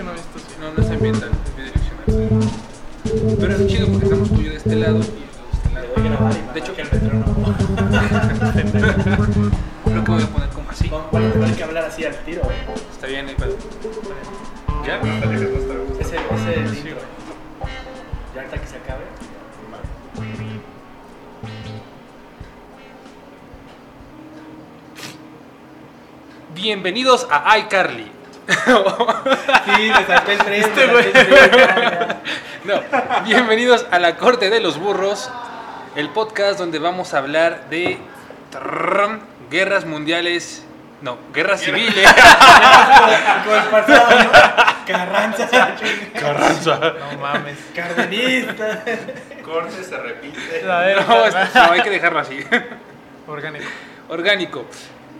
que no. Sí. No, no es ambiental, es bidireccional. Pero es chido porque estamos tú y yo de este lado y yo de este lado. doy grabar y me De hecho- marca el metrónomo. Creo que voy a poner como así. Vamos a tener que hablar así al tiro. ¿eh? Está bien, ahí. ¿Ya? Ese, ese es el intro. Ya ahorita que se acabe. Bienvenidos a iCarly. Sí, me salté el tren. Este güey. No, bienvenidos a la Corte de los Burros, el podcast donde vamos a hablar de trrrrm, guerras mundiales, no, guerras civiles. Como el pasado, ¿no? Carranza. Carranza. No mames. Cardenista. Corte se repite. No, no, hay que dejarlo así. Orgánico. Orgánico.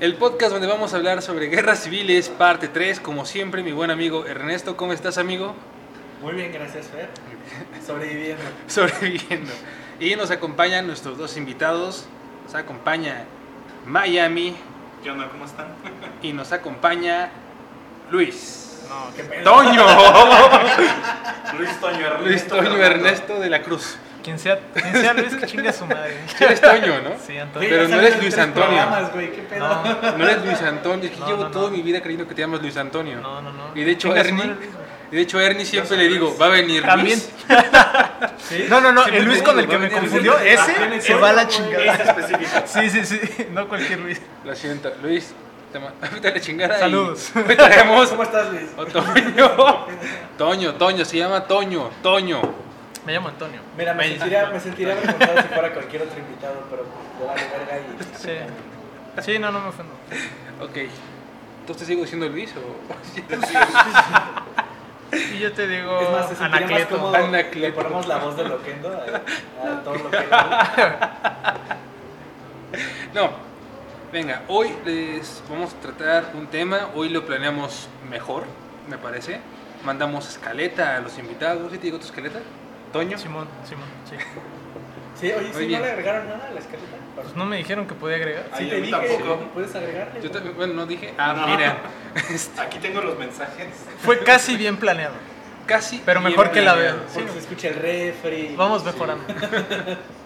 El podcast donde vamos a hablar sobre guerras civiles, parte 3. Como siempre, mi buen amigo Ernesto, ¿cómo estás, amigo? Muy bien, gracias, Fer. Sobreviviendo. Sobreviviendo. Y nos acompañan nuestros dos invitados. Nos acompaña Miami ¿Qué onda? ¿Cómo están? y nos acompaña Luis. No, ¿Qué pedo? Toño. Luis Toño Ernesto. Luis Toño. Ernesto de la Cruz. Quien sea, quien sea Luis, que chingue a su madre. Sí eres Toño, ¿no? Sí, Antonio. Pero no eres Luis Antonio. güey, ¿qué pedo? No. No eres Luis Antonio, es que No, llevo no, no. toda mi vida creyendo que te llamas Luis Antonio. No, no, no. Y de hecho Chinga Ernie, y de hecho Ernie siempre le digo, va a venir También. Luis. No, no, no. Sí, El Luis con el que me confundió, Luis. Ese ¿tienes se va a la chingada. Ese específico. Sí, sí, sí. No cualquier Luis. Lo siento, Luis, ahorita la chingada. Saludos. Hoy traemos ¿Cómo estás, Luis? Toño. Toño, Toño, se llama Toño, Toño. Me llamo Antonio. Mira, me sentiría, me sentiría avergonzado si fuera cualquier otro invitado, pero le vale verga y... Sí. Sí, no, no me ofendo. Ok. ¿Entonces te sigo diciendo Luis o...? Y yo te digo Es más, se sentiría más Anacleto. cómodo. Anacleto. Le ponemos la voz de Loquendo a, a todo lo que... No. Venga, hoy les vamos a tratar un tema. Hoy lo planeamos mejor, me parece. Mandamos escaleta a los invitados. ¿Sí te digo tu escaleta? Toño. Simón, Simón, sí. Sí, oye, Muy ¿sí bien. no le agregaron nada a la escaleta? Pues no me dijeron que podía agregar. Sí, Ay, te a mí dije, tampoco. puedes agregarle. Yo también, bueno, no dije. Ah, No. mira. Aquí tengo los mensajes. Fue casi bien planeado. Casi. Pero mejor bien que la vean. Porque se escucha el refri. Vamos mejorando.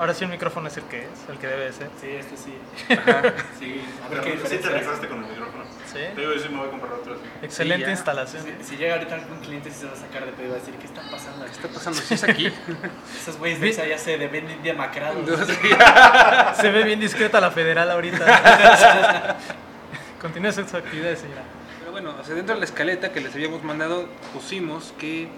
Ahora sí el micrófono es el que es, el que debe de ser. Sí, este sí. Ajá. Sí, ¿qué sí te rifaste con el micrófono. Sí. Te digo, yo sí me voy a comprar otro. así. Excelente instalación. Si, si llega ahorita algún cliente, sí se va a sacar de pedo y va a decir, ¿qué está pasando ¿Qué está pasando? ¿Sí es aquí? Esos güeyes de esa ya se ven demacrados. Se ve bien discreta la federal ahorita. Continúe su actividad, señora. Pero bueno, o sea, dentro de la escaleta que les habíamos mandado, pusimos que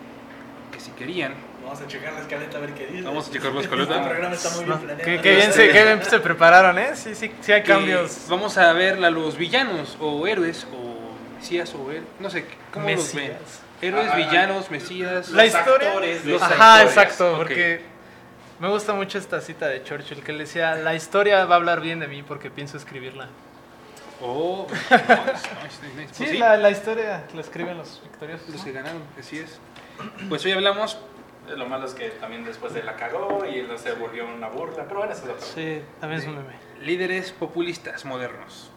si querían, Vamos a checar la escaleta a ver qué dice. Vamos a checar la escaleta. Este programa está muy bien planeado. qué, qué bien se, qué bien se prepararon, ¿eh? Sí, sí, sí hay que cambios. vamos a ver a los villanos o héroes o mesías o héroes, no sé, ¿cómo los ven? Mesías. Héroes, Ah, villanos, mesías. La Los historia. actores de Los Ajá, exacto, porque me gusta mucho esta cita de Churchill que le decía, la historia va a hablar bien de mí porque pienso escribirla. Oh, nice, nice, nice. Pues Sí, sí, La, la historia la escriben los victoriosos. los que ganaron, así es. Pues hoy hablamos, Lo malo es que también después de la cagó y él se volvió una burla. Pero bueno, eso es otra. Sí, también es un meme. líderes populistas modernos.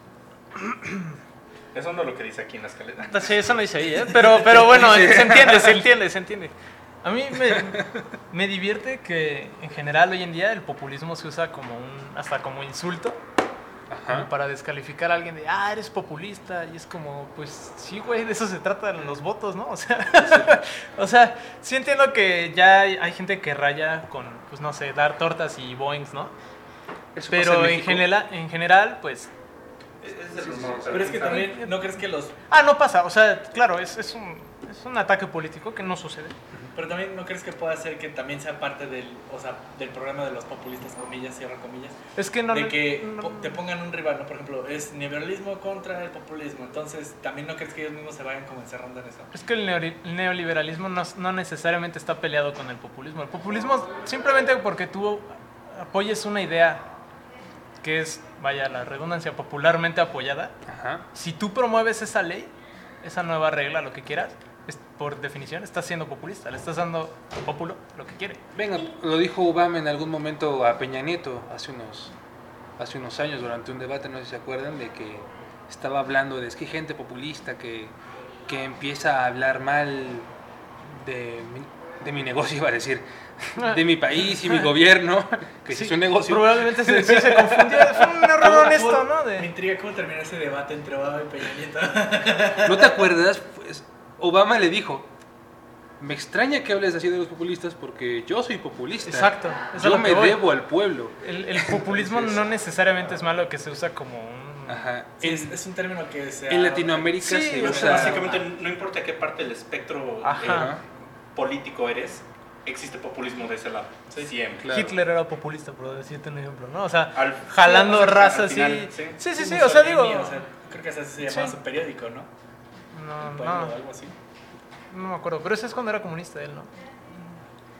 Eso no es lo que dice aquí en la escaleta. Sí, eso no dice ahí, ¿eh? Pero, pero bueno, se entiende, se entiende, se entiende. A mí me, me divierte que en general hoy en día el populismo se usa como un, hasta como insulto, Ajá. para descalificar a alguien de, ah, eres populista, y es como, pues sí, güey, de eso se trata en los votos, ¿no? O sea, o sea, sí entiendo que ya hay, hay gente que raya con, pues no sé, dar tortas y boings, ¿no? Eso Pero en, general, en general, pues, es el Pero es que también, ¿no crees que los... ah, no pasa, o sea, claro, es, es, un, es un ataque político que no sucede. Pero también, ¿no crees que pueda ser que también sea parte del, o sea, del programa de los populistas, comillas, cierra comillas? Es que no... de que no- po- te pongan un rival, ¿no? Por ejemplo, es neoliberalismo contra el populismo. Entonces, ¿también no crees que ellos mismos se vayan como encerrando en eso? Es que el neoliberalismo no, no necesariamente está peleado con el populismo. El populismo simplemente porque tú apoyes una idea que es, vaya, la redundancia popularmente apoyada. Ajá. Si tú promueves esa ley, esa nueva regla, lo que quieras, por definición estás siendo populista. Le estás dando al populo lo que quiere. Venga, lo dijo Obama en algún momento a Peña Nieto hace unos, hace unos años durante un debate, no sé si se acuerdan, de que estaba hablando de es que hay gente populista que que empieza a hablar mal de mi, de mi negocio, iba a decir, de mi país y mi gobierno, que Sí, es un negocio. Probablemente se, sí se confundió. Fue un error ¿Cómo- honesto, cómo- ¿no? Me De, intriga cómo terminó ese debate entre Obama y Peña Nieto. ¿No te acuerdas? Pues, Obama le dijo, me extraña que hables así de los populistas porque yo soy populista. Exacto, Yo me voy. debo al pueblo. el, el populismo no necesariamente es malo que se usa como un... Ajá. Sí, es, es un término que se En Latinoamérica Sí, se O usa... sea, básicamente no importa qué parte del espectro Ajá. eh, político eres, existe populismo de ese lado. Sí. Siempre. Claro. Hitler era populista, por decirte un ejemplo, ¿no? O sea, Al- jalando razas final, y... sí. Sí, sí, sí, o sea, digo... O sea, creo que así se llamaba Sí. su periódico, ¿no? No, El pueblo, no, algo así. no me acuerdo, pero ese es cuando era comunista él, ¿no?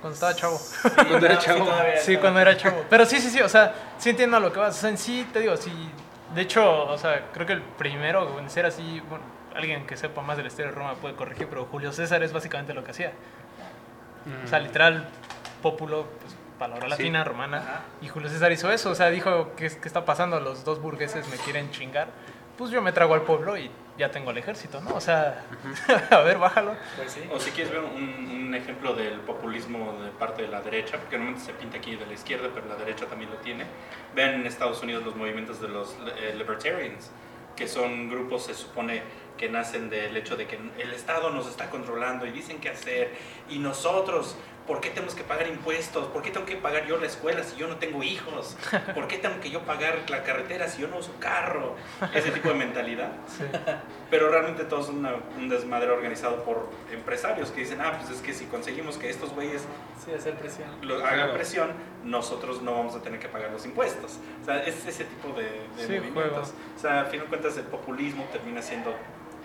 Cuando estaba chavo. Cuando era sí, chavo. todavía Sí, estaba. cuando era chavo. Pero sí, sí, sí, o sea, sí entiendo a lo que vas. O sea, en sí, te digo, sí. De hecho, o sea, creo que el primero en ser así, bueno, alguien que sepa más de la historia de Roma puede corregir, pero Julio César es básicamente lo que hacía. O sea, literal, pópulo, pues, palabra Sí. latina, romana. Ajá. Y Julio César hizo eso, o sea, dijo, ¿qué, qué está pasando? Los dos burgueses me quieren chingar. Pues yo me trago al pueblo y ya tengo el ejército, ¿no? O sea, a ver, bájalo. Pues sí. O si quieres ver un, un ejemplo del populismo de parte de la derecha, porque normalmente se pinta aquí de la izquierda, pero la derecha también lo tiene. Vean en Estados Unidos los movimientos de los eh, libertarians, que son grupos, se supone, que nacen del hecho de que el Estado nos está controlando y dicen qué hacer, y nosotros, ¿por qué tenemos que pagar impuestos? ¿Por qué tengo que pagar yo la escuela si yo no tengo hijos? ¿Por qué tengo que yo pagar la carretera si yo no uso carro? Ese tipo de mentalidad. Sí. Pero realmente todo es una- un desmadre organizado por empresarios que dicen, ah, pues es que si conseguimos que estos güeyes Sí, hacer presión. lo hagan Claro. presión, nosotros no vamos a tener que pagar los impuestos. O sea, es ese tipo de, de Sí, movimientos. juego. O sea, a fin de cuentas el populismo termina siendo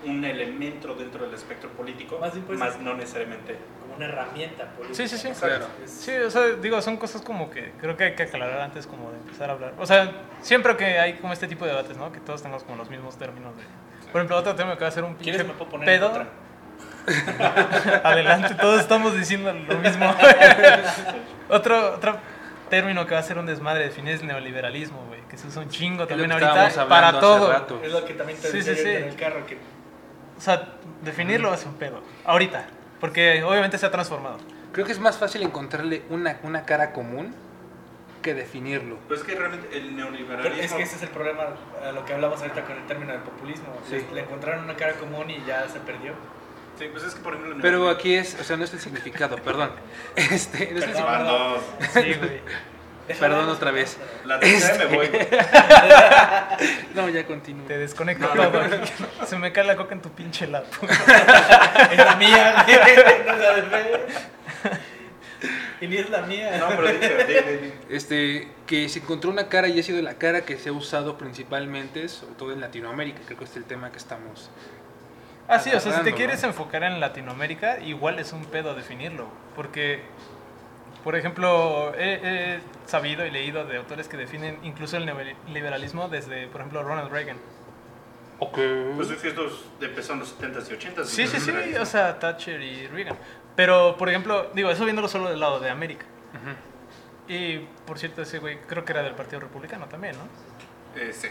un elemento dentro del espectro político, Más bien, pues, más no necesariamente. Como una herramienta política. Sí, sí, sí. Claro. Sí, o sea, digo, son cosas como que creo que hay que aclarar antes como de empezar a hablar. O sea, siempre que hay como este tipo de debates, ¿no? Que todos tengamos como los mismos términos de... Por ejemplo, otro tema que va a ser un pinche ¿Quieres me puedo poner pedo. Adelante, todos estamos diciendo lo mismo. otro, otro término que va a ser un desmadre definir es neoliberalismo, güey. Que se usa un chingo también ahorita para todo. Es lo que también te sí. en el carro, que O sea, definirlo es un pedo. Ahorita. Porque obviamente se ha transformado. Creo que es más fácil encontrarle una, una cara común que definirlo. Pues es que realmente el Pero neoliberalismo... es que ese es el problema, a lo que hablamos ahorita con el término del populismo. Sí. Le, le encontraron una cara común y ya se perdió. Sí, pues es que por ejemplo... Pero aquí es, o sea, no es el significado, perdón. Este, no es el significado. Sí, güey. Perdón otra vez. La tercera Este. me voy. No, ya continúo. Te desconecta No, no, todo. Se me cae la coca en tu pinche lado. Es la mía. Y ni es la mía. No, pero. Este, que se encontró una cara y ha sido la cara que se ha usado principalmente, sobre todo en Latinoamérica, creo que es el tema que estamos. Ah, sí, o sea, si te quieres ¿no? enfocar en Latinoamérica, igual es un pedo definirlo. Porque, por ejemplo, he, he sabido y leído de autores que definen incluso el neoliberalismo desde, por ejemplo, Ronald Reagan. Ok. Pues es que esto empezó en los 70s y 80s. Sí, sí, sí, o sea, Thatcher y Reagan. Pero, por ejemplo, digo, eso viéndolo solo del lado de América. Y, por cierto, ese güey creo que era del Partido Republicano también, ¿no? Eh, sí.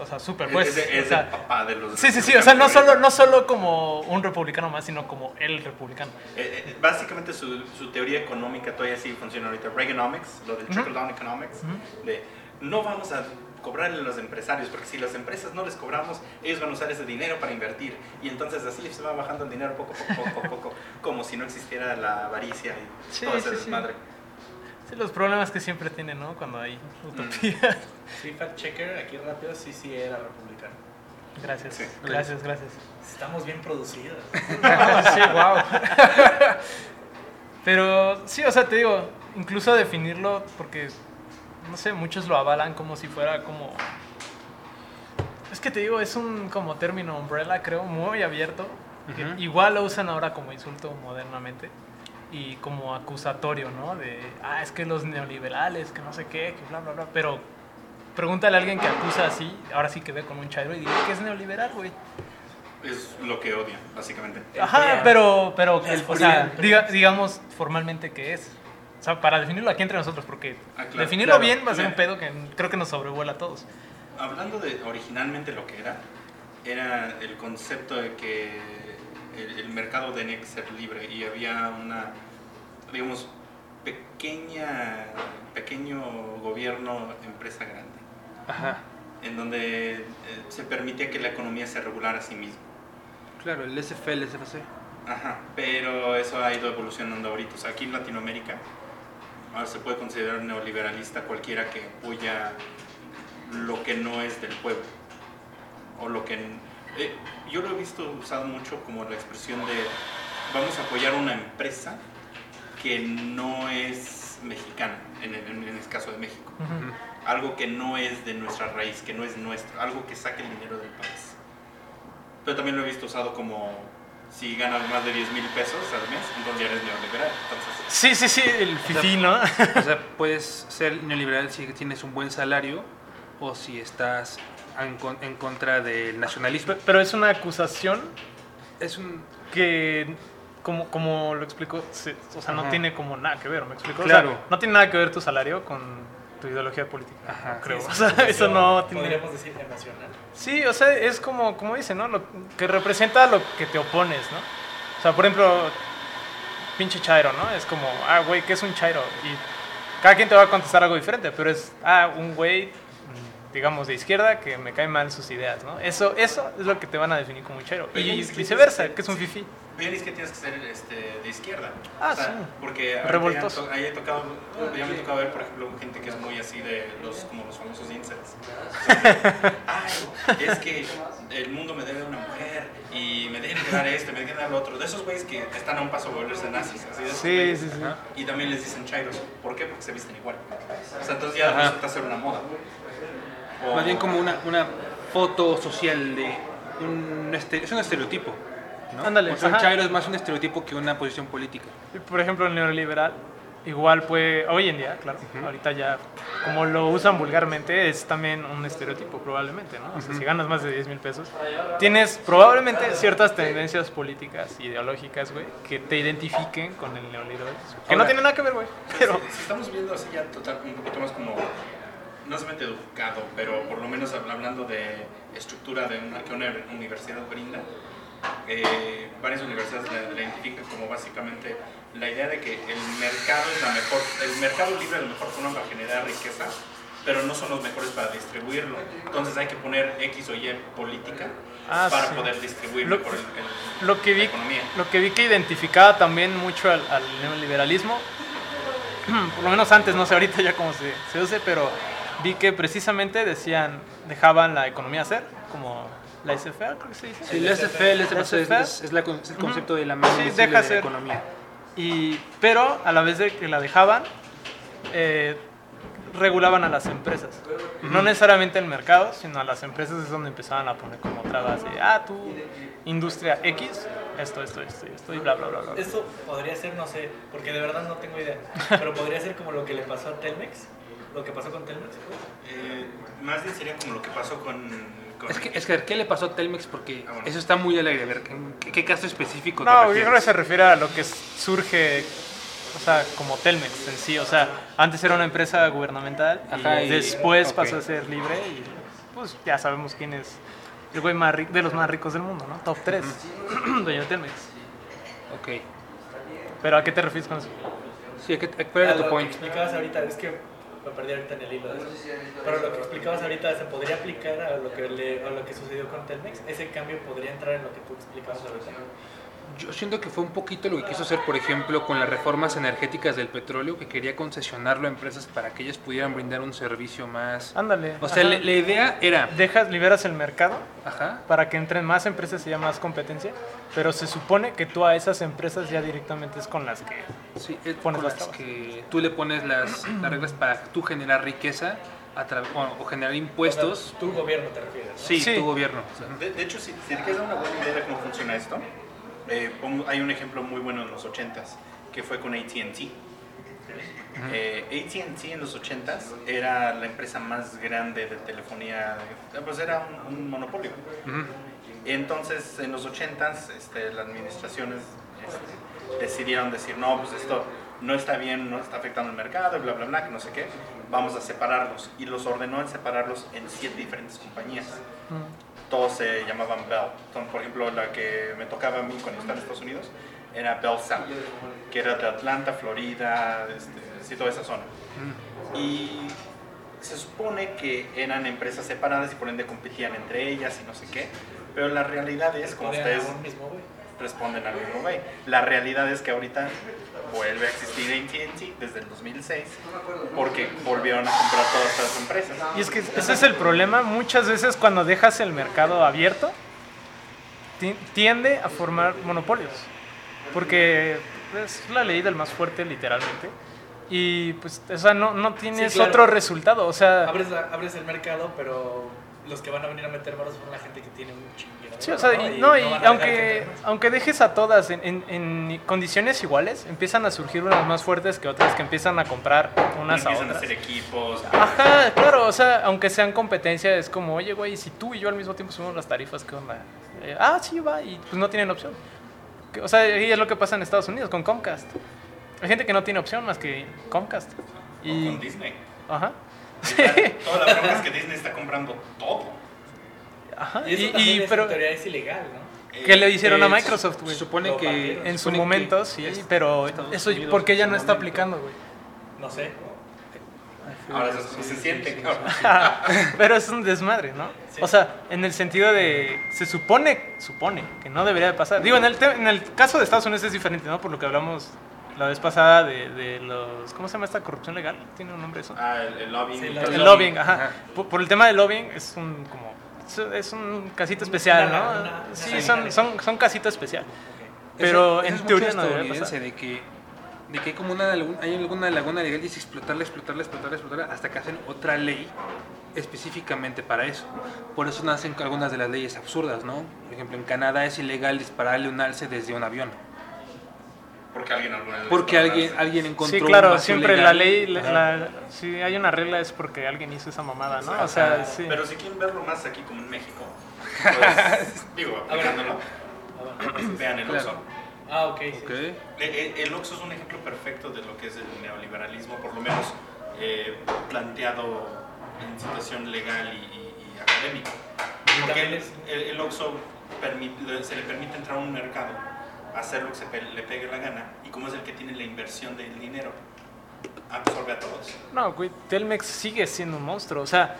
O sea, súper, Es- pues. es, de- es o sea, el papá de los... sí, sí, sí, o sea, no solo, no solo como un republicano más, sino como el republicano. Eh, eh, básicamente su, su teoría económica todavía sí funciona ahorita. Reaganomics, lo del Ujú. trickle down economics, de no vamos a cobrarle a los empresarios, porque si las empresas no les cobramos, ellos van a usar ese dinero para invertir. Y entonces así se va bajando el dinero poco, poco, poco, poco, poco, como si no existiera la avaricia y Sí, todo ese sí. desmadre. Sí, los problemas que siempre tienen, ¿no? Cuando hay utopías. Sí, fact checker, aquí rápido, sí, sí era republicano. Gracias, Sí. gracias, gracias. Estamos bien producidos. sí, wow. Pero sí, o sea, te digo, incluso definirlo, porque, no sé, muchos lo avalan como si fuera como... Es que te digo, es un como término umbrella, creo, muy abierto. que igual lo usan ahora como insulto modernamente y como acusatorio, ¿no? De, ah, es que los neoliberales, que no sé qué, que bla, bla, bla. Pero pregúntale a alguien que acusa así, ahora sí que ve con un chairo y dile que es neoliberal, güey. Es lo que odian, básicamente. Ajá, pero, pero El o sea, diga- digamos formalmente que es. O sea, para definirlo aquí entre nosotros, porque Ah, claro, definirlo claro. bien va a ser un pedo que creo que nos sobrevuela a todos. Hablando de originalmente lo que era, era el concepto de que mercado tenía que ser libre y había una, digamos, pequeña, pequeño gobierno, empresa grande, Ajá. en donde eh, se permitía que la economía se regulara a sí misma. Claro, el SFL, el SFC. Ajá, pero eso ha ido evolucionando ahorita. O sea, aquí en Latinoamérica ahora se puede considerar neoliberalista cualquiera que apoya lo que no es del pueblo. O lo que... eh, yo lo he visto usado mucho como la expresión de vamos a apoyar una empresa que no es mexicana, en el, en el caso de México. Algo que no es de nuestra raíz, que no es nuestro, algo que saque el dinero del país. Pero también lo he visto usado como si ganas más de 10 mil pesos al mes, entonces ya eres neoliberal. Entonces, Sí, sí, sí, el fifí, ¿no? O sea, puedes ser neoliberal si tienes un buen salario o si estás en, en contra del nacionalismo. Pe- Pero es una acusación Es un... que, como, como lo explico, se- o sea, no Ajá. tiene como nada que ver, ¿me explico? O Claro. sea, no tiene nada que ver tu salario con tu ideología política, Ajá. no creo. Sí, o es sea, eso no tiene... Podríamos decir emocional. Sí, o sea, es como, como dice, ¿no? Lo que representa lo que te opones, ¿no? O sea, por ejemplo, pinche chairo, ¿no? Es como, ah, güey, ¿qué es un chairo? Y cada quien te va a contestar algo diferente, pero es, ah, un güey, digamos, de izquierda que me caen mal sus ideas, ¿no? Eso, eso es lo que te van a definir como. Pero ya Y viceversa, que- que es un fifi. bien es que tienes que ser este, de izquierda. Ah, O sea, sí. Porque Revoltoso. ahí he tocado, ya me ha tocado ver, por ejemplo, gente que es muy así de los, como los famosos incels. O sea, Ay, es que el mundo me debe una mujer y me deben que dar esto, me deben que dar lo otro. De esos güeyes que están a un paso de volverse nazis. Así de Sí, güeyes. sí, sí. Y también les dicen chairos. ¿Por qué? Porque se visten igual. O sea, entonces ya resulta ser una moda. O- Más bien como una, una foto social de un... este- es un estereotipo. ¿no? Ándale, O sea, un chairo es más un estereotipo que una posición política. Por ejemplo, el neoliberal, igual puede, hoy en día, claro, ahorita ya, como lo usan vulgarmente, es también un estereotipo probablemente, ¿no? O sea, si ganas más de 10 mil pesos, tienes probablemente ciertas tendencias políticas, ideológicas, güey, que te identifiquen con el neoliberalismo. Que no tiene nada que ver, güey, Pero pero... si, si estamos viendo así ya total, un poquito más como, no solamente educado, pero por lo menos habl- hablando de estructura de una, que una universidad brinda, eh, varias universidades la, la identifican como básicamente la idea de que el mercado es la mejor, el mercado libre es la mejor forma para generar riqueza, pero no son los mejores para distribuirlo. Entonces hay que poner X o Y política Ah, para sí. poder distribuir Lo- mejor el, el- Lo que, la vi, economía. lo que vi que identificaba también mucho al, al neoliberalismo, por lo menos antes, no sé ahorita ya cómo se, se use, pero vi que precisamente decían, dejaban la economía ser, como la SFA, creo que se dice. Sí, el SFL, es, SFL. es- es la es el concepto de la Sí, deja de ser. la economía. Y, pero a la vez de que la dejaban, eh, regulaban a las empresas. No necesariamente el mercado, sino a las empresas es donde empezaban a poner como trabas de, ah, tú, industria X, esto, esto, esto, y esto, y bla, bla, bla, bla. Esto podría ser, no sé, porque de verdad no tengo idea, pero podría ser como lo que le pasó a Telmex, lo que pasó con Telmex. Eh, más bien sería como lo que pasó con... con Es que, es que, ¿qué le pasó a Telmex? Porque Ah, bueno. eso está muy al aire. A ver, ¿en ¿qué, qué caso específico te No, yo creo que se refiere a lo que surge, o sea, como Telmex en sí. O sea, antes era una empresa gubernamental y Ajá, y- después pasó a ser libre y pues ya sabemos quién es el güey más rico, de los más ricos del mundo, ¿no? Top 3, dueño de Telmex. Ok. Pero ¿a qué te refieres con eso? Sí, ¿qué- ¿cuál Ah, era tu lo que point? explicabas ahorita, es que me perdí ahorita en el hilo de eso. Pero lo que explicabas ahorita se podría aplicar a lo que, le, a lo que sucedió con Telmex. Ese cambio podría entrar en lo que tú explicabas ahorita. Yo siento que fue un poquito lo que quiso hacer, por ejemplo, con las reformas energéticas del petróleo, que quería concesionarlo a empresas para que ellas pudieran brindar un servicio más... Ándale. O sea, la, la idea era... Dejas, liberas el mercado Ajá. para que entren más empresas y haya más competencia, pero se supone que tú a esas empresas ya directamente es con las que... Sí, es Pones con las las que tú le pones las, las reglas para tú generar riqueza a tra- o, o generar impuestos. O sea, tu gobierno te refieres. ¿no? Sí, Sí. tu gobierno. De, de hecho, si, si te quieres dar una buena idea de cómo funciona esto, eh, hay un ejemplo muy bueno en los 80s, que fue con ATT. Eh, ATT en los 80s era la empresa más grande de telefonía, eh, pues era un, un monopolio. Entonces, en los 80s, este, las administraciones este, decidieron decir, no, pues esto no está bien, no está afectando el mercado, bla, bla, bla, que no sé qué, vamos a separarlos. Y los ordenó en separarlos en siete diferentes compañías. Todos se llamaban Bell. Entonces, por ejemplo, la que me tocaba a mí cuando estaba en Estados Unidos era Bell South, que era de Atlanta, Florida, este, sí, toda esa zona. Y se supone que eran empresas separadas y por ende competían entre ellas y no sé qué. Pero la realidad es, como ustedes mismo. Responden al mismo güey, la realidad es que ahorita vuelve a existir AT&T desde el 2006 porque volvieron a comprar todas estas empresas. Y es que ese es el problema. Muchas veces cuando dejas el mercado abierto, ti- tiende a formar monopolios. Porque es la ley del más fuerte, literalmente. Y pues, o sea, no, no tienes Sí, claro. otro resultado. O sea, Abres, la- abres el mercado, pero los que van a venir a meter manos son la gente que tiene un chinguero. Sí, o sea, y, no, y aunque, aunque dejes a todas en, en- en condiciones iguales, empiezan a surgir unas más fuertes que otras que empiezan a comprar unas a empiezan a otras. hacer equipos. Ajá, claro, o sea, aunque sean competencia, es como, oye, güey, si tú y yo al mismo tiempo subimos las tarifas, ¿qué onda? Eh, ah, sí, va, y pues no tienen opción. O sea, y es lo que pasa en Estados Unidos con Comcast. Hay gente que no tiene opción más que Comcast. o Y, con Disney. ajá. Toda la broma es que Disney está comprando todo. Ajá. Y eso Y, y- es, pero, es ilegal, ¿no? ¿qué le hicieron a Eh, Microsoft, Se güey? supone que. partieron. En su supone que momento, sí, es- pero Estados eso, Unidos ¿por qué ya no su está aplicando, güey? No sé. Ahora eso se siente, cabrón. Pero es un desmadre, ¿no? Sí. O sea, en el sentido de. Se supone, supone que no debería de pasar. Digo, en el, te- en el caso de Estados Unidos es diferente, ¿no? Por lo que hablamos la vez pasada de, de los. ¿Cómo se llama esta corrupción legal? ¿Tiene un nombre eso? Ah, el, el lobbying. Sí, el eso. lobbying, ajá. Ajá. Por, por el tema del lobbying es un como. es- Es un casito especial, Una- ¿no? una- sí, son, son, son casito especial. Pero Eso- en eso es teoría mucho no de que de que hay como una hay alguna laguna legal y es explotarla, explotarla, explotarla, explotarla hasta que hacen otra ley específicamente para eso. Por eso nacen algunas de las leyes absurdas, ¿no? Por ejemplo, en Canadá es ilegal dispararle un alce desde un avión. Porque alguien alguna vez Porque alguien, alguien encontró Sí, un claro, vacío siempre legal. la ley, la- la- si hay una regla es porque alguien hizo esa mamada, ¿no? O sea, sí. Pero si quieren verlo más aquí como en México, pues, digo, aplicándolo, vean el Claro. Oxxo. Ah, ok. sí. Ok. Eh, eh, El Oxxo es un ejemplo perfecto de lo que es el neoliberalismo, por lo menos eh, planteado en situación legal y, y- y académica. Porque el, el- el Oxxo se le permite entrar a un mercado, hacer lo que se pe- le pegue la gana, y como es el que tiene la inversión del dinero, absorbe a todos. No, güey, Telmex sigue siendo un monstruo. O sea,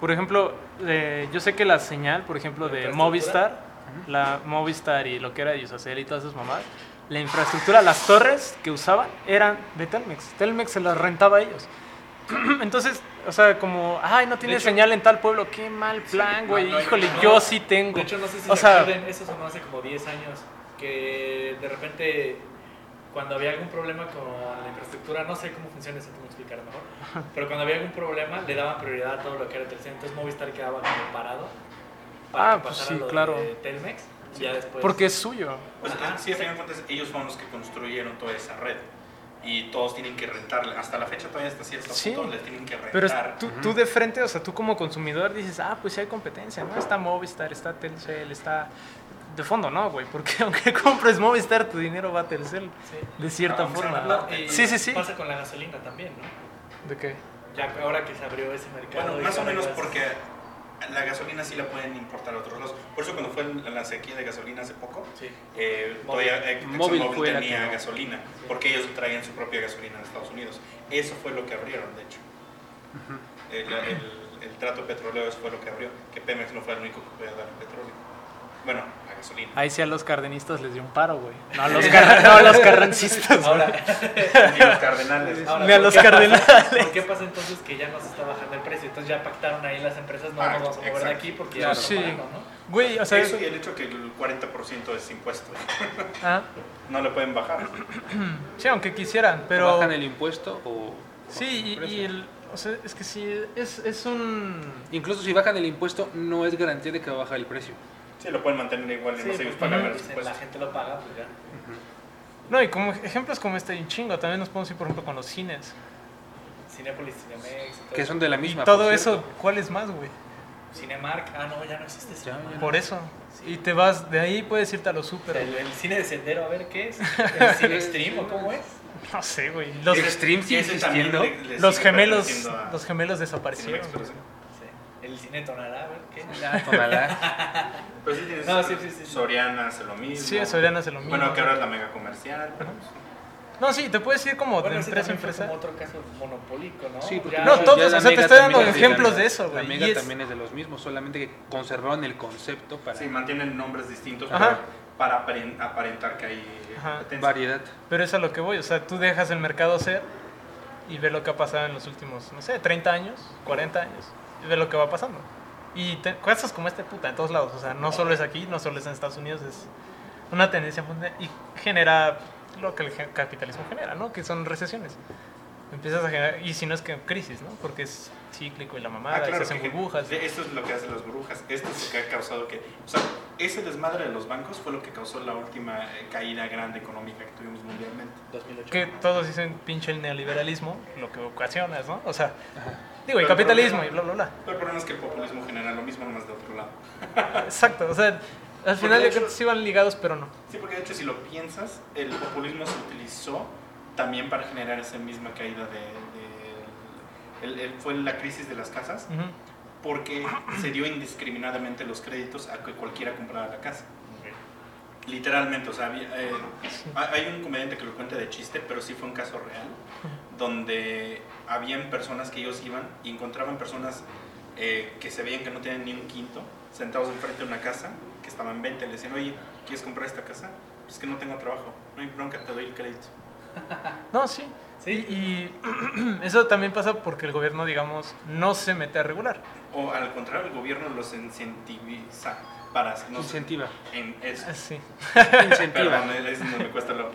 por ejemplo, eh, yo sé que la señal, por ejemplo, de. Movistar, la Movistar y lo que era Yusacel y todas esas mamadas, la infraestructura, las torres que usaban eran de Telmex. Telmex se las rentaba a ellos. Entonces, o sea, como, ay, no tiene hecho- señal en tal pueblo, qué mal plan, güey. no, Híjole, no. yo sí tengo. De hecho, no sé si o se sea, acuerdan, eso sonó hace como 10 años, que de repente cuando había algún problema con la infraestructura, no sé cómo funciona eso, tú me explicarás mejor, pero cuando había algún problema le daban prioridad a todo lo que era Telcel, entonces Movistar quedaba como parado para Ah, que pues sí, lo claro. de Telmex, y ya después... porque es suyo. Pues Ajá. sí, a fin de cuentas, ellos fueron los que construyeron toda esa red. Y todos tienen que rentarle. Hasta la fecha todavía hasta cierto Sí. punto les tienen que Pero es- rentar. tú, tú de frente, o sea, tú como consumidor dices, ah, pues sí hay competencia, ¿no? Está Movistar, está Telcel, está... De fondo, no, güey, porque aunque compres Movistar, tu dinero va a Telcel, Sí. de cierta sea forma. No, y Sí, sí, sí. Pasa con la gasolina también, ¿no? ¿De qué? Ya ahora que se abrió ese mercado... Bueno, más o menos ya- porque la gasolina sí la pueden importar a otros lados. Por eso cuando fue la sequía de gasolina hace poco, Sí. eh, Móvil. todavía eh, Móvil tenía gasolina, porque ellos traían su propia gasolina de Estados Unidos. Eso fue lo que abrieron, de hecho. el, el- el trato petrolero fue lo que abrió, que Pemex no fue el único que podía dar petróleo. Bueno, gasolina. Ahí sí a los cardenistas les dio un paro, güey. No a los, car- no a los carrancistas. Ahora, Y los cardenales. ahora, Ni a ¿por los pasa- cardenales. ¿Por qué pasa entonces que ya no se está bajando el precio? Entonces ya pactaron ahí las empresas, no Ah, nos vamos a mover de aquí porque Claro. ya Sí. pagando, ¿no? Güey, o sea, Eso y el hecho que el 40% es impuesto. ah, No le pueden bajar. sí, aunque quisieran, pero... ¿Bajan el impuesto o...? Sí, y, y el... O sea, es que sí, es, es un... Incluso si bajan el impuesto, no es garantía de que va a bajar el precio. Sí, lo pueden mantener igual y Sí, no ellos porque pagan los dicen, la gente lo paga, pues ya. No, y como ejemplos como este un chingo. También nos podemos ir, por ejemplo, con los cines. Cinépolis, Cinemex, Que eso. son de la Y misma. todo eso. ¿cuál es más, güey? Cinemark, ah no, ya no existe Ya, Cinemark. Por eso. Y te vas, de ahí puedes irte a los super. El, el cine de sendero, a ver qué es. ¿El cine extreme o cómo es? No sé, güey. Los, Extreme sigue existiendo. le- le los gemelos, los gemelos desaparecieron. Cinemex. El cine Tonalá, a ver, ¿qué? Ya, tonalá. Pero sí tienes No, sí, sí, sí. Soriana hace lo mismo. Sí, Soriana hace lo mismo. Bueno, que ahora es la mega comercial. Pero, No, sí, te puedes ir como Bueno, de empresa a empresa. como otro caso monopólico, ¿no? Sí, porque Ya- No, todos, la o sea, te Mega estoy dando es ejemplos la- de eso, La güey, Mega y es- también es de los mismos, solamente que conservaron el concepto para sí, mantienen nombres distintos Ajá. para, para aparen- aparentar que hay variedad. Pero es a lo que voy, o sea, tú dejas el mercado ser y ve lo que ha pasado en los últimos, no sé, 30 años, 40 años, ve lo que va pasando. Y te, casos como este puta en todos lados, o sea, no solo es aquí, no solo es en Estados Unidos, es una tendencia mundial y genera lo que el capitalismo genera, ¿no? Que son recesiones. Empiezas a generar, y si no es que crisis, ¿no? Porque es cíclico y la mamada, Ah, y claro, se hacen que- burbujas. de- Esto es lo que hacen las burbujas. Esto es lo que ha causado que. O sea, ese desmadre de los bancos fue lo que causó la última eh, caída grande económica que tuvimos mundialmente. 2008. Que todos dicen pinche el neoliberalismo, lo que ocasiona, ¿no? O sea, Ajá. Digo, el el capitalismo y problema- bla, bla, bla. Pero el problema es que el populismo genera lo mismo, nomás de otro lado. Exacto, o sea, al final de hecho- cuentas sí van ligados, pero no. Sí, porque de hecho, si lo piensas, el populismo se utilizó también para generar esa misma caída de. de- el- el- fue la crisis de las casas, Ujú. porque se dio indiscriminadamente los créditos a que cualquiera comprara la casa. Literalmente, o sea, había, eh, hay un comediante que lo cuenta de chiste, pero sí fue un caso real, donde habían personas que ellos iban y encontraban personas eh, que se veían que no tenían ni un quinto, sentados enfrente de una casa que estaba en venta y le decían, oye, ¿quieres comprar esta casa? Pues que no tengo trabajo, no hay bronca, te doy el crédito. No, sí. Sí. Y, y eso también pasa porque el gobierno, digamos, no se mete a regular. O al contrario, el gobierno los incentiviza para... No Incentiva. en eso. Ah, Sí. Incentiva. Perdón, es donde me cuesta lo...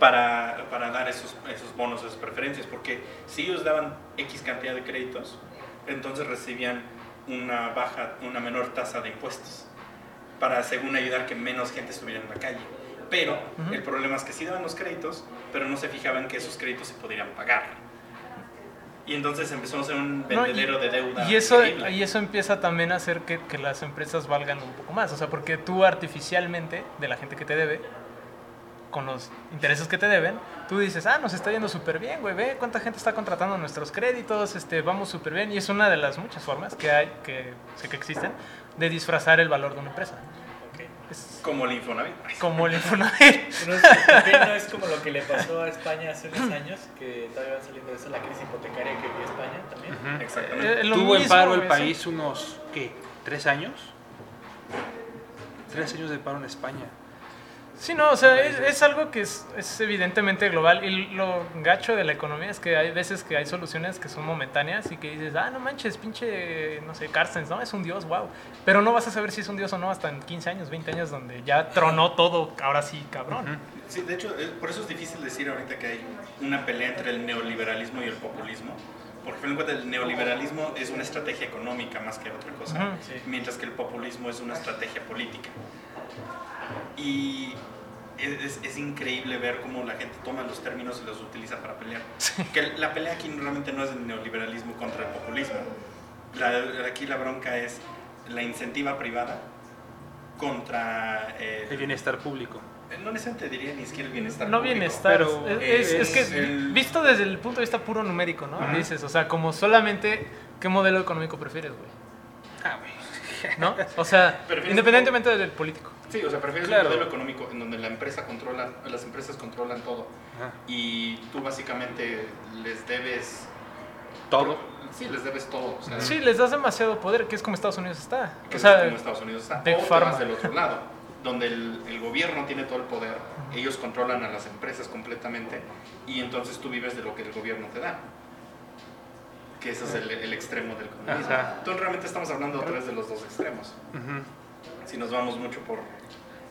Para, para dar esos, esos bonos, esas preferencias, porque si ellos daban X cantidad de créditos, entonces recibían una baja, una menor tasa de impuestos, para según ayudar que menos gente estuviera en la calle. Pero Ujú. el problema es que sí daban los créditos, pero no se fijaban que esos créditos se podrían pagar. Y entonces empezó a ser un No, y- vendedero de deuda. Y eso, y eso empieza también a hacer que, que las empresas valgan un poco más. O sea, porque tú artificialmente, de la gente que te debe, con los intereses que te deben, tú dices, ah, nos está yendo súper bien, güey, ve cuánta gente está contratando nuestros créditos, este, vamos súper bien. Y es una de las muchas formas que hay, que sé que existen, de disfrazar el valor de una empresa. Es Como el Infonavit. como el Infonavit. No es, también no es como lo que le pasó a España hace unos años, que todavía va saliendo de eso, la crisis hipotecaria que vivió España también. Exactamente. Eh, lo Tuvo en paro el país unos, ¿qué? ¿Tres años? Tres años de paro en España. Sí, no, o sea, es, es algo que es, es evidentemente global y lo gacho de la economía es que hay veces que hay soluciones que son momentáneas y que dices, ah, no manches, pinche, no sé, Carstens, ¿no? Es un dios, wow. Pero no vas a saber si es un dios o no hasta en 15 años, 20 años donde ya tronó todo, ahora sí, cabrón. Sí, de hecho, eh, por eso es difícil decir ahorita que hay una pelea entre el neoliberalismo y el populismo. Porque, de cuentas, el neoliberalismo es una estrategia económica más que otra cosa, Ujú. Sí. mientras que el populismo es una estrategia política. Y es, es- es increíble ver cómo la gente toma los términos y los utiliza para pelear. Que la pelea aquí realmente no es el neoliberalismo contra el populismo. La- aquí la bronca es la incentiva privada contra... eh, El bienestar público. no necesariamente diría ni siquiera el bienestar. No público. bienestar, pero es, es- es que el- visto desde el punto de vista puro numérico, ¿no? Dices, o sea, como solamente, ¿qué modelo económico prefieres, güey? Ah, güey. ¿No? O sea, independientemente del político. Sí, o sea, prefieres Claro. un modelo económico en donde la empresa controla, las empresas controlan todo Ajá. y tú básicamente les debes Todo. Sí, les debes todo. O sea, Sí, les das demasiado poder, que es como Estados Unidos está. que O es sea, como Estados Unidos está. Big o del otro lado, donde el, el gobierno tiene todo el poder, ellos controlan a las empresas completamente y entonces tú vives de lo que el gobierno te da. Que ese es el, el extremo del comunismo. Ajá. Entonces realmente estamos hablando otra vez de los dos extremos. Ujú. Si nos vamos mucho por...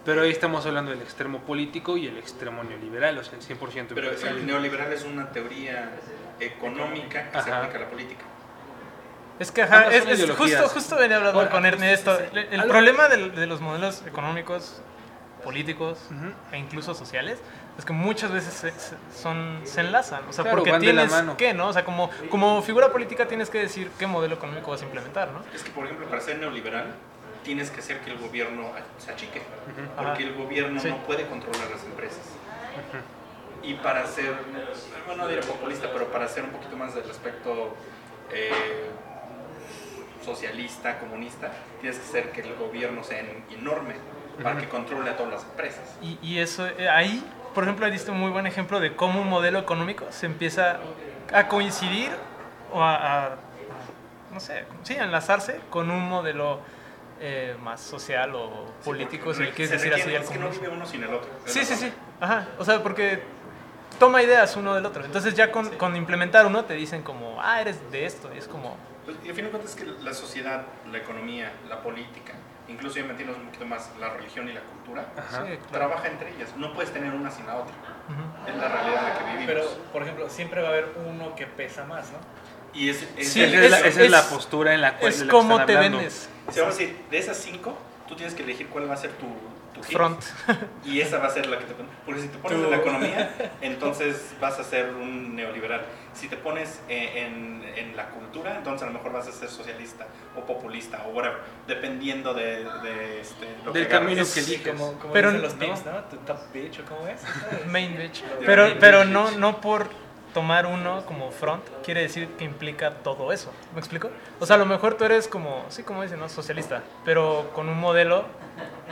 Pero ahí estamos hablando del extremo político y el extremo neoliberal, o sea, el 100% Pero el neoliberal es una teoría económica que se Ajá. aplica a la política. Es que, ajá, es, es- justo, justo venía hablando Bueno, con Ernesto. sí, sí, sí. El, el problema del- de, los modelos económicos, políticos Ujú. e incluso sociales es que muchas veces se, se- son, se enlazan. O sea, Claro, porque de tienes que, ¿no? O sea, como, como figura política tienes que decir qué modelo económico vas a implementar, ¿no? Es que, por ejemplo, para ser neoliberal tienes que hacer que el gobierno se achique, porque el gobierno Sí. no puede controlar las empresas. Y para ser, bueno, no diré populista, pero para hacer un poquito más del aspecto eh, socialista, comunista, tienes que hacer que el gobierno sea en- enorme para que controle a todas las empresas. Y, y eso, eh, ahí, por ejemplo, diste un muy buen ejemplo de cómo un modelo económico se empieza a coincidir o a, a, no sé, sí, a enlazarse con un modelo eh, más social o político, si le quieres Se decir así. requiere- al Es que no vive uno sin el otro. es Sí, sí, sí. Ajá. O sea, porque toma ideas uno del otro. Entonces ya con, con implementar uno te dicen como, ah, eres de esto. Y es como, Pues, y a fin de cuentas es que la sociedad, la economía, la política, incluso ya metiéndonos un poquito más la religión y la cultura, Ajá. sí, claro. trabaja entre ellas. No puedes tener una sin la otra. Ujú. Es la realidad en la que vivimos. Pero, por ejemplo, siempre va a haber uno que pesa más, ¿no? Y es, es- Sí, esa es, la, es- esa es la postura en la cual Es como te hablando. vendes. Si vamos a decir, de esas cinco, tú tienes que elegir cuál va a ser tu, tu hit. Front. Y esa va a ser la que te pones. Porque si te pones Tú. en la economía, entonces vas a ser un neoliberal. Si te pones eh, en, en la cultura, entonces a lo mejor vas a ser socialista o populista o whatever, dependiendo de, de, este, lo Del que camino que Sí, eliges. como, como Pero dicen los no. teams, ¿no? Tu top bitch o cómo es. Main bitch. Pero, main pero bitch. no, no por tomar uno como front quiere decir que implica todo eso. ¿Me explico? O sea, a lo mejor tú eres como, sí, como dicen, ¿no? Socialista, pero con un modelo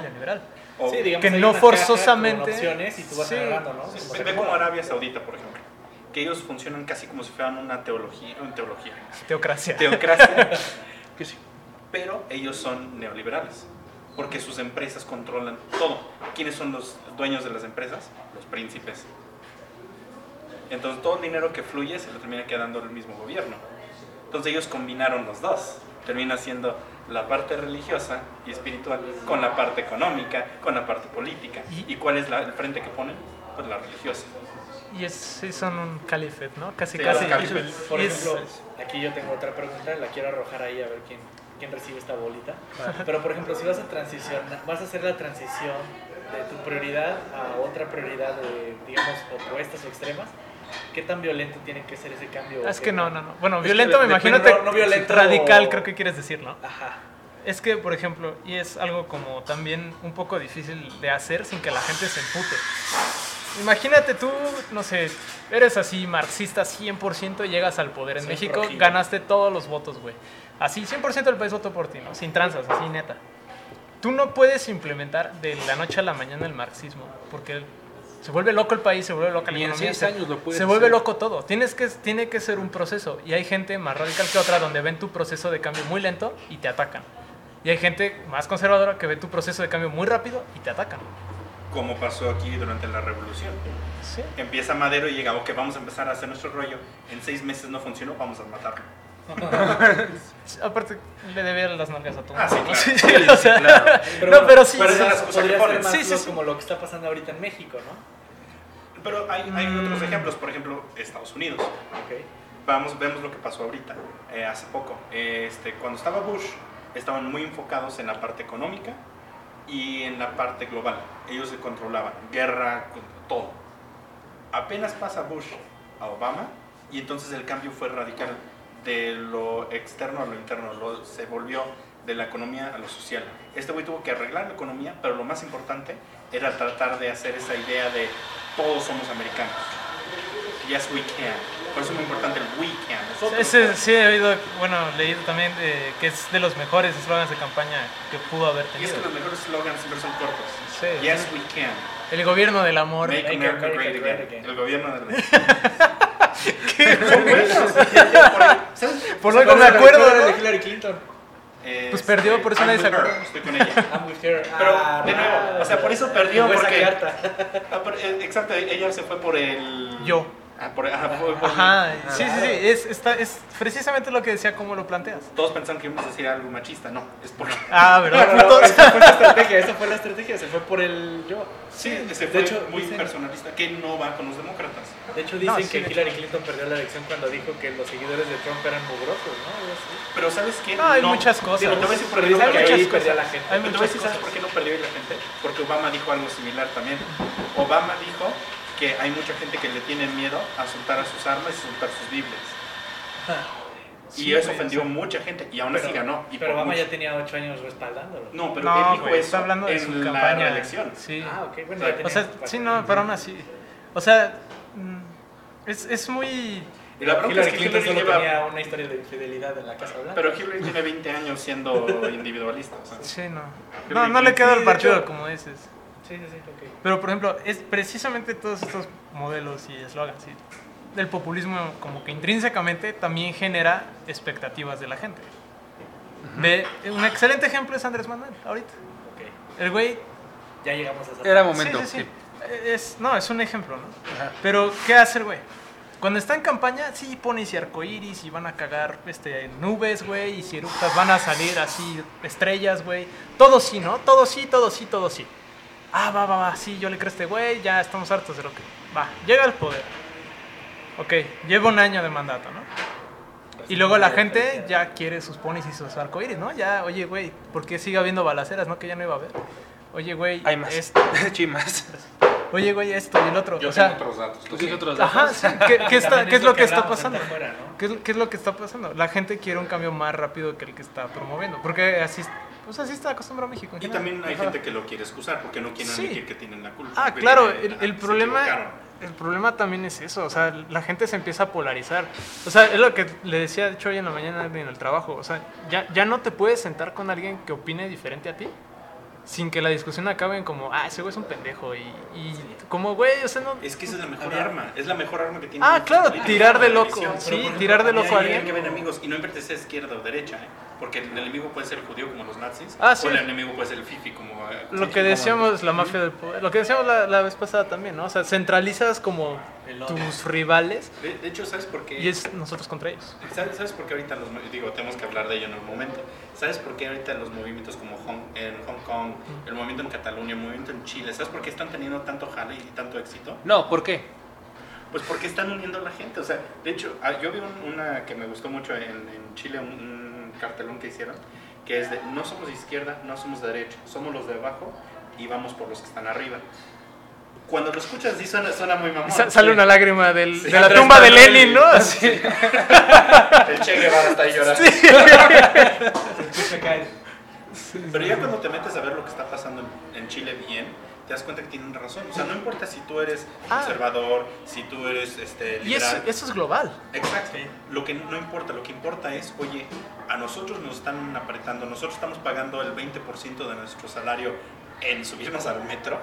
neoliberal. O- Sí, digamos, que no forzosamente- opciones y tú vas Sí. agarrando, ¿no? Sí, ve, se ve como. Arabia Saudita, por ejemplo, que ellos funcionan casi como si fueran una teología, una teología, Teocracia. teocracia, Que sí. pero ellos son neoliberales, porque sus empresas controlan todo. ¿Quiénes son los dueños de las empresas? Los príncipes. Entonces todo el dinero que fluye se lo termina quedando el mismo gobierno. Entonces ellos combinaron los dos. Termina siendo la parte religiosa y espiritual con la parte económica, con la parte política. Y- ¿Y cuál es la- el frente que ponen? Pues la religiosa. Y es, sí, son un califet, ¿no? Casi, Sí, casi. califet. Por Y es- ejemplo, aquí yo tengo otra pregunta, la quiero arrojar ahí a ver quién, quién recibe esta bolita. Pero por ejemplo, si vas a transicionar, vas a hacer la transición de tu prioridad a otra prioridad de, digamos, opuestas o extremas, ¿qué tan violento tiene que ser ese cambio? es ¿Qué que no, no, no. Bueno, Es violento me imagino. no- no violento- Radical creo que quieres decir, ¿no? Ajá. Es que, por ejemplo, y es algo como también un poco difícil de hacer sin que la gente se empute. Imagínate tú, no sé, eres así marxista 100% y llegas al poder en Soy México, ganaste todos los votos, güey. Así, 100% del país votó por ti, ¿no? Sin tranzas, así neta. Tú no puedes implementar de la noche a la mañana el marxismo, porque se vuelve loco el país, se vuelve loca la Ni en economía, seis se- años lo puedes se vuelve loco todo. Tienes que, tiene que ser un proceso. Y hay gente más radical que otra donde ven tu proceso de cambio muy lento y te atacan. Y hay gente más conservadora que ve tu proceso de cambio muy rápido y te atacan. Como pasó aquí durante la revolución. Sí. Empieza Madero y llega, ok, vamos a empezar a hacer nuestro rollo. En seis meses no funcionó, vamos a matarlo. Aparte, le debía las nalgas a todo. Ah, sí, claro. Sí, Sí, o sea, claro. no, pero sí. pero sí, sí. que ponen. más como lo que está pasando ahorita en México, ¿no? Pero hay, hay Mm. otros ejemplos, por ejemplo, Estados Unidos. Ok. Vamos, vemos lo que pasó ahorita, eh, hace poco. Este, cuando estaba Bush, estaban muy enfocados en la parte económica y en la parte global. Ellos se controlaban, guerra, con- todo. Apenas pasa Bush a Obama y entonces el cambio fue radical de lo externo a lo interno, lo- se volvió de la economía a lo social. Este güey tuvo que arreglar la economía, pero lo más importante era tratar de hacer esa idea de todos somos americanos. Yes, we can. Por eso es muy importante el we can. nosotros Ese sí he oído, bueno, leído también eh, que es de los mejores eslogans de campaña que pudo haber Y es tenido. que los mejores slogans siempre son cortos. Sí. Yes, we can. El gobierno del amor. Make, Make America, America great, great again. again. El gobierno del... Son buenos. Por. Por algo me acuerdo, de. Hillary Clinton. Eh, Pues perdió, por eso nadie se acuerda. Estoy con ella. I'm with her. Pero, Ah, de nuevo, o sea, por eso perdió, porque... Ah, eh, exacto, ella se fue por el... Yo. Ah, por, ajá, fue por- Ajá, Ah. sí, sí, sí. Es, está, es precisamente lo que decía, cómo lo planteas. Todos pensaron que íbamos a decir algo machista, no, es porque... Ah, No, ¿verdad? no, no, esa fue la estrategia, esa fue la estrategia, se fue por el yo. Sí, se de fue hecho, muy dicen- personalista, que no va con los demócratas. De hecho No, dicen sí, que de Hillary Clinton perdió la elección cuando dijo que los seguidores de Trump eran mugrosos, ¿no? Pero ¿sabes qué? No, hay muchas cosas. Digo, te voy a decir por qué no perdió la gente. Hay Pero te voy a decir, ¿sabes por qué no perdió la gente? Porque Obama dijo algo similar también. Obama dijo que hay mucha gente que le tiene miedo a soltar a sus armas y soltar sus Biblias. Sí, y eso ofendió mucha gente y aún así Pero- ganó. Y Pero Obama mucho. ya tenía ocho años respaldándolo. No, pero No, él dijo güey, eso está hablando de en su la campaña. reelección. Sí. Ah, ok, bueno, O sea, ya tenía O sea, cuatro sí, no, pero aún así. O sea, mm, es, es muy. Y la bronca Hillary es que Clinton Hillary solo lleva- tenía una historia de infidelidad en la Casa Blanca. Pero Hillary tiene 20 años siendo individualista. o sea. Sí, no. No, no le queda Sí, el de partido, hecho- como dices. Sí, sí, sí, ok. Pero, por ejemplo, es precisamente todos estos modelos y eslogans ¿sí? del populismo como que intrínsecamente también genera expectativas de la gente. De, un excelente ejemplo es Andrés Manuel, ahorita. El güey... Ya llegamos a esa Era momento. sí, sí. sí. Es, no, es un ejemplo, ¿no? Pero, ¿qué hace el güey? Cuando está en campaña, sí pone ese arcoíris y van a cagar este, nubes, güey, y si eructas van a salir así estrellas, güey. Todo sí, ¿no? Todo sí, todo sí, todo sí. Ah, va, va, va, sí, yo le creo a este güey, ya estamos hartos de lo que... Va, llega al poder. Ok, lleva un año de mandato, ¿no? Y luego la gente ya quiere sus ponis y sus arcoíris, ¿no? Ya, oye, güey, ¿por qué sigue habiendo balaceras, no? Que ya no iba a haber. Oye, güey, Hay más. esto. Sí, más. Oye, güey, esto y el otro. Yo o sea, tengo otros datos. Tú otros datos. Ajá, sí. ¿Qué, qué está- qué es lo que está pasando? antes afuera, ¿no? ¿Qué es, qué es lo que está pasando? La gente quiere un cambio más rápido que el que está promoviendo. Porque así, pues así está acostumbrado México. en Y general. también hay Ajá. gente que lo quiere excusar porque no quieren Sí. admitir que tienen la culpa. Ah, claro, el, problema el problema también es eso, o sea, la gente se empieza a polarizar. O sea, es lo que le decía, de hecho, hoy en la mañana en el trabajo. O sea, ya, ya no te puedes sentar con alguien que opine diferente a ti sin que la discusión acabe en como, ah, ese güey es un pendejo. Y, y como, güey, o sea, no... Es que esa es la mejor arma. Es la mejor arma que tiene. Ah, claro, tirar de loco, sí, ejemplo, tirar de loco a alguien. Que ver enemigos y no si sea izquierda o derecha, ¿eh? porque el enemigo puede ser el judío como los nazis, Ah, sí. o el enemigo puede ser el fifi como. eh, Lo que decíamos, la mafia del poder. Lo que decíamos la, la vez pasada también, ¿no? O sea, centralizas como. Tus rivales De, de hecho, ¿sabes por qué? y es nosotros contra ellos. ¿Sabes, ¿Sabes por qué ahorita los digo, tenemos que hablar de ello en un momento? ¿Sabes por qué ahorita los movimientos como Hong, en Hong Kong, el movimiento en Cataluña, el movimiento en Chile, ¿sabes por qué están teniendo tanto jale y tanto éxito? No, ¿por qué? Pues porque están uniendo a la gente. O sea, de hecho, ah, yo vi un- una que me gustó mucho en, en Chile, un, un cartelón que hicieron, que es de no somos de izquierda, no somos de derecha, somos los de abajo y vamos por los que están arriba. Cuando lo escuchas, sí suena, suena muy mamón. Sa- sale Sí. una lágrima del- Sí. de la tumba de. Lenin, ¿no? Así. El Che Guevara está ahí llorando. Pero ya cuando te metes a ver lo que está pasando en, Chile bien, te das cuenta que tienen razón. O sea, no importa si tú eres Ah. conservador, si tú eres este, Y eso, liberal. eso es global. Exacto. Sí. Lo que no importa, lo que importa es, oye, a nosotros nos están apretando, nosotros estamos pagando el 20% de nuestro salario en subirnos al metro,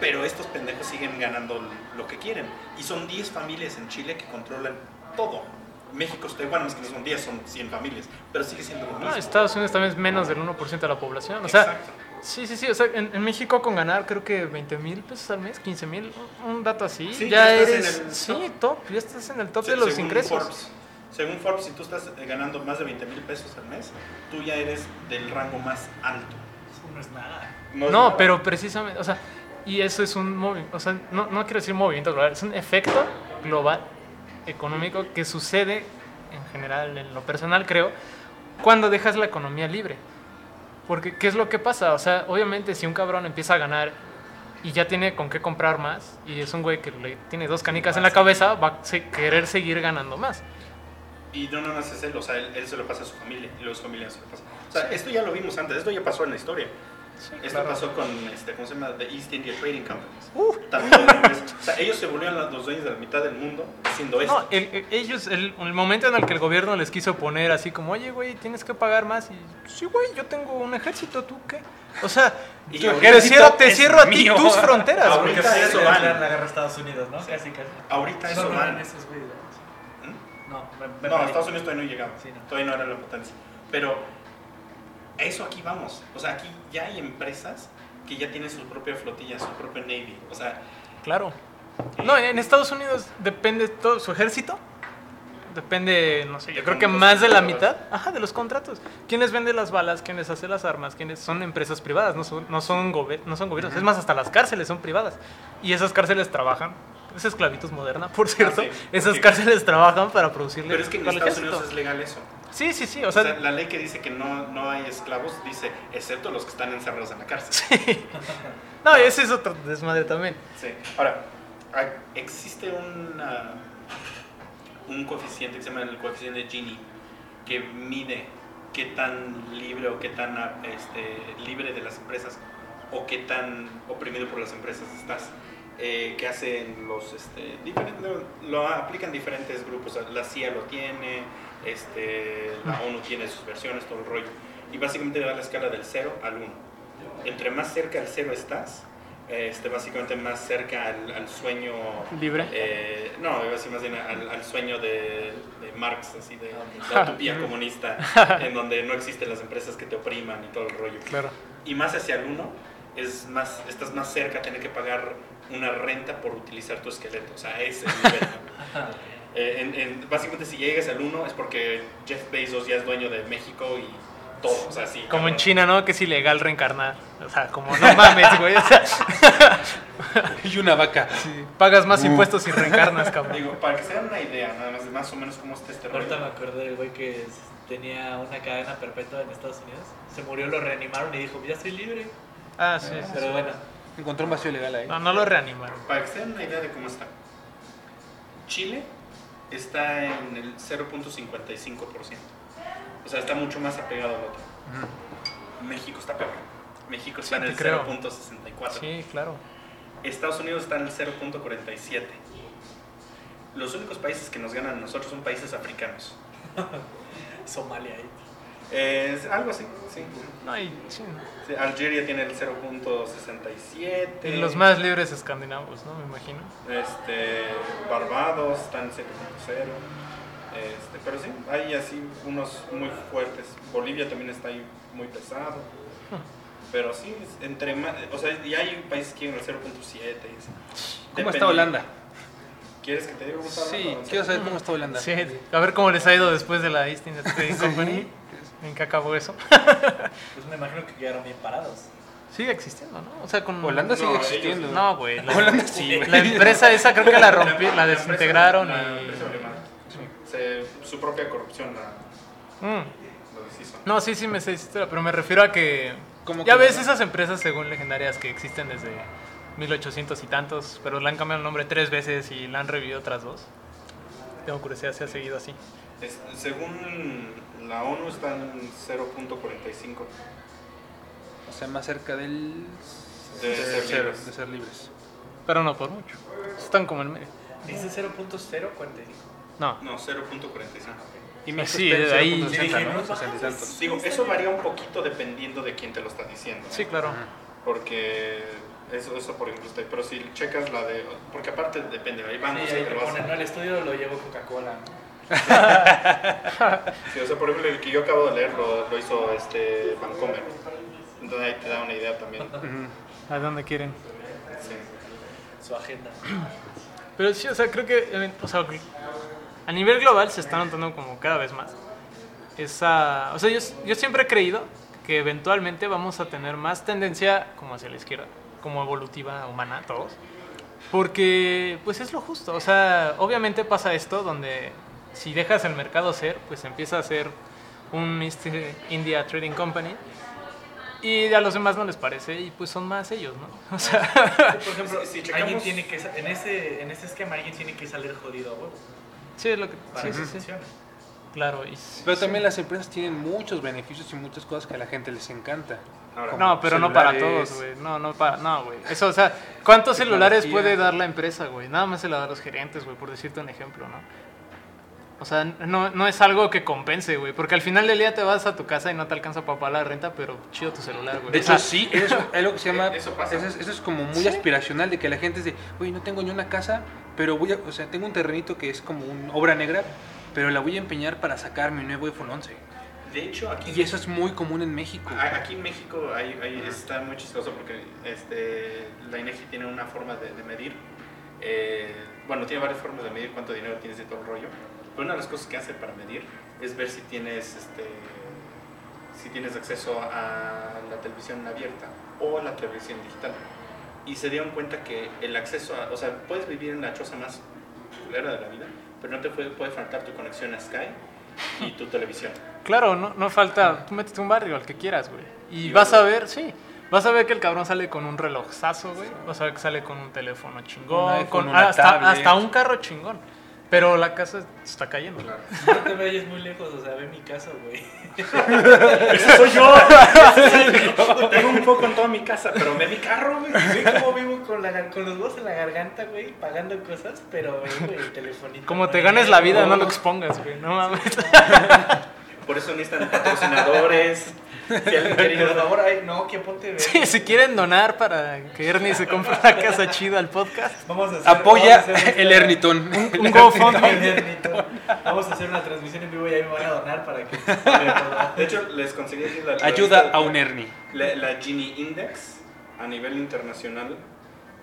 pero estos pendejos siguen ganando lo que quieren. Y son 10 familias en Chile que controlan todo. México, está igual, no es que no son 10, son 100 familias, pero sigue siendo lo mismo. No, Estados Unidos también es menos del 1% de la población. O sea, Exacto. sí, sí, sí. O sea, en, en México con ganar creo que 20 mil pesos al mes, 15 mil, un, dato así. Sí, ya ya estás eres. en el sí, top. Ya estás en el top Se- de los según ingresos. Forbes, según Forbes, si tú estás eh, ganando más de 20 mil pesos al mes, tú ya eres del rango más alto. Eso no es nada. No, nada. pero precisamente, o sea, y eso es un movimiento, o sea, no, no quiero decir movimiento global, es un efecto global económico que sucede en general, en lo personal creo, cuando dejas la economía libre. Porque, ¿qué es lo que pasa? O sea, obviamente si un cabrón empieza a ganar y ya tiene con qué comprar más, y es un güey que le tiene dos canicas en la cabeza, va a querer seguir ganando más. Y no, no, no es él, o sea, él, él se lo pasa a su familia y luego su familia se lo pasa. O sea, esto ya lo vimos antes, esto ya pasó en la historia. Esto claro. pasó con, este, ¿cómo se llama? The East India Trading Companies. Uh. También, o sea, ellos se volvieron los dueños de la mitad del mundo haciendo esto. No, el- el- ellos, el, el momento en el que el gobierno les quiso poner así como, oye, güey, tienes que pagar más. Y, sí, güey, yo tengo un ejército, ¿tú qué? O sea, Y te, ahorita te cierro, te cierro a ti tus fronteras. Ahorita eso van. la guerra a Estados Unidos, ¿no? Casi. Ahorita eso no, no van. esos güeyes, ¿no? ¿Mm? No, me- me No, perdí. Estados Unidos todavía no llegaba. Sí, no. Todavía no era la potencia. Pero a eso aquí vamos. O sea, aquí ya hay empresas que ya tienen su propia flotilla, su propio Navy. O sea, Claro. No, en Estados Unidos depende todo su ejército. Depende, no sé, yo creo que más de la mitad ajá, de los contratos. ¿Quiénes venden las balas? ¿Quiénes hacen las armas? ¿Quiénes son empresas privadas? No son, no son, gobe- no son gobiernos. Es más, hasta las cárceles son privadas. Y esas cárceles trabajan. Es esclavitud moderna, por cierto. sí, Esas sí. cárceles trabajan para producirle pero es que en Estados ejército. Unidos es legal eso. Sí, sí, sí. O O sea, la ley que dice que no, no hay esclavos dice, excepto los que están encerrados en la cárcel. no, ese es otro desmadre también. Sí. Ahora, existe una- un coeficiente que se llama el coeficiente de Gini que mide qué tan libre o qué tan este, libre de las empresas o qué tan oprimido por las empresas estás. eh, que hacen los, este, diferentes, lo, lo aplican diferentes grupos. La CIA lo tiene, este, la ONU tiene sus versiones, todo el rollo. Y básicamente da la escala del 0 al 1. Entre más cerca al 0 estás, este, básicamente más cerca al, al sueño... Libre. eh, no, iba a decir más bien al, al sueño de, de Marx, así de la utopía comunista, en donde no existen las empresas que te opriman y todo el rollo. Claro. Y más hacia el 1, es más, estás más cerca a tener que pagar una renta por utilizar tu esqueleto. O sea, es el nivel. Eh, en- en- básicamente, si llegas al 1 es porque Jeff Bezos ya es dueño de México y todo. O sea, sí, Como en. China, ¿no? Que es ilegal reencarnar. O sea, como no mames, güey. O sea, Y una vaca. sí, pagas más impuestos si reencarnas, cabrón. Digo, para que se den una idea, nada más de más o menos cómo está este rollo. Ahorita me acordé del güey que tenía una cadena perpetua en Estados Unidos. Se murió, lo reanimaron y dijo, ya estoy libre. Ah, sí. sí. Pero bueno, Encontró un vacío legal ahí. No, no lo reanimaron. Para que se den una idea de cómo está. Chile está en el 0.55%. O sea, está mucho más apegado al otro. México está peor. México Sí, está en el creo. 0.64. Sí, claro. Estados Unidos está en el 0.47. Los únicos países que nos ganan a nosotros son países africanos. Somalia ahí. Algo así, sí. No, y, sí, no. Sí, Algeria tiene el 0.67. Y los más libres escandinavos, ¿no? Me imagino. Este, Barbados está en 0.0. Este, pero sí, hay así unos muy fuertes. Bolivia también está ahí muy pesado. Pero sí, entre más, o sea, y hay países que llegan al 0.7. y así. ¿Cómo está Holanda? ¿Quieres que te diga cómo está Sí, Holanda? quiero saber cómo está Holanda. Sí, a ver cómo les ha ido después de la East India Trading Company. ¿En qué acabó eso? Pues me imagino que quedaron bien parados. Sigue existiendo, ¿no? O sea, con... Holanda sigue No, existiendo. No, güey. La, Holanda sí, la empresa esa creo que la rompí, la desintegraron la y... empresa alemana. Se- su propia corrupción la, Mm. lo deshizo. No, sí, sí me sé pero me refiero a que... ¿Cómo Ya que ves no? esas empresas según legendarias que existen desde 1800 y tantos, pero le han cambiado el nombre tres veces y la han revivido otras dos. Tengo curiosidad si ha seguido así. Es- según la ONU está en 0.45. O sea, más cerca del... De ser cero, libres. de ser libres. Pero no por mucho. Están como en medio. Dice 0.045. No. No, 0.45. Y México Sí, de ahí- 0.60, Sí, dije, ¿no? no, 60 y tantos. Digo, eso varía un poquito dependiendo de quién te lo está diciendo. ¿no? Sí, claro. Porque eso, eso por ejemplo, está- pero si checas la de... Porque aparte depende, hay bancos Sí, ahí te lo ponen, no, el estudio lo llevó Coca-Cola. Sí, o sea, por ejemplo, el que yo acabo de leer lo, lo hizo este Vancomer. Entonces ahí te da una idea también. ¿A dónde quieren? Sí. Su agenda. Pero sí, o sea, creo que o sea, a nivel global se está notando como cada vez más. Esa, o sea, yo, yo siempre he creído que eventualmente vamos a tener más tendencia como hacia la izquierda, como evolutiva humana, todos. Porque, pues es lo justo. O sea, obviamente pasa esto donde si dejas el mercado ser, pues empieza a ser un East India Trading Company. Y a los demás no les parece y pues son más ellos, ¿no? O sea, Por ejemplo, Si- si alguien checamos- tiene que, en, ese, en ese esquema alguien tiene que salir jodido a huevo. sí, es lo que... Para Sí, que sí, sí. funcione. Claro. Y, Pero también las empresas tienen muchos beneficios y muchas cosas que a la gente les encanta. Ahora, No, pero no para todos, güey. No, no para. No, güey. Eso, o sea, ¿cuántos celulares puede dar la empresa, güey? Nada más se la da a los gerentes, güey, por decirte un ejemplo, ¿no? O sea, no, no es algo que compense, güey. Porque al final del día te vas a tu casa y no te alcanza para pagar la renta, pero chido tu celular, güey. De O sea, hecho, sí, eso es algo que se llama. Eso pasa. Eso es, eso es como muy aspiracional de que la gente es de, oye, no tengo ni una casa, pero voy a. O sea, tengo un terrenito que es como una obra negra, pero la voy a empeñar para sacar mi nuevo iPhone 11. De hecho, aquí, Y eso es muy común en México. a- aquí en México hay- hay- está muy chistoso porque este, la INEGI tiene una forma de, de medir. eh, bueno, tiene varias formas de medir cuánto dinero tienes y todo el rollo. Pero una de las cosas que hace para medir es ver si tienes, este, si tienes acceso a la televisión abierta o a la televisión digital. Y se dieron cuenta que el acceso a, o sea, puedes vivir en la choza más culera de la vida, pero no te puede, puede faltar tu conexión a Sky y tu televisión. Claro, no, no falta. Tú métete un barrio, al que quieras, güey. Y, Y vas a ver, sí. Vas a ver que el cabrón sale con un relojazo, güey. Vas a ver que sale con un teléfono chingón. Un iPhone, con una hasta, tablet. hasta un carro chingón. Pero la casa está cayendo. Claro. No te vayas muy lejos, o sea, ve mi casa, güey. ¡Ese soy yo! Tengo un foco en toda mi casa, pero ve mi carro, güey. Ve cómo vivo con, la, con los huevos en la garganta, güey, pagando cosas, pero, ve, güey, el telefonito. Como te ganes la vida, no lo expongas, güey. No mames. Por eso necesitan patrocinadores. Si alguien quiere ir Por a- favor, ay, no, que ponte. Sí, si quieren donar para que Ernie se compre una casa chida al podcast. Vamos a hacer, Apoya vamos a hacer el Ernitón. Un El GoFundMe. Vamos a hacer una transmisión en vivo y ahí me van a donar para que. De hecho, les conseguí la, la Ayuda a un Ernie. La, la Gini Index a nivel internacional,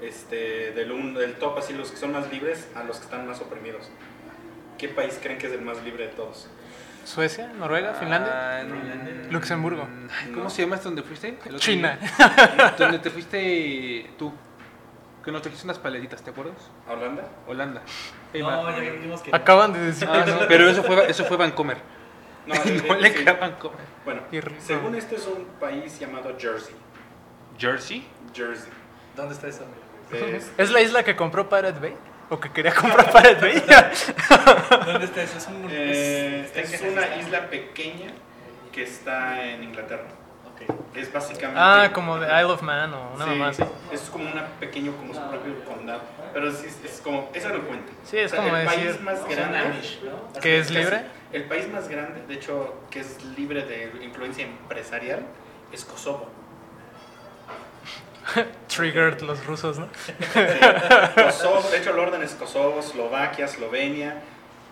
este, del, un- del top, así los que son más libres a los que están más oprimidos. ¿Qué país creen que es el más libre de todos? Suecia, Noruega, Finlandia, Ah, mm, Luxemburgo. ay, ¿Cómo No. se llama este donde fuiste? China. Donde te fuiste tú. Que nos trajiste unas paletitas, ¿te acuerdas? ¿A Holanda? Holanda. Ey, No, ya dijimos que. no. Acaban de decir Ah, que no, pero eso fue, eso fue Vancomer. No, No, le sí. queda Vancomer. Bueno, según esto es un país llamado Jersey. Jersey. Jersey. ¿Dónde está eso? Es- ¿Es la isla que compró Pirate Bay? ¿O que quería comprar Pirate Bay? ¿Dónde está eso? Es un. eh, es una isla pequeña que está en Inglaterra. Ok. Es básicamente... ah, como de Isle of Man o una Sí, mamá así. Es como un pequeño, como su propio condado. Pero sí, es, es como, eso no cuenta. Sí, es O sea, como el decir- país más grande. Amish, ¿no? ¿Que es libre? El país más grande, de hecho, que es libre de influencia empresarial, es Kosovo. Triggered los rusos, ¿no? Kosovo, de hecho, el orden es Kosovo, Eslovaquia, Eslovenia,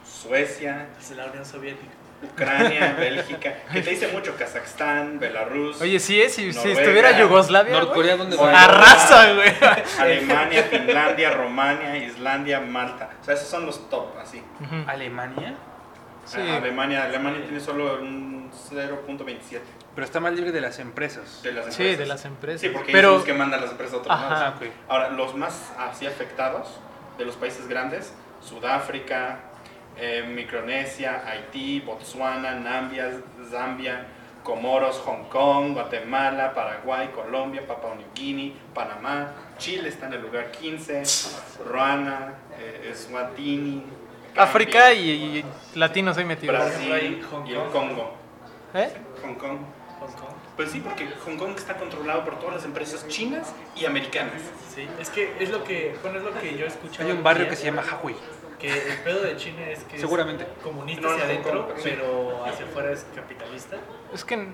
Suecia, Es la Unión Soviética. Ucrania, Bélgica, que te dice mucho Kazajstán, Belarus, Oye, sí es, si, si estuviera Yugoslavia, Norcorea, ¿dónde está? arrasa, güey. Alemania, Finlandia, Romania, Islandia, Malta. O sea, esos son los top, así. Alemania. Sí. Ah, Alemania, Alemania tiene solo un 0.27 Pero está más libre de las empresas. de las empresas. Sí, de las empresas. Sí, porque ellos Pero son los que mandan las empresas a otros Ajá. lados. Ah, ok. Ahora, los más así afectados de los países grandes, Sudáfrica, eh, Micronesia, Haití, Botswana, Nambia, Zambia, Comoros, Hong Kong, Guatemala, Paraguay, Colombia, Papua New Guinea, Panamá, Chile está en el lugar 15, Ruanda, eh, Eswatini, África y, y latinos ahí metidos. Brasil y el. Congo. ¿Eh? Hong Kong. Pues sí, porque Hong Kong está controlado por todas las empresas chinas y americanas. Sí, es que es lo que, bueno, es lo que yo he escuchado. Hay un barrio que se llama Hawaii. Que el pedo de China es que Seguramente. es comunista No, hacia no, adentro, no, sí. pero hacia afuera es capitalista. Es que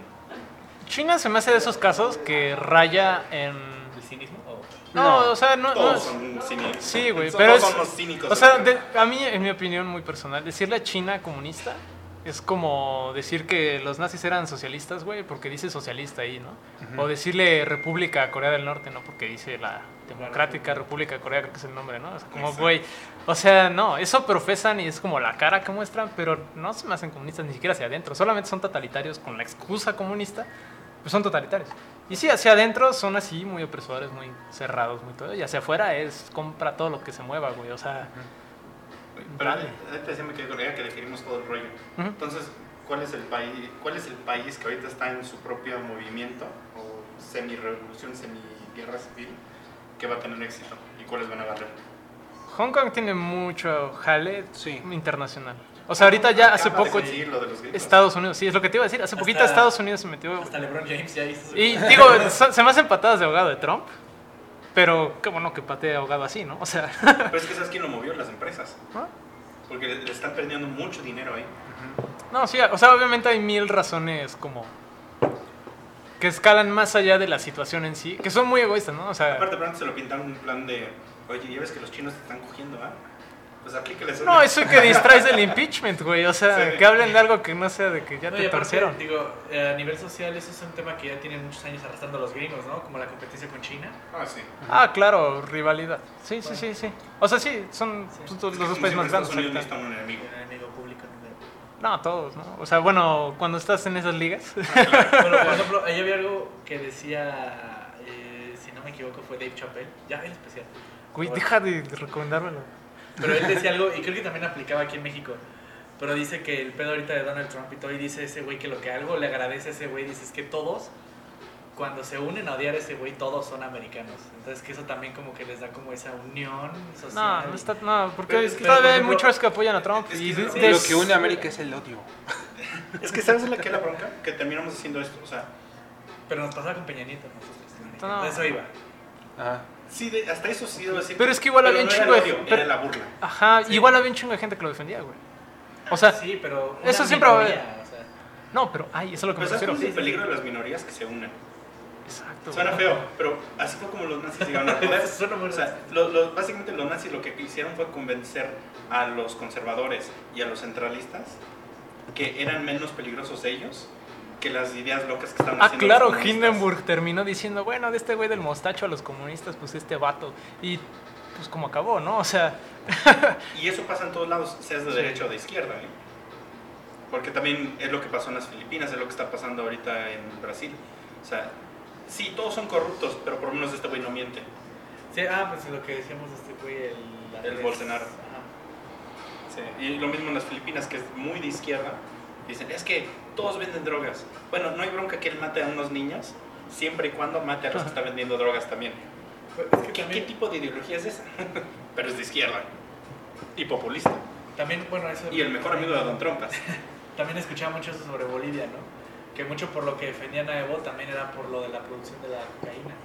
China se me hace de esos casos que raya en... ¿El cinismo? O- No, No, o sea, no... no Todos es- son cínicos. Sí, güey, pero todos es... son los cínicos. O sea, de- a mí, en mi opinión muy personal, decirle a China comunista es como decir que los nazis eran socialistas, güey, porque dice socialista ahí, ¿no? O decirle República a Corea del Norte, ¿no? Porque dice la Democrática República de Corea, creo que es el nombre, ¿no? Es como, Exacto. güey, o sea, no, eso profesan y es como la cara que muestran, pero no se me hacen comunistas ni siquiera hacia adentro, solamente son totalitarios con la excusa comunista, pues son totalitarios. Y sí, hacia adentro son así, muy opresores, muy cerrados, muy todo, y hacia afuera es compra todo lo que se mueva, güey, o sea... Pero ahorita decía que Corea que definimos todo el rollo. Ujú. Entonces, ¿cuál es el país, cuál es el país que ahorita está en su propio movimiento o semi-revolución, semi-guerra civil que va a tener éxito y cuáles van a valer? Hong Kong tiene mucho jale Sí. internacional. O sea, ahorita ya hace poco decir lo de los gringos. Estados Unidos, sí, es lo que te iba a decir, hace poquito Hasta- Estados Unidos se metió... Hasta LeBron James ya hizo su- Y digo, se me hacen patadas de ahogado de Trump, pero qué bueno que patee ahogado así, ¿no? O sea, Pero es que sabes quién lo movió, las empresas. ¿no? Porque le, le están perdiendo mucho dinero ahí. No, sí, o sea, obviamente hay mil razones como que escalan más allá de la situación en sí, que son muy egoístas, ¿no? O sea, Aparte, pronto se lo pintan un plan de, oye, ya ves que los chinos te están cogiendo, ¿ah? Pues aplíqueles una. no, eso que distraes del impeachment, güey, o sea, Sí. que hablen de algo que no sea de que ya No, te torcieron. Digo, eh, a nivel social, eso es un tema que ya tienen muchos años arrastrando a los gringos, ¿no? Como la competencia con China. Ah, sí. Ah, claro, rivalidad. Sí, sí, sí, sí. O sea, sí, son Sí. Es los dos países más grandes. Estados Unidos necesita un enemigo. El enemigo público. No, todos, ¿no? O sea, bueno, cuando estás en esas ligas. Bueno, por ejemplo, ahí había algo que decía, eh, si no me equivoco, fue Dave Chappelle. Ya, el especial. Güey, Bueno, deja de recomendármelo. Pero él decía algo, y creo que también aplicaba aquí en México. Pero dice que el pedo ahorita de Donald Trump y todo, y dice ese güey que lo que algo le agradece a ese güey, dice es que todos cuando se unen a odiar a ese güey, todos son americanos. Entonces que eso también como que les da como esa unión social. No, no está, no, porque Pero es que- todavía hay muchos que apoyan a Trump. Es que y de- Lo que une a América es el odio. Es que ¿sabes la que es la bronca? Que terminamos haciendo esto, o sea, Pero nos pasaba con Peña Nieto nosotros. Eso iba. Ajá. Sí, de- hasta eso sí debo decir. Pero es que igual había un chingo de- odio, pero- Era la burla. Ajá, Sí. igual había un chingo de gente que lo defendía, güey. O sea, sí, pero eso siempre va a haber. minoría, o sea, no, pero ay, eso es lo que Pero me ¿sabes refiero. es el peligro de las minorías que se unen? Exacto. Suena feo, pero así fue como los nazis llegaron al poder. Suena muy O sea, lo- lo- básicamente los nazis lo que hicieron fue convencer a los conservadores y a los centralistas que eran menos peligrosos ellos que las ideas locas que estaban Ah, haciendo claro, los comunistas. Hindenburg terminó diciendo, bueno, de este güey del mostacho a los comunistas, pues este vato. Y pues como acabó, ¿no? O sea, Y eso pasa en todos lados, seas de Sí. derecha o de izquierda. ¿eh? Porque también es lo que pasó en las Filipinas, es lo que está pasando ahorita en Brasil. O sea, sí, todos son corruptos, pero por lo menos este güey no miente. sí, ah, pues lo que decíamos de este güey, el... El Bolsonaro. Ajá. Sí, Y lo mismo en las Filipinas, que es muy de izquierda. Dicen, es que todos venden drogas. Bueno, no hay bronca que él mate a unos niños, siempre y cuando mate a los que están vendiendo drogas también. Pues, es que ¿Qué, también, qué tipo de ideología es esa? pero es de izquierda. Y populista. también, bueno, eso... Y el mejor amigo de Don Trompas. También escuchaba mucho eso sobre Bolivia, ¿no? Que mucho por lo que defendían a Evo también era por lo de la producción de la cocaína.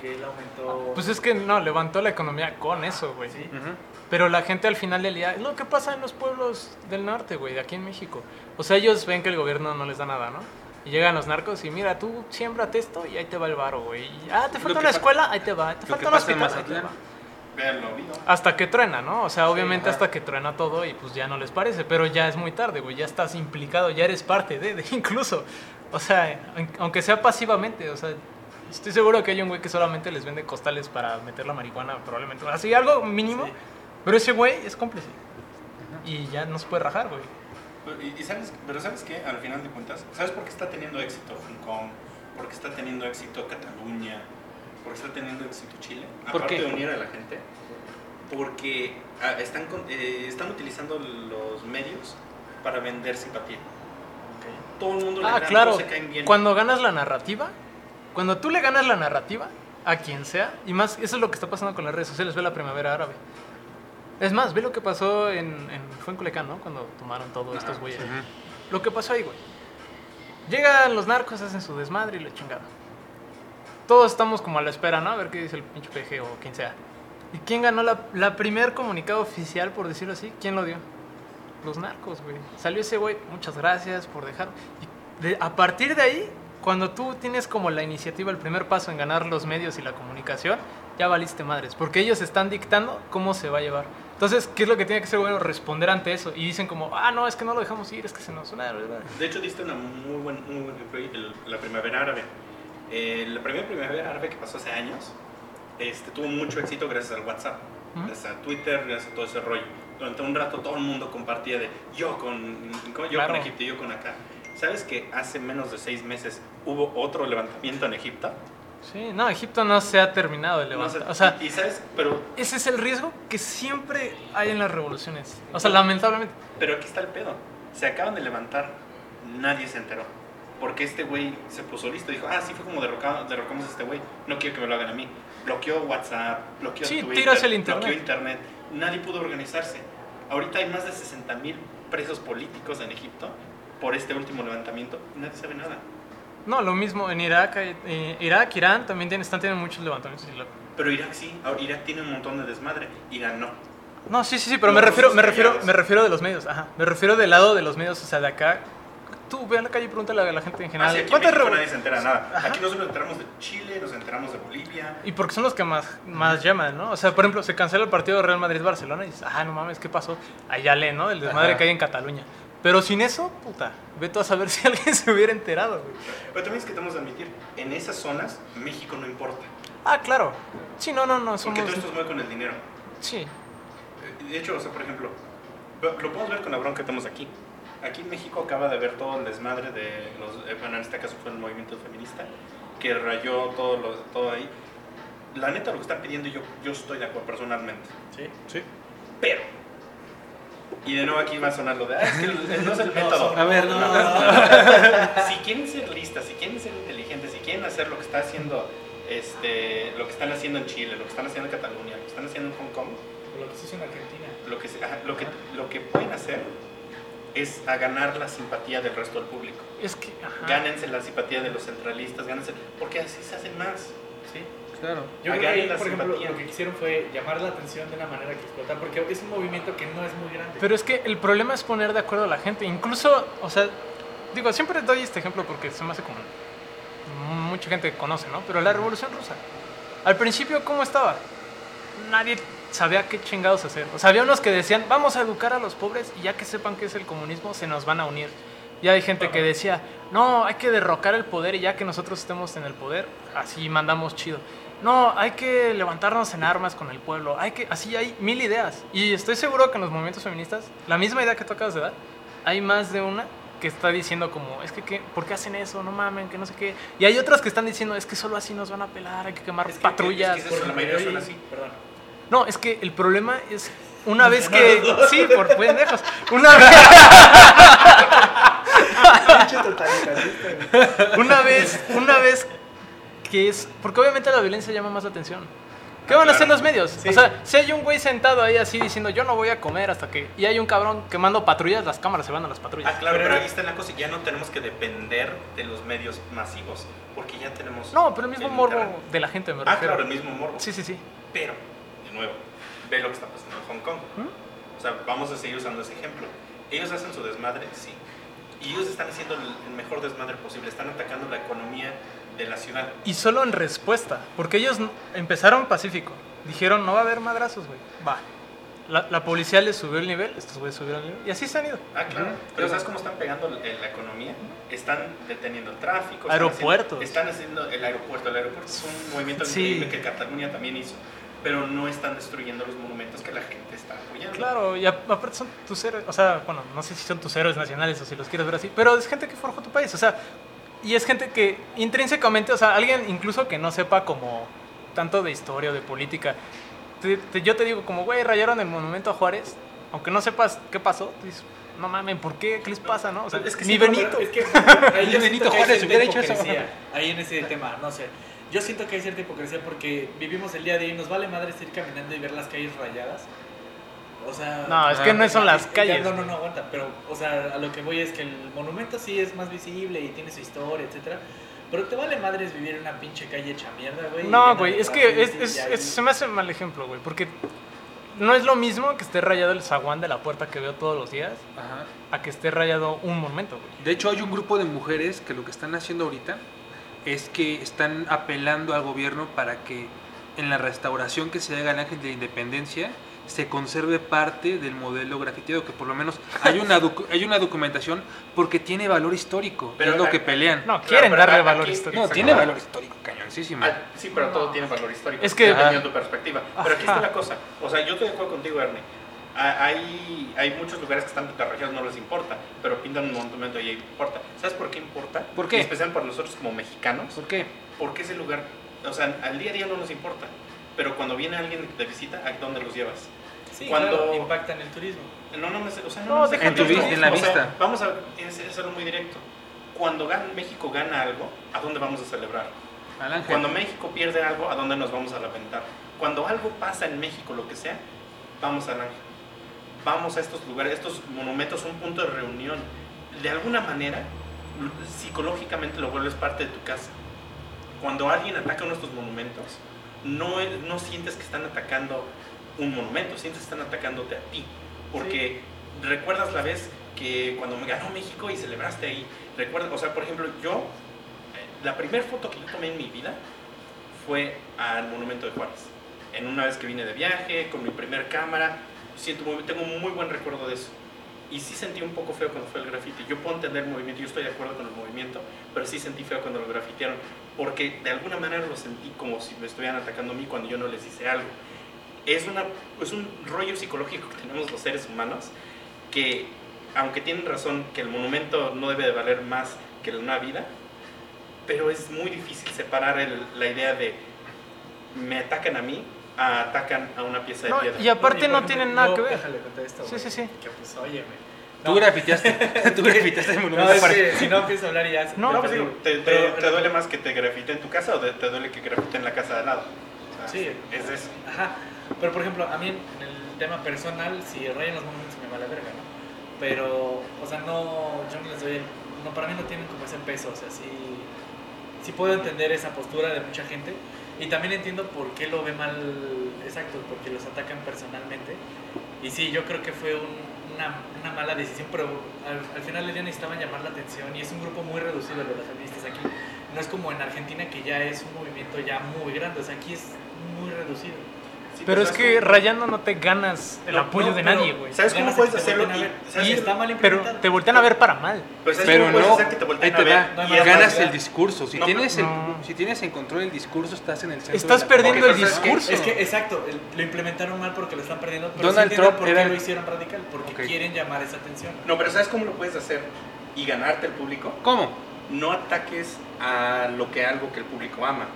Que él aumentó... pues es que no, levantó la economía con eso, güey. Sí. Ujú. Pero la gente al final del día, es lo que pasa en los pueblos del norte, güey, de aquí en México. O sea, ellos ven que el gobierno no les da nada, ¿no? Y llegan los narcos y mira, tú siémbrate esto y ahí te va el varo, güey. Y, ah, te falta una escuela, ahí te va. Te falta un hospital. Hasta que truena, ¿no? O sea, obviamente hasta que truena todo y pues ya no les parece, pero ya es muy tarde, güey, ya estás implicado, ya eres parte de, de incluso. O sea, aun- aunque sea pasivamente, o sea, estoy seguro que hay un güey que solamente les vende costales para meter la marihuana, probablemente. Así, algo mínimo, Sí. Pero ese güey es cómplice. Y ya no se puede rajar, güey. Pero, y, y sabes, pero ¿sabes qué? Al final de cuentas, ¿sabes por qué está teniendo éxito Hong Kong? ¿Por qué está teniendo éxito Cataluña? ¿Por qué está teniendo éxito Chile? ¿Por Aparte qué? de unir a la gente. Porque ah, están, con- eh, están utilizando los medios para vender simpatía. Todo el mundo le Ah, agrada, claro. se caen bien. Cuando ganas la narrativa, cuando tú le ganas la narrativa a quien sea, y más, eso es lo que está pasando con las redes sociales, ve la primavera árabe. Es más, ve lo que pasó en, en fue en Culiacán, ¿no? Cuando tomaron todos estos güeyes. Lo que pasó ahí, güey. Llegan los narcos, hacen su desmadre y la chingada. Todos estamos como a la espera, ¿no? A ver qué dice el pinche PG o quien sea. ¿Y quién ganó la, la primer comunicado oficial, por decirlo así? ¿Quién lo dio? Los narcos, güey. Salió ese güey, muchas gracias por dejar. Y de- a partir de ahí, cuando tú tienes como la iniciativa, el primer paso en ganar los medios y la comunicación, ya valiste madres. Porque ellos están dictando cómo se va a llevar. Entonces, ¿qué es lo que tiene que ser bueno? Responder ante eso. Y dicen como, ah, no, es que no lo dejamos ir, es que se nos suena. De hecho, diste una muy buen, muy buen ejemplo el- la primavera árabe. Eh, la primera primavera árabe que pasó hace años este, tuvo mucho éxito gracias al WhatsApp, Ujú. gracias a Twitter, gracias a todo ese rollo. Durante un rato todo el mundo compartía de yo con, con- yo Claro. con Egipto y yo con acá. ¿Sabes que hace menos de seis meses hubo otro levantamiento en Egipto? Sí, no, Egipto no se ha terminado de No levantar. O sea, y, y sabes, pero, ese es el riesgo que siempre hay en las revoluciones. O sea, lamentablemente. pero aquí está el pedo. Se acaban de levantar, nadie se enteró. Porque este güey se puso listo. Dijo, ah, sí fue como derrocado, derrocamos a este güey. No quiero que me lo hagan a mí. Bloqueó WhatsApp, bloqueó Sí, Twitter, tiras el internet. bloqueó internet. Nadie pudo organizarse. Ahorita hay más de 60 mil presos políticos en Egipto por este último levantamiento. Nadie sabe nada. No, lo mismo en Irak, eh, Irak, Irán también tienen, están teniendo muchos levantamientos. Pero Irak sí, ahora Irak tiene un montón de desmadre. Irán no. No, sí, sí, sí, pero me refiero, me refiero, callados. me refiero de los medios, ajá. Me refiero del lado de los medios, o sea, de acá. Tú ve a la calle y pregúntale a la gente en general. Aquí ¿cuántas México revo- nadie se entera de nada. Ajá. Aquí nosotros nos enteramos de Chile, nos enteramos de Bolivia. Y porque son los que más, más llaman, ¿no? O sea, por ejemplo, se cancela el partido Real Madrid-Barcelona y dices, ah, no mames, ¿qué pasó? Allá lee, ¿no? El desmadre Ajá. que hay en Cataluña. Pero sin eso, puta, ve tú a saber si alguien se hubiera enterado, güey. Pero también es que tenemos que admitir, en esas zonas México no importa. Ah, claro. Sí, no, no, no, Porque somos... todo esto se mueve con el dinero. Sí. Eh, De hecho, o sea, por ejemplo, lo lo podemos ver con la bronca que tenemos aquí. Aquí en México acaba de ver todo el desmadre de los, eh, bueno, en este caso fue el movimiento feminista, que rayó todo, lo, todo ahí. La neta lo que están pidiendo yo, yo estoy de acuerdo personalmente. Sí. Sí. Pero, Y de nuevo aquí va a sonar lo de, ah, es que no es el método. A ver, no, no, no, si quieren ser listas, si quieren ser inteligentes, si quieren hacer lo que está haciendo, este, lo que están haciendo en Chile, lo que están haciendo en Cataluña, lo que están haciendo en Hong Kong, Lo que se hizo en Argentina. lo que, ajá, lo que, lo que pueden hacer es a ganar la simpatía del resto del público. Es que, ajá. Gánense la simpatía de los centralistas, gánense, porque así se hacen más. Claro. Yo creo que ahí, por ejemplo, lo que quisieron fue llamar la atención de una manera que explotar, porque es un movimiento que no es muy grande. Pero es que el problema es poner de acuerdo a la gente. Incluso, o sea, digo, siempre doy este ejemplo porque se me hace como mucha gente conoce, ¿no? Pero la Revolución Rusa, al principio, ¿cómo estaba? Nadie sabía qué chingados hacer. O sea, había unos que decían, vamos a educar a los pobres y ya que sepan qué es el comunismo, se nos van a unir. Y hay gente que decía, no, hay que derrocar el poder y ya que nosotros estemos en el poder, así mandamos chido. No, hay que levantarnos en armas con el pueblo. Hay que, así hay mil ideas. Y estoy seguro que en los movimientos feministas, la misma idea que tú acabas de dar, hay más de una que está diciendo como, es que, ¿qué? ¿por qué hacen eso? No mamen, que no sé qué. Y hay otras que están diciendo, es que solo así nos van a pelar, hay que quemar Es que- patrullas. es que la mayoría son así. Perdón. No, es que el problema es una vez que... Sí, por pendejos. Una vez... una vez, una vez que es... Porque obviamente la violencia llama más la atención. ¿Qué Ah, van a hacer los medios? Sí. O sea, si hay un güey sentado ahí así diciendo yo no voy a comer hasta que... Y hay un cabrón quemando patrullas, las cámaras se van a las patrullas. Ah, claro, Pero- pero ahí está la cosa, ya no tenemos que depender de los medios masivos, porque ya tenemos... No, pero el mismo el morbo internet. de la gente me Ah, refiero. claro, el mismo morbo. Sí, sí, sí. Pero, de nuevo, ve lo que está pasando en Hong Kong. ¿Mm? O sea, vamos a seguir usando ese ejemplo. Ellos hacen su desmadre, sí. Y ellos están haciendo el mejor desmadre posible. Están atacando la economía de la ciudad. Y solo en respuesta, porque ellos empezaron pacífico. Dijeron, no va a haber madrazos, güey. Va. La, la policía les subió el nivel, estos güeyes subieron el nivel. Y así se han ido. Ah, claro. Ujú. Pero ¿sabes cómo están pegando la la economía? Están deteniendo el tráfico. están Aeropuertos. haciendo- Están haciendo el aeropuerto. El aeropuerto es un movimiento Sí. increíble que Cataluña también hizo. Pero no están destruyendo los monumentos que la gente está apoyando. Claro, y a- aparte son tus héroes, o sea, bueno, no sé si son tus héroes nacionales o si los quieres ver así, pero es gente que forjó tu país, o sea, y es gente que intrínsecamente, o sea, alguien incluso que no sepa como tanto de historia o de política, te- te- yo te digo como, güey, rayaron el monumento a Juárez, aunque no sepas qué pasó, tú dices, no mames, ¿por qué? ¿Qué les pasa, no? O sea, Es que ni sí, Benito. Es que ahí yo Benito que Juárez hubiera hecho eso. Ahí en ese tema, no sé. Yo siento que hay cierta hipocresía porque vivimos el día a día y nos vale madre ir caminando y ver las calles rayadas. O sea. No, es que no son las calles. No, no, no, aguanta. Pero, o sea, a lo que voy es que el monumento sí es más visible y tiene su historia, etcétera. Pero te vale madres vivir en una pinche calle hecha mierda, güey. No, güey, es que es, es- es- se me hace mal ejemplo, güey, porque no es lo mismo que esté rayado el zaguán de la puerta que veo todos los días Ajá. a que esté rayado un monumento, güey. De hecho, hay un grupo de mujeres que lo que están haciendo ahorita es que están apelando al gobierno para que en la restauración que se haga al Ángel de la Independencia se conserve parte del modelo grafiteado, que por lo menos hay una, docu- hay una documentación porque tiene valor histórico, Pero es lo a- que pelean. No, Claro, quieren pero darle valor aquí- histórico. No, tiene valor histórico, cañoncísimo. Ah, sí, pero todo tiene valor histórico. Es que- dependiendo de tu perspectiva. Pero aquí está la cosa. O sea, yo estoy de acuerdo contigo, Ernie. Ah, Hay, hay muchos lugares que están pintarrajeados, no les importa, pero pintan un monumento y ahí importa. ¿Sabes por qué importa? ¿Por qué? Y especial para nosotros como mexicanos. ¿Por qué? Porque ese lugar, o sea, al día a día no nos importa. Pero cuando viene alguien de visita, ¿a dónde los llevas? Sí, cuando- claro, impacta en el turismo. No, no, o sea, No, no, deja En vista, en la O sea, vista. vamos a es, es algo muy directo. Cuando gana, México gana algo, ¿a dónde vamos a celebrar? Al Ángel. Cuando México pierde algo, ¿a dónde nos vamos a lamentar? Cuando algo pasa en México, lo que sea, vamos al ángel. Vamos a estos lugares, estos monumentos son un punto de reunión. De alguna manera, psicológicamente lo vuelves parte de tu casa. Cuando alguien ataca uno de estos monumentos, no, no sientes que están atacando un monumento, sientes que están atacándote a ti. Porque recuerdas la vez que cuando me ganó México y celebraste ahí, recuerdas, o sea, por ejemplo, yo, eh, la primera foto que yo tomé en mi vida fue al Monumento de Juárez. En una vez que vine de viaje, con mi primer cámara, siento muy- tengo un muy buen recuerdo de eso. Y sí sentí un poco feo cuando fue el grafiti. Yo puedo entender el movimiento, yo estoy de acuerdo con el movimiento, pero sí sentí feo cuando lo grafitearon, porque de alguna manera lo sentí como si me estuvieran atacando a mí cuando yo no les hice algo. Es, una, es un rollo psicológico que tenemos los seres humanos, que aunque tienen razón que el monumento no debe de valer más que una vida, pero es muy difícil separar el- la idea de me atacan a mí atacan a una pieza de No, piedra. y aparte no ejemplo, tienen nada yo- que ver. Déjale contar esto. Sí, sí, sí. Que pues, óyeme. Tú No, grafiteaste. Tú grafiteaste el No, monumento es para- que si no empiezo a hablar y ya. No, No, pues digo. ¿te, te- Pero- te duele más que te grafite en tu casa o te, te duele que grafite en la casa de al lado? O sea, Sí. Es eso. Ajá. Pero por ejemplo, a mí en el tema personal, si rayan los monumentos me vale verga, ¿no? Pero, o sea, no, yo no les doy, el- no, para mí no tienen como ese peso, o sea, sí, sí puedo entender esa postura de mucha gente y también entiendo por qué lo ve mal, exacto, porque los atacan personalmente. Y sí, yo creo que fue un- una, una mala decisión, pero al, al final del día necesitaban llamar la atención y es un grupo muy reducido de los feministas aquí. No es como en Argentina que ya es un movimiento ya muy grande, o sea, aquí es muy reducido. Sí, Pero pues, es ¿sabes que cómo- rayando no te ganas el No, apoyo no, de nadie, güey. ¿Sabes cómo puedes hacerlo? Y- está mal Pero te voltean a ver para mal. Pues ¿sabes Pero no, hacer que te ahí volteen a te ver? va. No hay Y más es- Ganas el discurso. Si, No, tienes no. El, si tienes en control el discurso, estás en el centro. Estás de la- perdiendo el discurso. Es que, exacto, lo implementaron mal porque lo están perdiendo, pero Donald Trump por qué lo hicieron radical, porque quieren llamar esa atención. No, pero ¿sabes cómo lo puedes hacer y ganarte el público? ¿Cómo? No ataques a lo que algo que el público ama.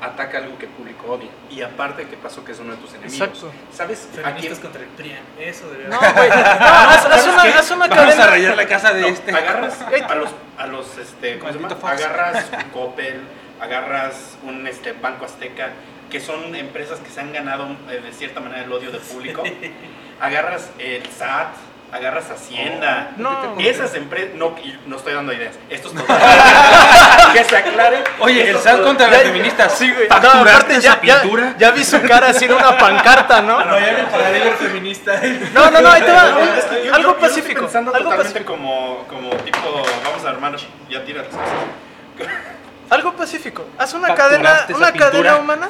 Ataca algo que el público odia. Y aparte, ¿qué pasó? Que es uno de tus enemigos. Exacto. ¿Sabes a quién? Feministas contra el PRIAN, eso debería No, güey. No, haz, haz una, haz una Vamos a rayar la casa de No, este. agarras a los, a los este, ¿cómo se llama? Maldito Fox. Agarras un Coppel, agarras un este, Banco Azteca, que son empresas que se han ganado eh, de cierta manera el odio del público. agarras el SAT, agarras Hacienda. No. Esas empresas, no, no estoy dando ideas. Esto es total. que se aclare. Oye, el SAT contra las feministas. Sí, güey. ¿Facturaste No, aparte esa ya, ya- pintura? ya vi su cara así en una pancarta, ¿no? No, ya me paré de ver feminista. No, no, no, ahí te va. No, es que yo- yo- algo yo lo estoy pacífico. pensando Algo totalmente pacífico. como, como tipo, vamos a armar, ya tira las cosas. Algo pacífico. Haz una ¿Facturaste cadena, una pintura? cadena humana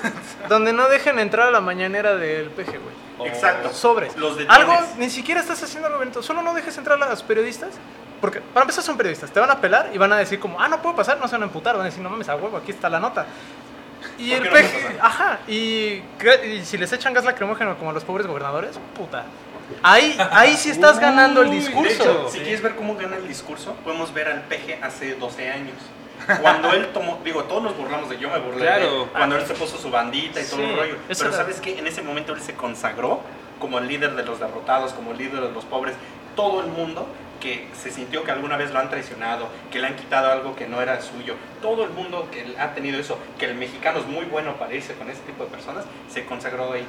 donde no dejen entrar a la mañanera del PG, güey. Exacto. Sobres. Los detienes. Algo, ni siquiera estás haciendo algo bonito. Solo no dejes entrar a los periodistas. Porque, para empezar, son periodistas. Te van a pelar y van a decir como, ah, no puedo pasar, no se van a emputar. Van a decir, no mames, a huevo, aquí está la nota. Y ¿Por el no pasar? ajá, y, si les echan gas lacrimógeno como a los pobres gobernadores, puta. Ahí, ahí sí estás ganando el De discurso. hecho, si Sí. quieres ver cómo gana el discurso, podemos ver al PG hace 12 años. Cuando él tomó, digo, todos nos burlamos de yo me burlé de Claro. cuando él se puso su bandita y todo el rollo. Pero era- sabes que en ese momento él se consagró como el líder de los derrotados, como el líder de los pobres. Todo el mundo que se sintió que alguna vez lo han traicionado, que le han quitado algo que no era suyo, todo el mundo que ha tenido eso, que el mexicano es muy bueno para irse con ese tipo de personas, se consagró ahí.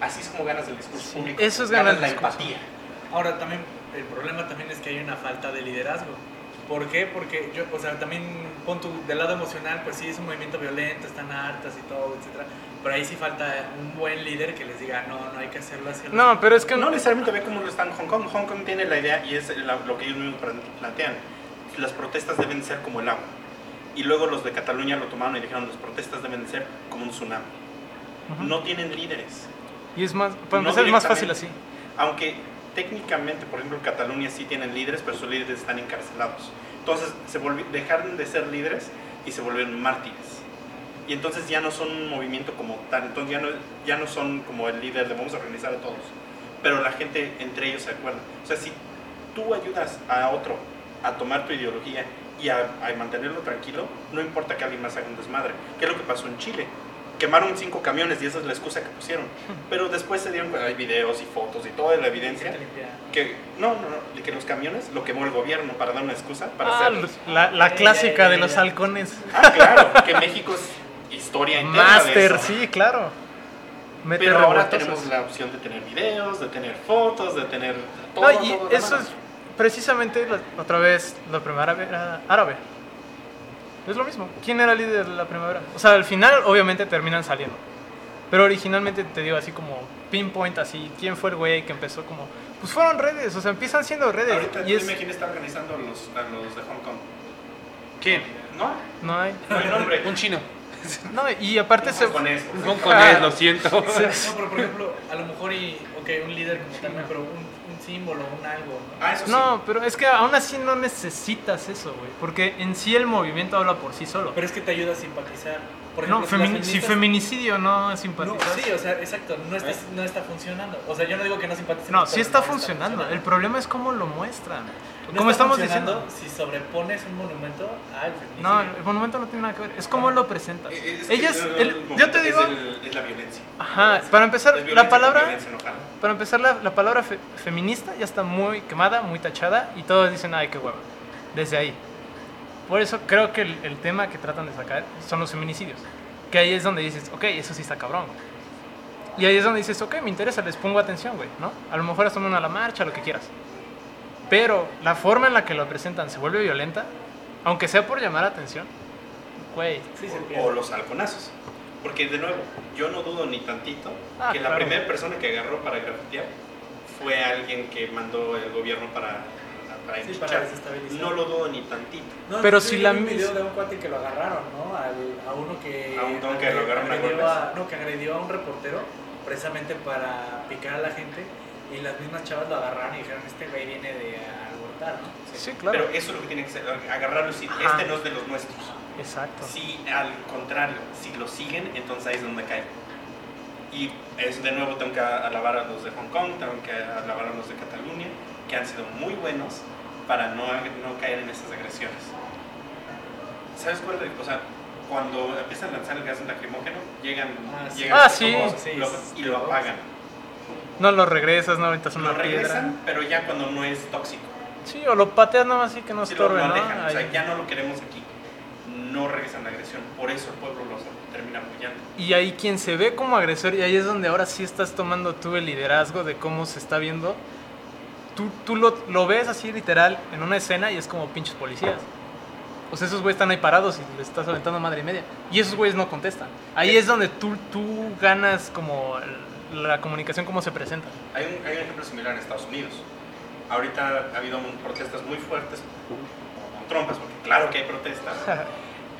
Así es como ganas el discurso Sí, público. eso es ganas el la discurso. empatía. Ahora también, el problema también es que hay una falta de liderazgo. ¿Por qué? Porque yo, o sea, también pon tu, del lado emocional, pues sí es un movimiento violento, están hartas y todo, etcétera. Pero ahí sí falta un buen líder que les diga, no, no hay que hacerlo así. No, pero es que No necesariamente ve cómo lo está en Hong Kong. Hong Kong tiene la idea y es la- lo que ellos mismos plan- plantean. Las protestas deben ser como el agua. Y luego los de Cataluña lo tomaron y dijeron las protestas deben ser como un tsunami. Ujú. No tienen líderes. Y es más, para No empezar es más fácil así. Aunque técnicamente, por ejemplo, en Cataluña sí tienen líderes, pero sus líderes están encarcelados. Entonces se dejaron de ser líderes y se volvieron mártires. Y entonces ya no son un movimiento como tal, entonces ya no, ya no son como el líder de vamos a organizar a todos. Pero la gente entre ellos se acuerda. O sea, si tú ayudas a otro a tomar tu ideología y a, a mantenerlo tranquilo, no importa que alguien más haga un desmadre. ¿Qué es lo que pasó en Chile? Quemaron cinco camiones y esa es la excusa que pusieron. Pero después se dieron cuenta, hay videos y fotos y toda la evidencia que no, no, no, de que los camiones lo quemó el gobierno para dar una excusa para Ah, hacerlo. los- la, la clásica ya, ya, de los halcones. Ah, claro, que México es historia entera de Master, eso. sí, claro. Mete Pero ahora tenemos la opción de tener videos, de tener fotos, de tener todo. No, y todo, eso todo. es precisamente la- otra vez la primavera era árabe. Es lo mismo. ¿Quién era el líder de la primavera? O sea, al final obviamente terminan saliendo. Pero originalmente te digo así como pinpoint así, ¿quién fue el güey que empezó como pues fueron redes, o sea, empiezan siendo redes Ahorita y es dime quién está organizando a los, a los de Hong Kong. ¿Quién? No, no hay no hay nombre. Un chino. no, y aparte se Con eso. Un hongkonés, lo siento. No, pero por ejemplo, a lo mejor, y, ok, un líder como tal, pero un símbolo, un algo. ¿no? Ah, eso sí. No, pero es que aún así no necesitas eso, güey, porque en sí el movimiento habla por sí solo. Pero es que te ayuda a simpatizar. por No, ejemplo, si feminicidio no es No, sí, o sea, exacto, no está, no está funcionando. O sea, yo no digo que no simpatice. No, sí está no funcionando. El problema es cómo lo muestran. No Como estamos diciendo. si sobrepones un monumento al feminicidio. No, el monumento no tiene nada que ver. Es cómo lo presentas. Eh, es que Ellas, el- el- el yo te digo, Es, el- es la violencia. ajá, para empezar, la palabra, para empezar la, la palabra fe- feminista ya está muy quemada, muy tachada y todos dicen, ay, qué hueva. Desde ahí. Por eso creo que el, el tema que tratan de sacar son los feminicidios. Que ahí es donde dices, ok, eso sí está cabrón. Y ahí es donde dices, ok, me interesa, les pongo atención, güey, ¿no? A lo mejor una a la marcha, lo que quieras. Pero la forma en la que lo presentan se vuelve violenta, aunque sea por llamar atención, güey. Sí, O pierde. los halconazos. Porque de nuevo, yo no dudo ni tantito Ah, que la claro. primera persona que agarró para grafitear fue alguien que mandó el gobierno para, para Sí, para desestabilizar. No lo dudo ni tantito. No, Pero si la un video de un cuate que lo agarraron, ¿no? Al- a uno que. A un don que lo agarraron a agredió golpes. No, que agredió a un reportero precisamente para picar a la gente. Y las mismas chavas lo agarraron y dijeron: Este güey viene de alborotar, ¿no? Sí, claro. Pero eso es lo que tiene que ser, agarrarlo y decir, Ajá. este no es de los nuestros. Exacto. Si al contrario, si lo siguen, entonces ahí es donde cae. Y es de nuevo tengo que alabar a los de Hong Kong, tengo que alabar a los de Cataluña, que han sido muy buenos para no, no caer en esas agresiones. ¿Sabes cuál? es? O sea, cuando empiezan a lanzar el gas lacrimógeno, llegan, Ah, sí. llegan Ah, así sí. como Sí, lo- sí, y lo apagan. No lo regresas, no aventas Lo una piedra. regresan, pero ya cuando no es tóxico. Sí, o lo pateas nada más así que no lo, estorbe, lo ¿no? alejan, o sea, ya no lo queremos aquí. No regresan la agresión. Por eso el pueblo los termina apoyando. Y ahí quien se ve como agresor, y ahí es donde ahora sí estás tomando tú el liderazgo de cómo se está viendo. Tú, tú lo, lo ves así literal en una escena y es como pinches policías. O sea, esos güeyes están ahí parados y le estás aventando madre y media. Y esos güeyes no contestan. Ahí es donde tú, tú ganas como el- la comunicación, cómo se presenta. Hay un, hay un ejemplo similar en Estados Unidos. Ahorita ha habido protestas muy fuertes con trompas, porque claro que hay protestas.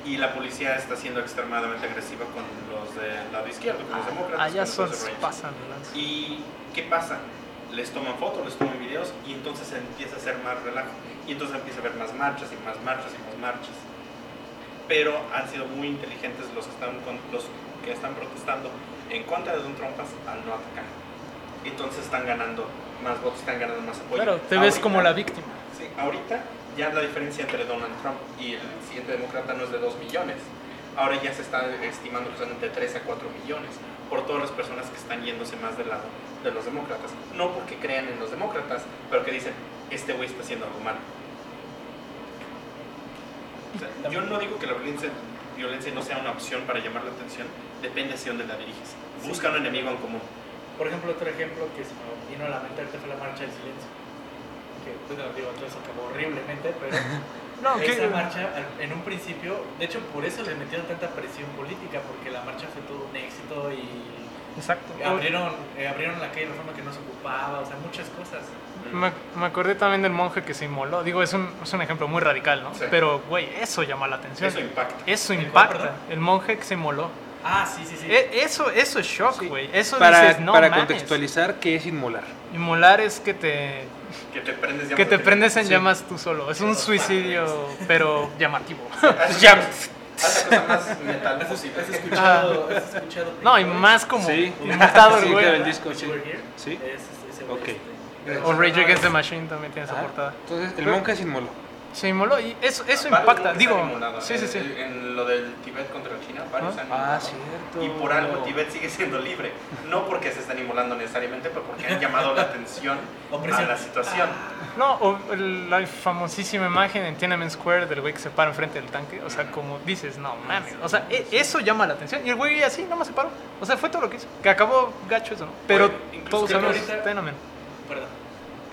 Y la policía está siendo extremadamente agresiva con los del lado izquierdo, con los demócratas. Allá son, los pasan. ¿Y qué pasa? Les toman fotos, les toman videos y entonces se empieza a hacer más relajo. Y entonces empieza a haber más marchas y más marchas y más marchas. Pero han sido muy inteligentes los que están, con- los que están protestando en contra de Don Trumpas al no atacar. Entonces están ganando más votos, están ganando más apoyo. Claro, te ves Ahorita- como la víctima. Sí, ahorita ya la diferencia entre Donald Trump y el siguiente demócrata no es de 2 millones. Ahora ya se está estimando que son entre 3 a 4 millones por todas las personas que están yéndose más del lado de los demócratas. No porque crean en los demócratas, pero que dicen, este güey está haciendo algo malo. O sea, yo no digo que la violencia, violencia no sea una opción para llamar la atención, depende hacia dónde la diriges. Busca un enemigo en común. Por ejemplo, otro ejemplo que se me vino a la mente fue la marcha del silencio. Que, bueno, digo, todo eso acabó horriblemente, pero No, esa marcha, en un principio, de hecho, por eso le metieron tanta presión política, porque la marcha fue todo un éxito y Exacto. abrieron, eh, abrieron la calle de reforma que no se ocupaba, o sea, muchas cosas. Me, me acordé también del monje que se inmoló. Digo, es un, es un ejemplo muy radical, ¿no? Sí. Pero, güey, eso llama la atención. Eso impacta. Eso ¿El cuál, impacta. El monje que se inmoló. Ah, sí, sí, sí. E- Eso, eso es shock, Sí. güey. Eso para dices, no para contextualizar, ¿qué es inmolar? Inmolar es que te, Que te prendes que te prendes en Sí. llamas tú solo. Es un suicidio, pero llamativo. Haz Ya- haz la cosa más metal ¿Has, posible. has escuchado, has escuchado No, y más como Sí. el disco, sí. Sí. Es- es- Ok. este. O Rage Against the Machine también tiene esa Ah, portada. Entonces, el monje se inmoló. Se inmoló y eso, eso impacta. Digo, sí, sí, sí. En, lo del Tibet contra China, varios Ah. han Ah, cierto. Y por algo Tibet sigue siendo libre. No porque se están inmolando necesariamente, pero porque han llamado la atención a la situación. No, o la famosísima imagen en Tiananmen Square del güey que se para enfrente del tanque. O sea, como dices, no mames. O sea, e- eso llama la atención. Y el güey así, nada más se paró. O sea, fue todo lo que hizo. Que acabó gacho eso, ¿no? Pero todos sabemos ahorita- Tiananmen.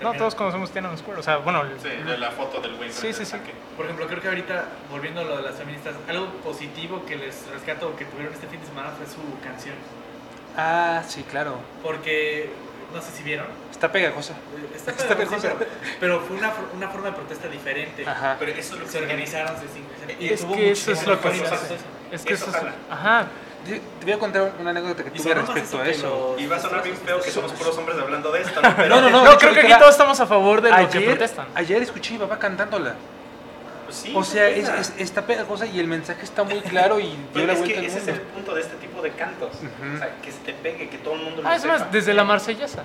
No, todos conocemos Tiananmen Square. O sea, bueno, el- Sí, de la foto del güey. Sí, sí, sí. Por ejemplo, creo que ahorita, volviendo a lo de las feministas, algo positivo que les rescato que tuvieron este fin de semana fue su canción. Ah, sí, claro. Porque, no sé si vieron, Está pegajosa. eh, está Está pegajosa, pero, pero fue una, una forma de protesta diferente. Ajá. Pero eso es lo que Se organizaron, se sincronizaron. y Es que eso es lo que es que Eso es. Ajá. Te te voy a contar una anécdota que tuve respecto a eso. los- Y va a sonar bien feo que somos puros hombres hablando de esto, ¿no? Pero No, no, no. No, creo que aquí era- todos estamos a favor de lo que protestan. ayer escuché a mi papá cantándola. Pues sí, O sea, es, pega. es- está pegajosa y el mensaje está muy claro y dio la es vuelta que ese es el punto de este tipo de cantos. Ujú. O sea, que se te pegue, que todo el mundo lo Ah, es sepa. más, desde la marsellesa.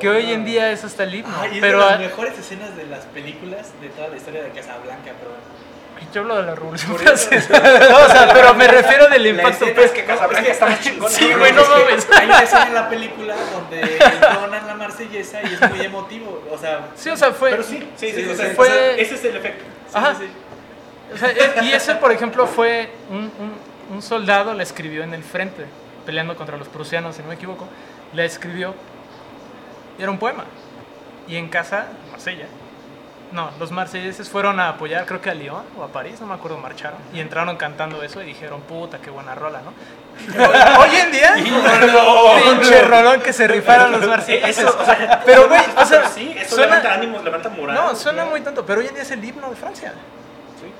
Que hoy en día es hasta el himno. Ah, y es pero de las mejores escenas de las películas de toda la historia de Casablanca, pero yo hablo de la Revolución. Francesa. No, o sea, pero me refiero del impacto. pues, es que Casablanca está más chingona. Sí, güey, no mames. Hay una escena en la película donde entonan la marsellesa y es muy emotivo. O sea, Sí, o sea, fue. Pero sí, sí, sí, Sí, o sea, fue- o sea, ese es el efecto. sí, Ajá. O sea, e- y ese, por ejemplo, fue un, un- un soldado, la escribió en el frente, peleando contra los prusianos, si no me equivoco. La escribió era un poema. Y en casa, Marsella. No, los marselleses fueron a apoyar, creo que a Lyon o a París, no me acuerdo, marcharon. Y entraron cantando eso y dijeron, puta, qué buena rola, ¿no? Hoy en día, pinche rolón que se rifaron los marselleses. Eso, o sea, Pero, güey, o sea, sí, eso suena- levanta ánimos, levanta moral. No, suena muy tonto, pero hoy en día es el himno de Francia.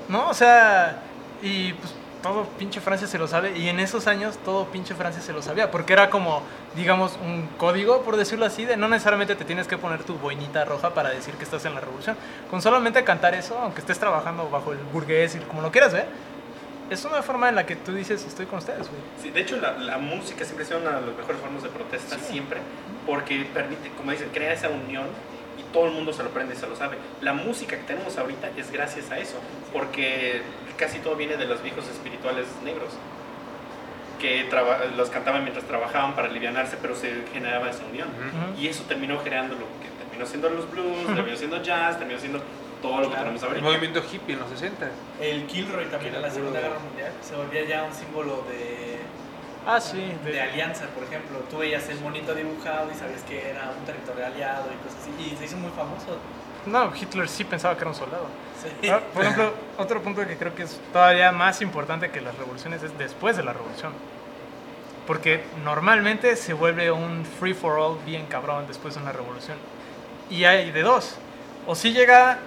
¿No? O sea, y pues todo pinche Francia se lo sabe. Y en esos años todo pinche Francia se lo sabía. Porque era como, digamos, un código, por decirlo así, de no necesariamente te tienes que poner tu boinita roja para decir que estás en la revolución. Con solamente cantar eso, aunque estés trabajando bajo el burgués y como lo quieras ver, es una forma en la que tú dices, estoy con ustedes, güey. Sí, de hecho, la, la música siempre ha sido una de las mejores formas de protesta, siempre, porque permite, como dicen, crea esa unión y todo el mundo se lo prende y se lo sabe. La música que tenemos ahorita es gracias a eso, porque casi todo viene de los viejos espirituales negros, que traba- los cantaban mientras trabajaban para alivianarse, pero se generaba esa unión. Ujú. Y eso terminó generando lo que terminó siendo los blues, terminó siendo jazz, terminó siendo todo lo que Claro. tenemos El ahorita. movimiento hippie en los 60. El Kilroy también en la Segunda Guerra Mundial se volvía ya un símbolo de, Ah, sí. de alianza, por ejemplo. Tú veías el monito dibujado y sabías que era un territorio aliado y cosas así. Y se hizo muy famoso. No, Hitler sí pensaba que era un soldado. Sí. Ah, Por ejemplo, otro punto que creo que es todavía más importante que las revoluciones es después de la revolución. Porque normalmente se vuelve un free for all bien cabrón después de una revolución. Y hay de dos. O si llega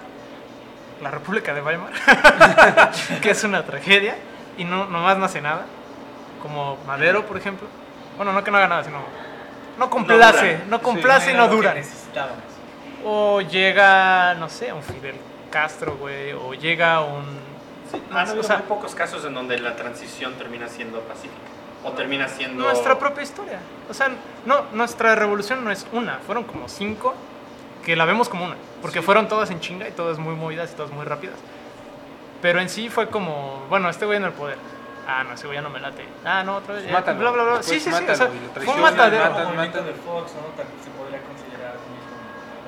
la República de Weimar, que es una tragedia, y no nomás no hace nada. Como Madero, por ejemplo. Bueno, no que no haga nada, sino no complace, no complace y no dura. O llega, no sé, un Fidel Castro, güey. O llega un. Han habido o sea, muy pocos casos en donde la transición termina siendo pacífica. O termina siendo... nuestra propia historia. O sea, no, nuestra revolución no es una, fueron como cinco que la vemos como una. Porque fueron todas en chinga y todas muy movidas y todas muy rápidas. Pero en sí fue como, bueno, este güey en el poder. Ah, no, ese güey ya no me late. Ah, no, otra vez. Mátalo. Bla, bla, bla. Sí, sí, sí. O sea, fue un matadero. matan, el movimiento matan.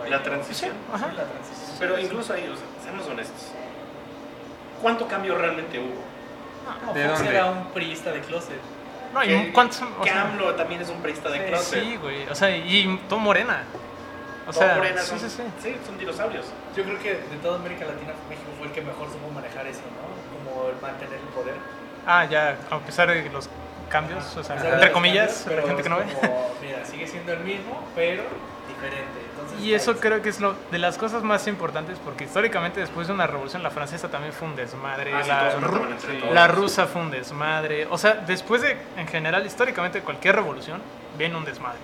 La transición. Ajá. Sí, la transición. Pero incluso ahí, o sea, seamos honestos. ¿Cuánto cambio realmente hubo? No, ¿De Fox dónde? era un priista de closet. No, y cuántos. o que sea, AMLO también es un priista de Sí, closet. Sí, güey. O sea, y todo morena. O Todo sea, Morena sí, son, sí, sí. sí, son dinosaurios. Yo creo que de toda América Latina México fue el que mejor supo manejar eso, ¿no? Como el mantener el poder. Ah, ya, a pesar de los cambios, o sea, entre comillas, pero gente que no ve. es como, Mira, sigue siendo el mismo, pero diferente. Y eso creo que es lo de las cosas más importantes porque históricamente después de una revolución la francesa también fue un desmadre, Ah, la, ru- sí. rusa fue un desmadre, o sea, después de en general históricamente cualquier revolución viene un desmadre.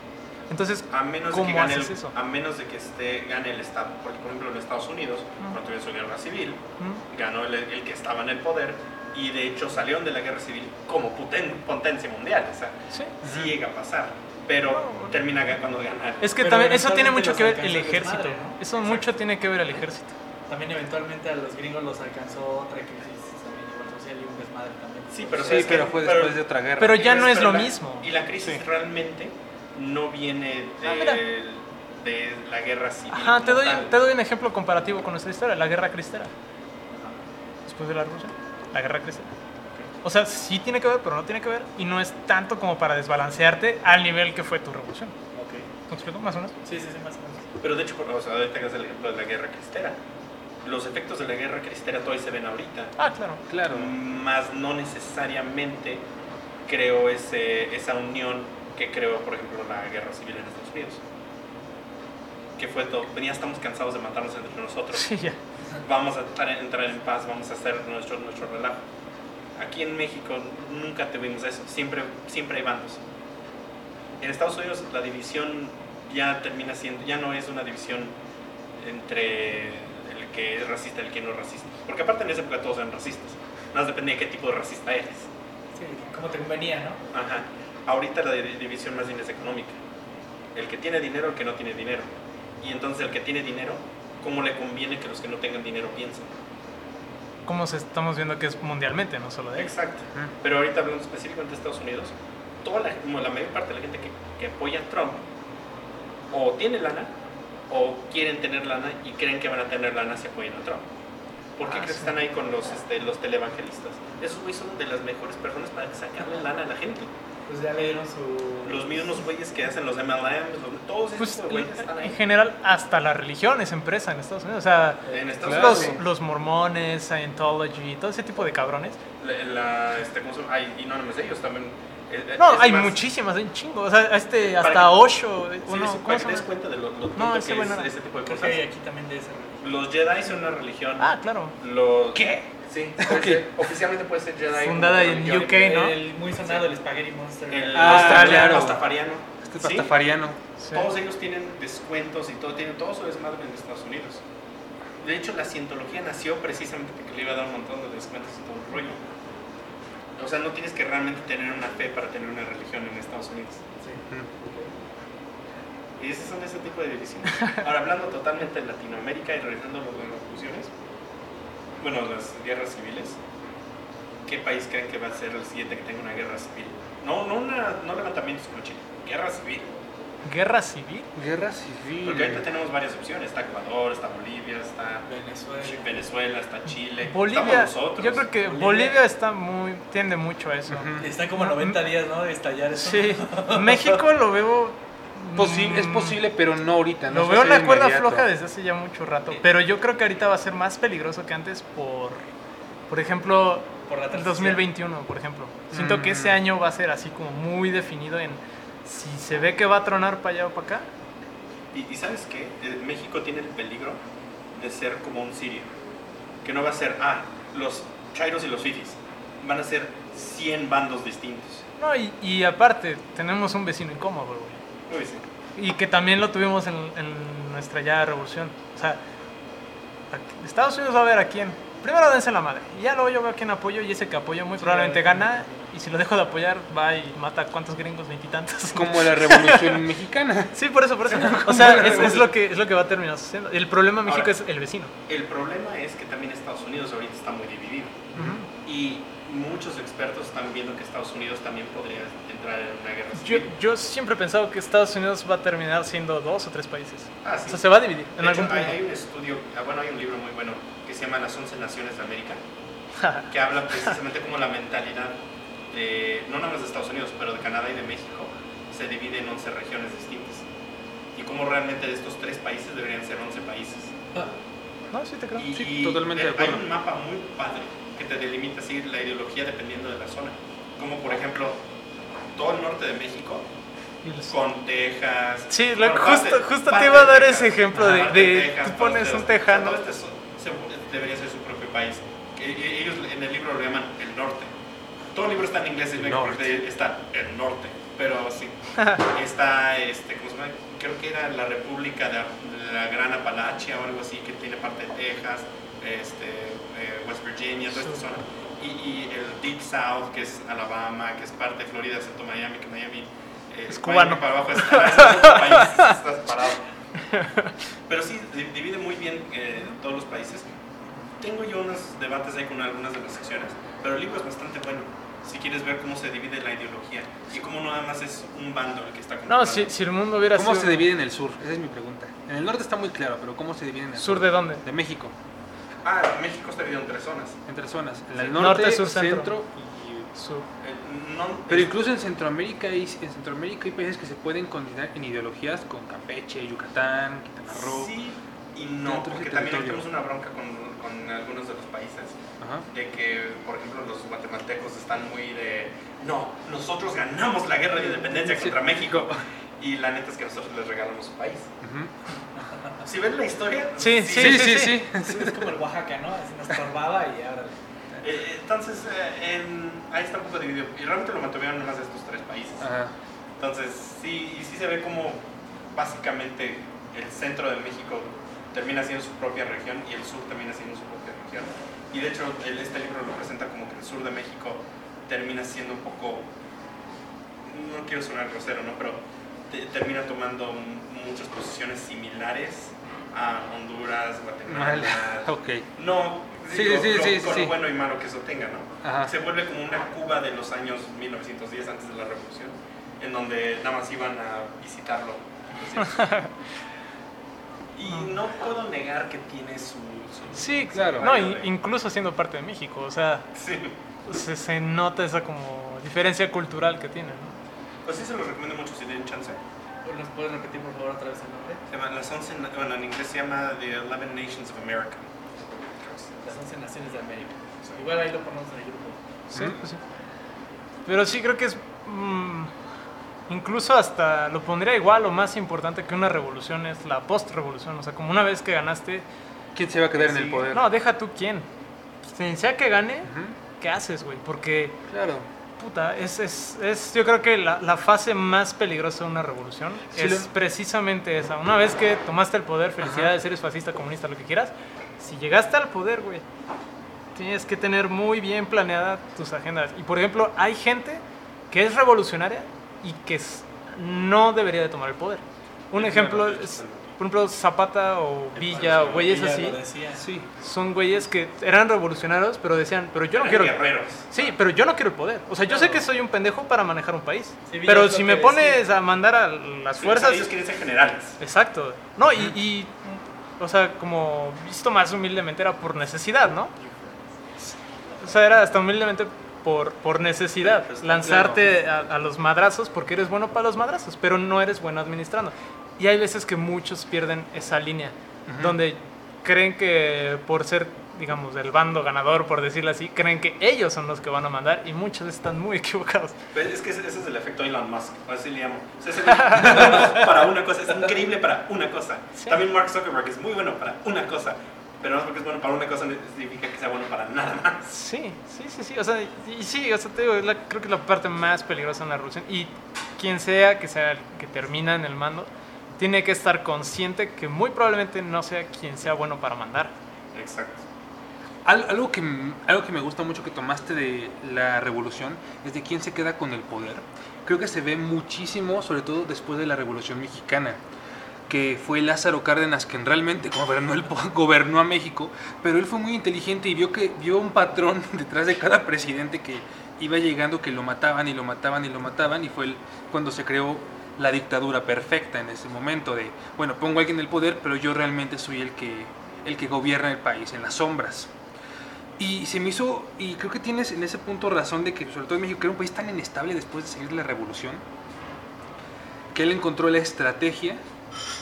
Entonces, A menos, de ¿cómo que gane el, haces eso? a menos de que esté, gane el Estado. Porque, por ejemplo, en Estados Unidos, cuando tuvieron su guerra civil, ¿Mm? ganó el, el que estaba en el poder y de hecho salieron de la guerra civil como puten- potencia mundial. O sea, sí llega a pasar. Pero termina cuando gana. Es que Pero también eso tiene mucho que ver el ejército. desmadre, ¿no? Eso mucho tiene que ver el ejército. También eventualmente a los gringos los alcanzó otra crisis también igual social y un desmadre también. Sí, pero Sí, ¿sabes pero fue Pero- después de otra guerra. Pero ya no es pero lo la- mismo. Y la crisis Sí. realmente no viene de, Ah, de la guerra civil. Ajá, te doy, tal. te doy un ejemplo comparativo con nuestra historia, la guerra cristera. Después de la Rusia, la guerra cristera. O sea, sí tiene que ver, pero no tiene que ver. Y no es tanto como para desbalancearte al nivel que fue tu revolución. Ok. ¿Me explico? Más o menos. Sí, sí, sí, más o menos. Pero de hecho, por- o sea, ahorita que es el ejemplo de la guerra cristera. Los efectos de la guerra cristera todavía se ven ahorita. Ah, claro. Claro. Más no necesariamente creo ese, esa unión que creó, por ejemplo, la guerra civil en Estados Unidos. Que fue todo, ya estamos cansados de matarnos entre nosotros. Sí, ya. vamos a entrar en paz, vamos a hacer nuestro, nuestro relajo. Aquí en México nunca tuvimos eso, siempre, siempre hay bandos. En Estados Unidos la división ya termina siendo, ya no es una división entre el que es racista y el que no es racista. Porque aparte en esa época todos eran racistas. Nada más depende de qué tipo de racista eres. Sí, como te convenía, ¿no? Ajá. Ahorita la di- división más bien es económica. El que tiene dinero, el que no tiene dinero. Y entonces el que tiene dinero, ¿cómo le conviene que los que no tengan dinero piensen? Como se estamos viendo que es mundialmente, no solo de ahí. Exacto. Pero ahorita hablando específicamente de Estados Unidos, toda la, como la mayor parte de la gente que, que apoya a Trump o tiene lana o quieren tener lana y creen que van a tener lana si apoyan a Trump. ¿Por qué Ah, crees sí. que están ahí con los, este, los televangelistas? Esos güeyes son de las mejores personas para sacarle lana a la gente. Pues ya le dieron su... Los mismos güeyes que hacen los MLMs, los- todos esos Pues güeyes están en ahí. general, hasta la religión es empresa en Estados Unidos. O sea, En Estados los, Unidos, los mormones, Scientology, todo ese tipo de cabrones. la, la- este, ¿cómo se llama? Ay, y no nomás ellos también. eh, eh, No, es hay más, muchísimas, hay un chingo. O sea, este, hasta que- Osho, Sí, uno, sí, ¿cómo para se que te des cuenta de lo, lo No, que es era. ese tipo de cosas. hay aquí también de. Los Jedi son una religión. Ah, claro. Los... ¿Qué? Sí, puede ser- oficialmente puede ser Jedi. Fundada en. UK, ¿no? El muy sonado, el Spaghetti Monster. El Ah, australiano, claro. rastafariano. Este es Sí, pastafariano. Sí. Todos ellos tienen descuentos y todo, tienen todo su desmadre en Estados Unidos. De hecho, la cientología nació precisamente porque le iba a dar un montón de descuentos y todo el rollo. O sea, no tienes que realmente tener una fe para tener una religión en Estados Unidos. Sí. Y esas son ese tipo de divisiones. Ahora, hablando totalmente de Latinoamérica y de las revoluciones, bueno, las guerras civiles, ¿qué país creen que va a ser el siguiente que tenga una guerra civil? No, no, una, no levantamientos como Chile, guerra civil. Guerra civil. Guerra civil. Porque ahorita tenemos varias opciones, está Ecuador, está Bolivia, está Venezuela. Venezuela, está Chile, Bolivia, estamos nosotros. yo creo que Bolivia. Bolivia está muy, tiende mucho a eso. Ujú. Están como 90 días, ¿no? De estallar eso. Sí, México lo veo... Posible, es mm, posible, pero no ahorita. No Lo veo la cuerda inmediato. floja desde hace ya mucho rato, Sí. pero yo creo que ahorita va a ser más peligroso que antes por, por ejemplo, Por la el transición. 2021, por ejemplo. Siento que Mm. ese año va a ser así como muy definido en si se ve que va a tronar para allá o para acá. Y, y ¿sabes qué? Eh, México tiene el peligro de ser como un sirio. Que no va a ser, ah, los chairos y los fifis. Van a ser 100 bandos distintos. No, y, y aparte, tenemos un vecino incómodo, güey. Uy, sí. Y que también lo tuvimos en, en nuestra ya revolución. O sea, Estados Unidos va a ver a quién. Primero dense la madre. Y ya luego yo veo a quién apoyo y ese que apoyo muy Sí, probablemente gana. Y si lo dejo de apoyar, va y mata a cuántos gringos, veintitantos. Como la revolución mexicana. Sí, por eso, por eso. O sea, es, es lo que, es lo que va a terminar sucediendo. El problema en México Ahora. es el vecino. El problema es que también Estados Unidos ahorita está muy dividido. Ujú. Y muchos expertos están viendo que Estados Unidos también podría entrar en una guerra Yo, civil. yo siempre he pensado que Estados Unidos va a terminar siendo dos o tres países. Ah, O sí. sea, se va a dividir en De algún hecho, hay, punto. hay un estudio, ah, bueno, hay un libro muy bueno que se llama Las 11 Naciones de América, que habla precisamente como la mentalidad de, no nada más de Estados Unidos, pero de Canadá y de México, se divide en 11 regiones distintas. Y cómo realmente de estos tres países deberían ser 11 países. no, sí te creo. Y, Sí, y totalmente de hay acuerdo. un mapa muy padre que te delimita así la ideología dependiendo de la zona. Como por ejemplo, todo el norte de México, con Texas. Sí, lo- bueno, justo, parte- justo parte te iba a dar Texas, ese ejemplo de, de Texas, tú parte pones un tejano. todo este debería ser su propio país. E- ellos en el libro lo llaman el norte. Todo el libro está en inglés y El está el norte, pero sí. está, este, ¿cómo se llama? Creo que era la República de, la Gran Apalachia o algo así, que tiene parte de Texas, este, Virginia, toda esta zona. Y, y el Deep South, que es Alabama, que es parte de Florida, excepto Miami, que Miami eh, Es cubano. Para abajo es, país, estás parado. Pero sí, di- divide muy bien eh, todos los países. Tengo yo unos debates ahí con algunas de las secciones, pero el libro es bastante bueno. Si quieres ver cómo se divide la ideología y cómo no nada más es un bando el que está No, si, si el mundo hubiera ¿Cómo sido... se divide en el sur? Esa es mi pregunta. En el norte está muy claro, pero ¿cómo se divide en el sur? ¿Sur de dónde? De México, Ah, México está dividido en tres zonas. en tres zonas. En el Sí. norte, Norte, sur, centro, centro. y... Sur. Eh, no- Pero es- incluso en Centroamérica, hay, en Centroamérica hay países que se pueden condicionar en ideologías con Campeche, Yucatán, Quintana Roo. Sí y no, porque también tenemos una bronca con, con algunos de los países. Ajá. de que, por ejemplo, los guatemaltecos están muy de, no, nosotros ganamos la guerra de independencia Sí. contra México. Y la neta es que nosotros les regalamos su país. Ujú. Si ven la historia, Sí, Sí, sí, sí. Sí, es como el Oaxaca, ¿no? Así nos estorbaba y ahora. Eh, entonces, eh, en- ahí está un poco dividido. Y realmente lo mantuvieron en más de estos tres países. Ajá. Entonces, sí, y sí se ve como básicamente el centro de México termina siendo su propia región y el sur termina siendo su propia región. Y de hecho, el- este libro lo presenta como que el sur de México termina siendo un poco, no quiero sonar grosero, ¿no? Pero te- termina tomando muchas posiciones similares a Honduras, Mal. Guatemala. Ok. No, Sí, digo, sí, lo- sí, con sí. lo bueno y malo que eso tenga, ¿no? Ajá. Se vuelve como una Cuba de los años 1910, antes de la revolución, en donde nada más iban a visitarlo. y no puedo negar que tiene su... su- Sí, Claro. No, in- incluso siendo parte de México, o sea, Sí. se, se nota esa como diferencia cultural que tiene, ¿no? Pues sí, se los recomiendo mucho si tienen chance. ¿Nos puedes repetir por favor otra vez el nombre? Llama Las 11, na- bueno, en inglés se llama The Eleven Nations of America. Las 11 Naciones de América. Igual ahí lo ponemos en el grupo. Sí, pues sí. Pero sí creo que es mm, incluso hasta lo pondría igual o más importante que una revolución es la post-revolución, o sea, como una vez que ganaste, ¿Quién se va a quedar en el poder? no, deja tú quién. Quien sea que gane. ¿qué haces, güey? Porque Claro. Puta, es, es, es- yo creo que la, la fase más peligrosa de una revolución Sí, es lo- precisamente esa. Una vez que tomaste el poder, felicidades, eres fascista, comunista, lo que quieras. Si llegaste al poder, güey, tienes que tener muy bien planeadas tus agendas. Y por ejemplo, hay gente que es revolucionaria y que no debería de tomar el poder. Un ejemplo es. Por ejemplo, Zapata o Villa o güeyes así. Sí. Son güeyes que eran revolucionarios, pero decían, pero yo no Eran quiero... guerreros. Sí, pero yo no quiero el poder. O sea, yo sé que soy un pendejo para manejar un país. Sí, pero si me decía. pones a mandar a las Sí, fuerzas... Ellos quieren ser generales. Exacto. No, y, y, o sea, como visto más humildemente era por necesidad, ¿no? O sea, era hasta humildemente por, por necesidad. Pues, Lanzarte a, a los madrazos porque eres bueno para los madrazos, pero no eres bueno administrando. Y hay veces que muchos pierden esa línea, donde creen que por ser, digamos, del bando ganador, por decirlo así, creen que ellos son los que van a mandar y muchos están muy equivocados. Pues es que ese, ese es el efecto Elon Musk, así le llamo. O sea, ese para una cosa, es increíble para una cosa. Sí. También Mark Zuckerberg es muy bueno para una cosa, pero no porque es bueno para una cosa no significa que sea bueno para nada más. Sí, sí, sí, sí. O sea, y sí, o sea, te digo, la- creo que es la parte más peligrosa en la revolución. Y quien sea que sea el que termina en el mando, tiene que estar consciente que muy probablemente no sea quien sea bueno para mandar. Exacto. Al- Algo que, algo que me gusta mucho que tomaste de la revolución es de quién se queda con el poder. Creo que se ve muchísimo, sobre todo después de la revolución mexicana, que fue Lázaro Cárdenas quien realmente gobernó a México, pero él fue muy inteligente y vio, que, vio un patrón detrás de cada presidente que iba llegando, que lo mataban y lo mataban y lo mataban, y fue el- cuando se creó la dictadura perfecta en ese momento de, bueno, pongo a alguien en el poder, pero yo realmente soy el que, el que gobierna el país, en las sombras. Y se me hizo, y creo que tienes en ese punto razón de que, sobre todo en México, que era un país tan inestable después de de la revolución, que él encontró la estrategia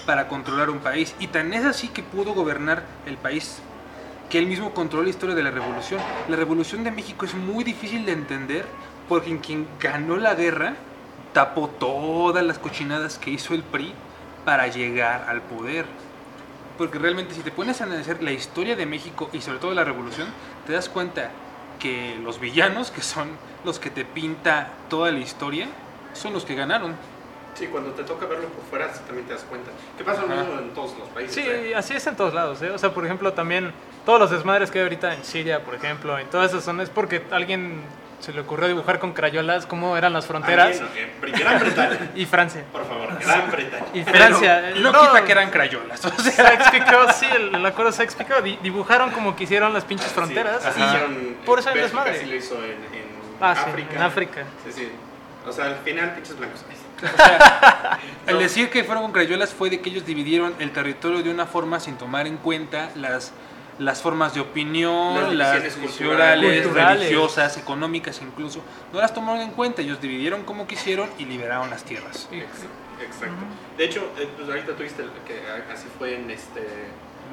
para controlar un país. Y tan es así que pudo gobernar el país, que él mismo controló la historia de la revolución. La revolución de México es muy difícil de entender porque en quien ganó la guerra tapó todas las cochinadas que hizo el PRI para llegar al poder. Porque realmente si te pones a analizar la historia de México y sobre todo la revolución, te das cuenta que los villanos, que son los que te pinta toda la historia, son los que ganaron. Sí, cuando te toca verlo por fuera también te das cuenta. ¿Qué pasa lo mismo en todos los países? Sí, eh? así es en todos lados. ¿eh? O sea, por ejemplo, también todos los desmadres que hay ahorita en Siria, por ejemplo, en todas esas zonas, es porque alguien se le ocurrió dibujar con crayolas cómo eran las fronteras. Ah, bien, ok. Gran Bretaña, Y Francia. por favor, Gran Bretaña. Y Francia. Pero no, No, quita que eran crayolas. O sea, Sykes-Picot, sí, el, el acuerdo Sykes-Picot, di- dibujaron como que hicieron las pinches fronteras. Sí, así hicieron- por eso hay Bélgica desmadre. sí lo hizo en, en Ah, sí, África. en África. Sí, sí. O sea, al final, pinches blancos. el decir que fueron con crayolas fue de que ellos dividieron el territorio de una forma sin tomar en cuenta las, las formas de opinión, Las las culturales, culturales. religiosas, económicas incluso. No las tomaron en cuenta, ellos dividieron como quisieron y liberaron las tierras. Exacto. De hecho, eh, pues ahorita tuviste que así fue en este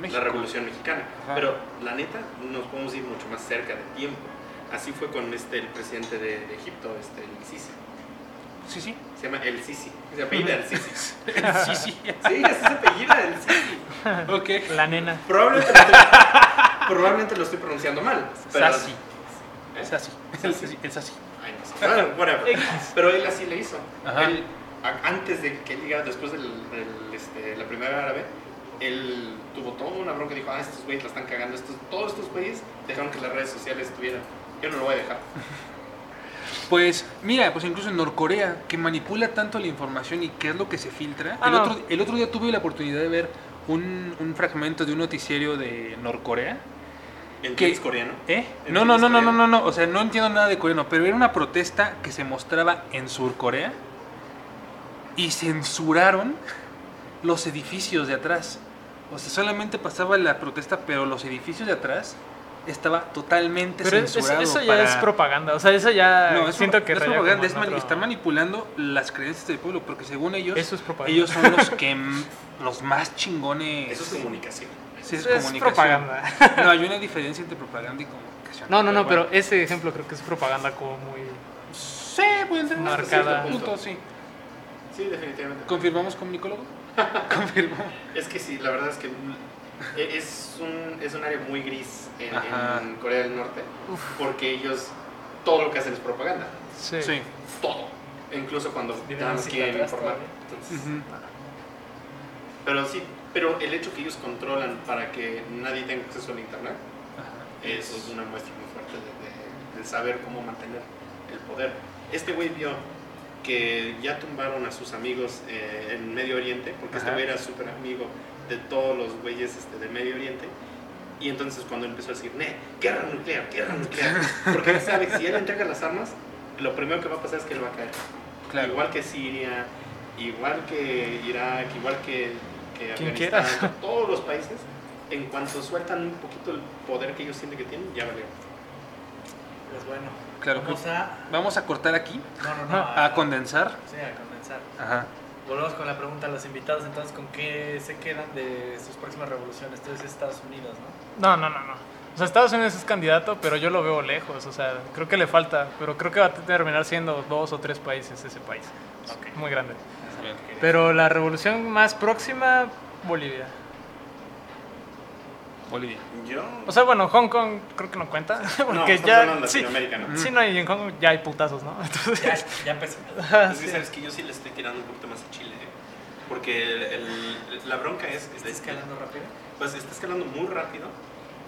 México. la Revolución Mexicana. Ajá. Pero la neta, nos podemos ir mucho más cerca de tiempo. Así fue con este el presidente de, de Egipto, este el Sisi. Sí, sí. Se llama El Sisi. Se apellida El Sisi. sí, sí. Sí, así se apellida El Sisi. Ok. La nena. Probablemente lo estoy, probablemente lo estoy pronunciando mal. Pero, Sasi. ¿Eh? Es así. Es así. Es así. Ay, no sé. Bueno, whatever. Pero él así le hizo. Ajá. Él, antes de que él llegara, después de este, la primera árabe, él tuvo toda una bronca y dijo, ah, estos güeyes la están cagando, estos, todos estos güeyes dejaron que las redes sociales estuvieran. Yo no lo voy a dejar. Pues mira, pues incluso en Norcorea, que manipula tanto la información y qué es lo que se filtra. Ah, el, no. otro, el otro día tuve la oportunidad de ver un, un fragmento de un noticiero de Norcorea. ¿En ¿Qué? es coreano? ¿Eh? ¿En No, no, no, no, coreano? no, no, no. O sea, no entiendo nada de coreano, pero era una protesta que se mostraba en Surcorea y censuraron los edificios de atrás. O sea, solamente pasaba la protesta, pero los edificios de atrás estaba totalmente Pero es- censurado. eso ya para- es propaganda. O sea, eso ya No, es siento que no es propaganda, es en mani- otro- están manipulando las creencias del pueblo, porque según ellos, Eso es propaganda. ellos son los que los más chingones. Eso es comunicación. Sí, es, Es comunicación. propaganda. No, hay una diferencia entre propaganda y comunicación. No, no, no, pero ese ejemplo creo que es propaganda como muy... Sí, puede hasta Marcada. cierto punto, sí. Sí, definitivamente. ¿Confirmamos comunicólogo? Confirmamos. Es que sí, la verdad es que es un, es un área muy gris en, Ajá. en Corea del Norte, porque ellos todo lo que hacen es propaganda, Sí. Sí. todo. E incluso cuando quieren atrás informar. Entonces. Pero sí, pero el hecho que ellos controlan para que nadie tenga acceso al internet, eso es una muestra muy fuerte de, de- de saber cómo mantener el poder. Este güey vio que ya tumbaron a sus amigos eh, en Medio Oriente, porque este Ajá. güey era súper amigo de todos los güeyes este, de Medio Oriente. Y entonces cuando empezó a decir, ne, guerra nuclear, guerra nuclear, porque él sabe que si él entrega las armas, lo primero que va a pasar es que él va a caer. Claro. Igual que Siria, igual que Irak, igual que, que Quien Afganistán, quieras. todos los países, en cuanto sueltan un poquito el poder que ellos sienten que tienen, ya valió. Pues bueno, Claro, vamos que- a... Vamos a cortar aquí, No, no, no. a condensar. Sí, a condensar. Ajá. Volvemos con la pregunta a los invitados, entonces, ¿con qué se quedan de sus próximas revoluciones? Entonces, Estados Unidos, ¿no? No, no, no, no. O sea, Estados Unidos es candidato, pero yo lo veo lejos. O sea, creo que le falta, pero creo que va a terminar siendo dos o tres países ese país. Muy grande. Pero la revolución más próxima, Bolivia. Bolivia. Yo. O sea, bueno, Hong Kong creo que no cuenta. no, Porque hablando ya. de Sí, Latinoamérica, ¿no? sí, no, y en Hong Kong ya hay putazos, ¿no? Ya, Entonces. ya empezó. ajá, Es que sí. sabes que yo sí le estoy tirando un poquito más a Chile, ¿eh? porque el- el- la bronca es que ¿Está escalando rápido? Pues está escalando muy rápido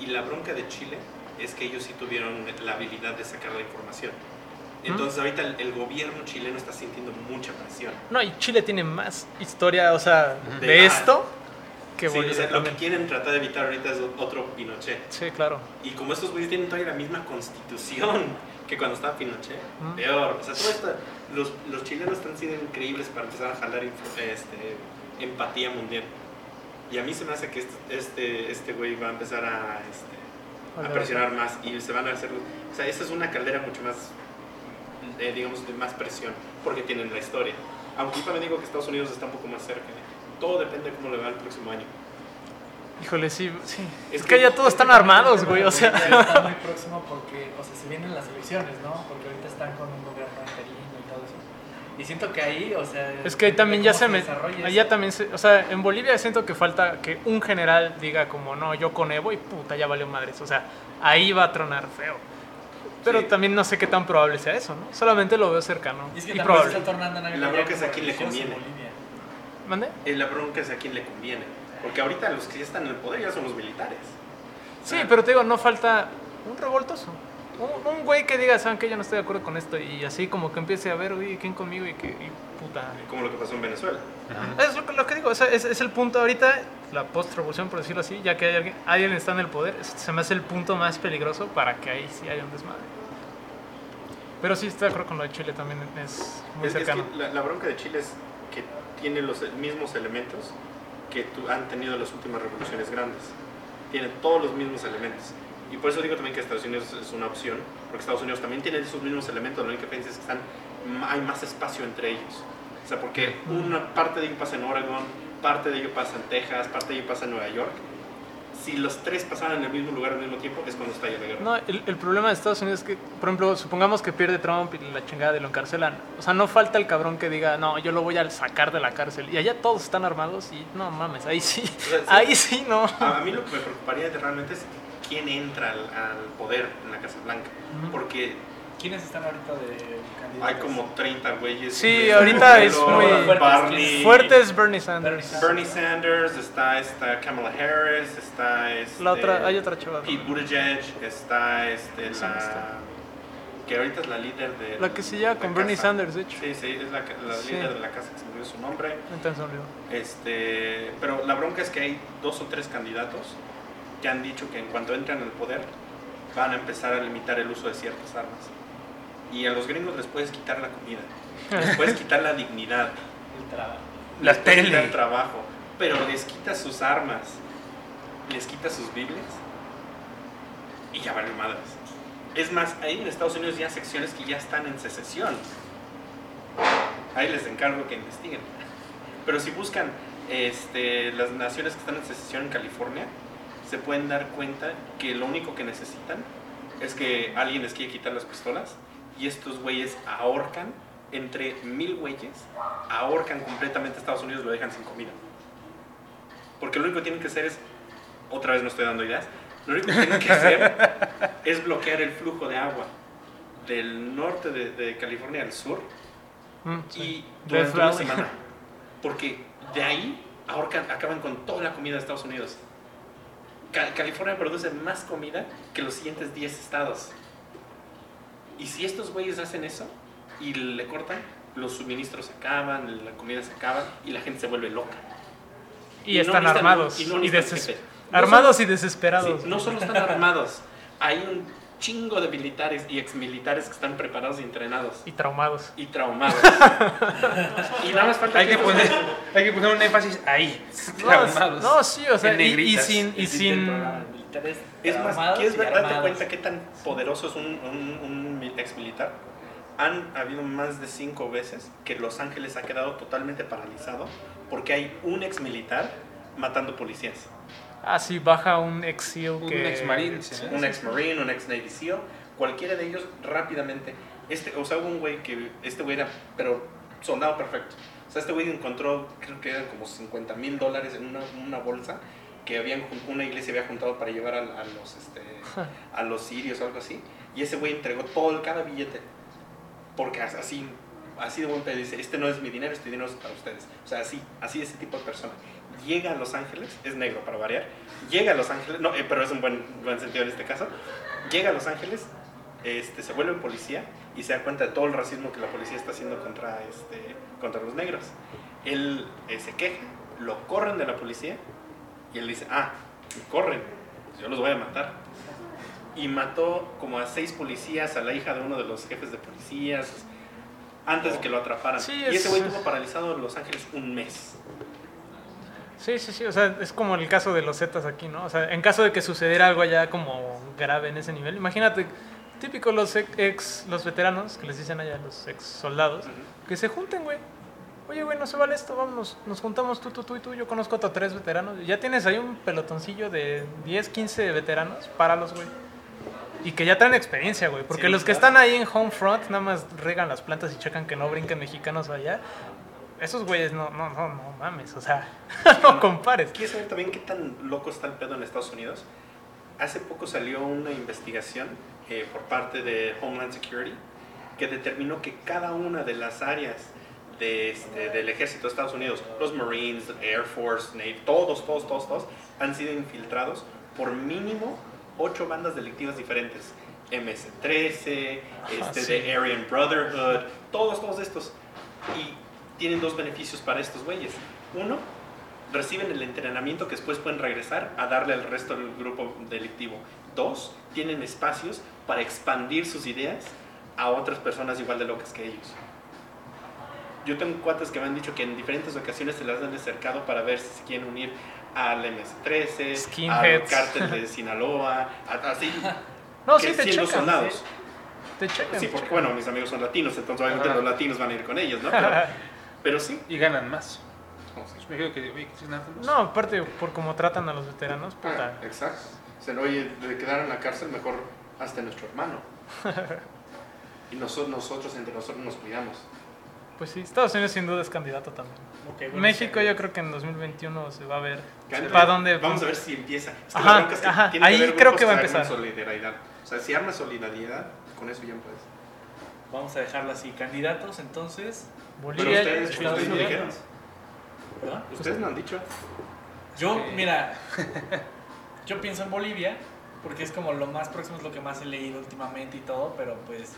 y la bronca de Chile es que ellos sí tuvieron la habilidad de sacar la información. Entonces ahorita el, el gobierno chileno está sintiendo mucha presión. No, y Chile tiene más historia, o sea, De- de ah. esto que Sí, o sea, lo que quieren tratar de evitar ahorita es otro Pinochet. Sí, claro. Y como estos güeyes tienen todavía la misma constitución que cuando estaba Pinochet, Ujú. peor. O sea, todo esto, los, los chilenos están siendo increíbles para empezar a jalar este, empatía mundial. Y a mí se me hace que este, este, este güey va a empezar a, este, a presionar más y se van a hacer... O sea, esta es una caldera mucho más, eh, digamos, de más presión, porque tienen la historia. Aunque yo también digo que Estados Unidos está un poco más cerca. ¿eh? Todo depende de cómo le va el próximo año. Híjole, sí, sí. Es Es, que- que ya todos están armados, güey, o sea. Está muy próximo porque, o sea, se vienen las elecciones, ¿no? Porque ahorita están con un gobierno interino y todo eso. Y siento que ahí, o sea... Es que ahí también ya se me... Allá también se... O sea, en Bolivia siento que falta que un general diga como, no, yo con Evo y puta, ya valió madres. O sea, ahí va a tronar feo. Pero Sí. también no sé qué tan probable sea eso, ¿no? Solamente lo veo cercano. Y es que y también probable. se está tornando en La bronca es a quién le conviene. Bolivia. ¿Mande? Eh, La bronca es a quién le conviene. Porque ahorita los que ya están en el poder ya son los militares. Sí, pero te digo, no falta un revoltoso. Un, un güey que diga, ¿saben que Yo no estoy de acuerdo con esto. Y así como que empiece a ver, oye, ¿quién conmigo? Y que, y puta. Como lo que pasó en Venezuela. Es lo, que- lo que digo, o sea, es, es el punto ahorita, la post-revolución, por decirlo así, ya que hay alguien, alguien está en el poder, se me hace el punto más peligroso para que ahí sí haya un desmadre. Pero sí, estoy de acuerdo con lo de Chile también, es muy Es, es que cercano. la, la bronca de Chile es tiene los mismos elementos que han tenido las últimas revoluciones grandes. Tiene todos los mismos elementos. Y por eso digo también que Estados Unidos es una opción, porque Estados Unidos también tiene esos mismos elementos, la única diferencia es que están, hay más espacio entre ellos. O sea, porque una parte de ello pasa en Oregon, parte de ello pasa en Texas, parte de ello pasa en Nueva York. Si los tres pasaran en el mismo lugar al mismo tiempo, es cuando estalla la guerra. No, el, el problema de Estados Unidos es que, por ejemplo, supongamos que pierde Trump y la chingada de lo encarcelan. O sea, no falta el cabrón que diga, no, yo lo voy a sacar de la cárcel. Y allá todos están armados y no mames, ahí sí, sea, sí. ahí sí no. A, mí lo que me preocuparía realmente es quién entra al, al poder en la Casa Blanca. Porque ¿Quiénes están ahorita de candidatos? Hay como 30 güeyes. Sí, Entre ahorita es muy- Barney, Fuerte es Bernie Sanders. Bernie Sanders, está esta Kamala Harris, está este, La otra, hay otra chava. Pete Buttigieg, está este, la está. que ahorita es la líder de La que se lleva con Bernie casa. Sanders, de hecho. Sí, sí, es la, la Sí. líder de la casa que se olvidó su nombre. Entonces olvidó. Este, pero la bronca es que hay dos o tres candidatos que han dicho que en cuanto entran al poder van a empezar a limitar el uso de ciertas armas. Y a los gringos les puedes quitar la comida, les puedes quitar la dignidad, El trabajo. La tele. el trabajo, pero les quitas sus armas, les quitas sus Biblias y ya valen madres. Es más, ahí en Estados Unidos ya hay secciones que ya están en secesión. Ahí les encargo que investiguen. Pero si buscan este, las naciones que están en secesión en California, se pueden dar cuenta que lo único que necesitan es que alguien les quiere quitar las pistolas y estos güeyes ahorcan entre mil güeyes, ahorcan completamente a Estados Unidos y lo dejan sin comida. Porque lo único que tienen que hacer es, otra vez no estoy dando ideas, lo único que tienen que hacer es bloquear el flujo de agua del norte de, de California al sur Mm, sí. y durante una semana. Porque de ahí ahorcan, acaban con toda la comida de Estados Unidos. Ca- California produce más comida que los siguientes 10 estados. Y si estos güeyes hacen eso y le cortan, los suministros se acaban, la comida se acaba y la gente se vuelve loca. Y, y no están necesitan- armados. y no Y, jefe. No armados y Sí, desesperados. no solo están armados, hay un chingo de militares y exmilitares que están preparados y entrenados Y traumados. y traumados. y nada más falta Hay que poner, hay que poner un énfasis ahí. No, Traumados. no, sí, o sea, En y, y sin, y sin, militares Es más, ¿quieres ver- darte cuenta qué tan poderoso es un, un, un mi- exmilitar? Han habido más de cinco veces que Los Ángeles ha quedado totalmente paralizado porque hay un exmilitar matando policías. ah, sí, baja un ex SEAL Un que... ex-marine, sí. Un ex marine, un ex Navy SEAL, cualquiera de ellos rápidamente. Este, o sea, hubo un güey que, este güey era, pero soldado perfecto. O sea, este güey encontró, creo que eran como 50 mil dólares en una, una bolsa que habían, una iglesia había juntado para llevar a, a los, este, a los sirios o algo así. Y ese güey entregó todo, cada billete. Porque as- así, así de buen pedo dice, este no es mi dinero, este dinero es para ustedes. O sea, así, así ese tipo de persona. Llega a Los Ángeles, es negro para variar, llega a Los Ángeles, no, eh, pero es un buen, buen sentido en este caso, llega a Los Ángeles, este, se vuelve policía y se da cuenta de todo el racismo que la policía está haciendo contra, este, contra los negros. Él eh, se queja, lo corren de la policía y él dice, ah, me corren, pues yo los voy a matar. Y mató como a seis policías, a la hija de uno de los jefes de policías, antes de que lo atraparan. Sí, y ese es- güey tuvo paralizado en Los Ángeles un mes. Sí, sí, sí, o sea, es como el caso de los Zetas aquí, ¿no? O sea, en caso de que sucediera algo ya como grave en ese nivel, imagínate, típico los ex- ex, los veteranos, que les dicen allá los ex soldados, que se junten, güey. Oye, güey, no se vale esto, vámonos, nos juntamos tú, tú, tú y tú, yo conozco a tres veteranos, ya tienes ahí un pelotoncillo de 10, 15 veteranos, páralos, güey. Y que ya traen experiencia, güey, porque Sí, los que claro. están ahí en home front nada más regan las plantas y checan que no brinquen mexicanos allá. Esos güeyes no, no, no, no mames, o sea, no compares. ¿Quieres saber también qué tan loco está el pedo en Estados Unidos? Hace poco salió una investigación eh, por parte de Homeland Security que determinó que cada una de las áreas de este, del ejército de Estados Unidos, los Marines, Air Force, Navy, todos, todos, todos, todos, han sido infiltrados por mínimo ocho bandas delictivas diferentes. MS-13, este, sí. de Aryan Brotherhood, todos, todos estos. Y tienen dos beneficios para estos güeyes. Uno, reciben el entrenamiento que después pueden regresar a darle al resto del grupo delictivo. Dos, tienen espacios para expandir sus ideas a otras personas igual de locas que ellos. Yo tengo cuates que me han dicho que en diferentes ocasiones se las han acercado para ver si se quieren unir al MS-13, al cártel de Sinaloa, a- así, No, que sí, te siendo checan. soldados. sí. Te checan. Sí, porque checan. bueno, mis amigos son latinos, entonces obviamente Ajá. los latinos van a ir con ellos, ¿no? Pero, pero sí. Y ganan más. Me que, oye. No, aparte, por cómo tratan a los veteranos, puta. Ah, exacto. O sea, oye, de quedar en la cárcel, mejor hasta nuestro hermano. y nosotros, nosotros entre nosotros nos cuidamos. Pues sí, Estados Unidos sin duda es candidato también. Bueno, México sí. yo creo que en 2021 se va a ver para dónde... Vamos a ver si empieza. Es que Ajá, la bronca es que ajá, tiene ahí creo que va a empezar. solidaridad. O sea, si arma solidaridad, con eso ya puedes. Vamos a dejarlo así. Candidatos, entonces. Pero Bolivia, ustedes, Estados ustedes no dijeron. ¿Perdón? Ustedes no han dicho. Yo, mira, yo pienso en Bolivia, porque es como lo más próximo, es lo que más he leído últimamente y todo, pero pues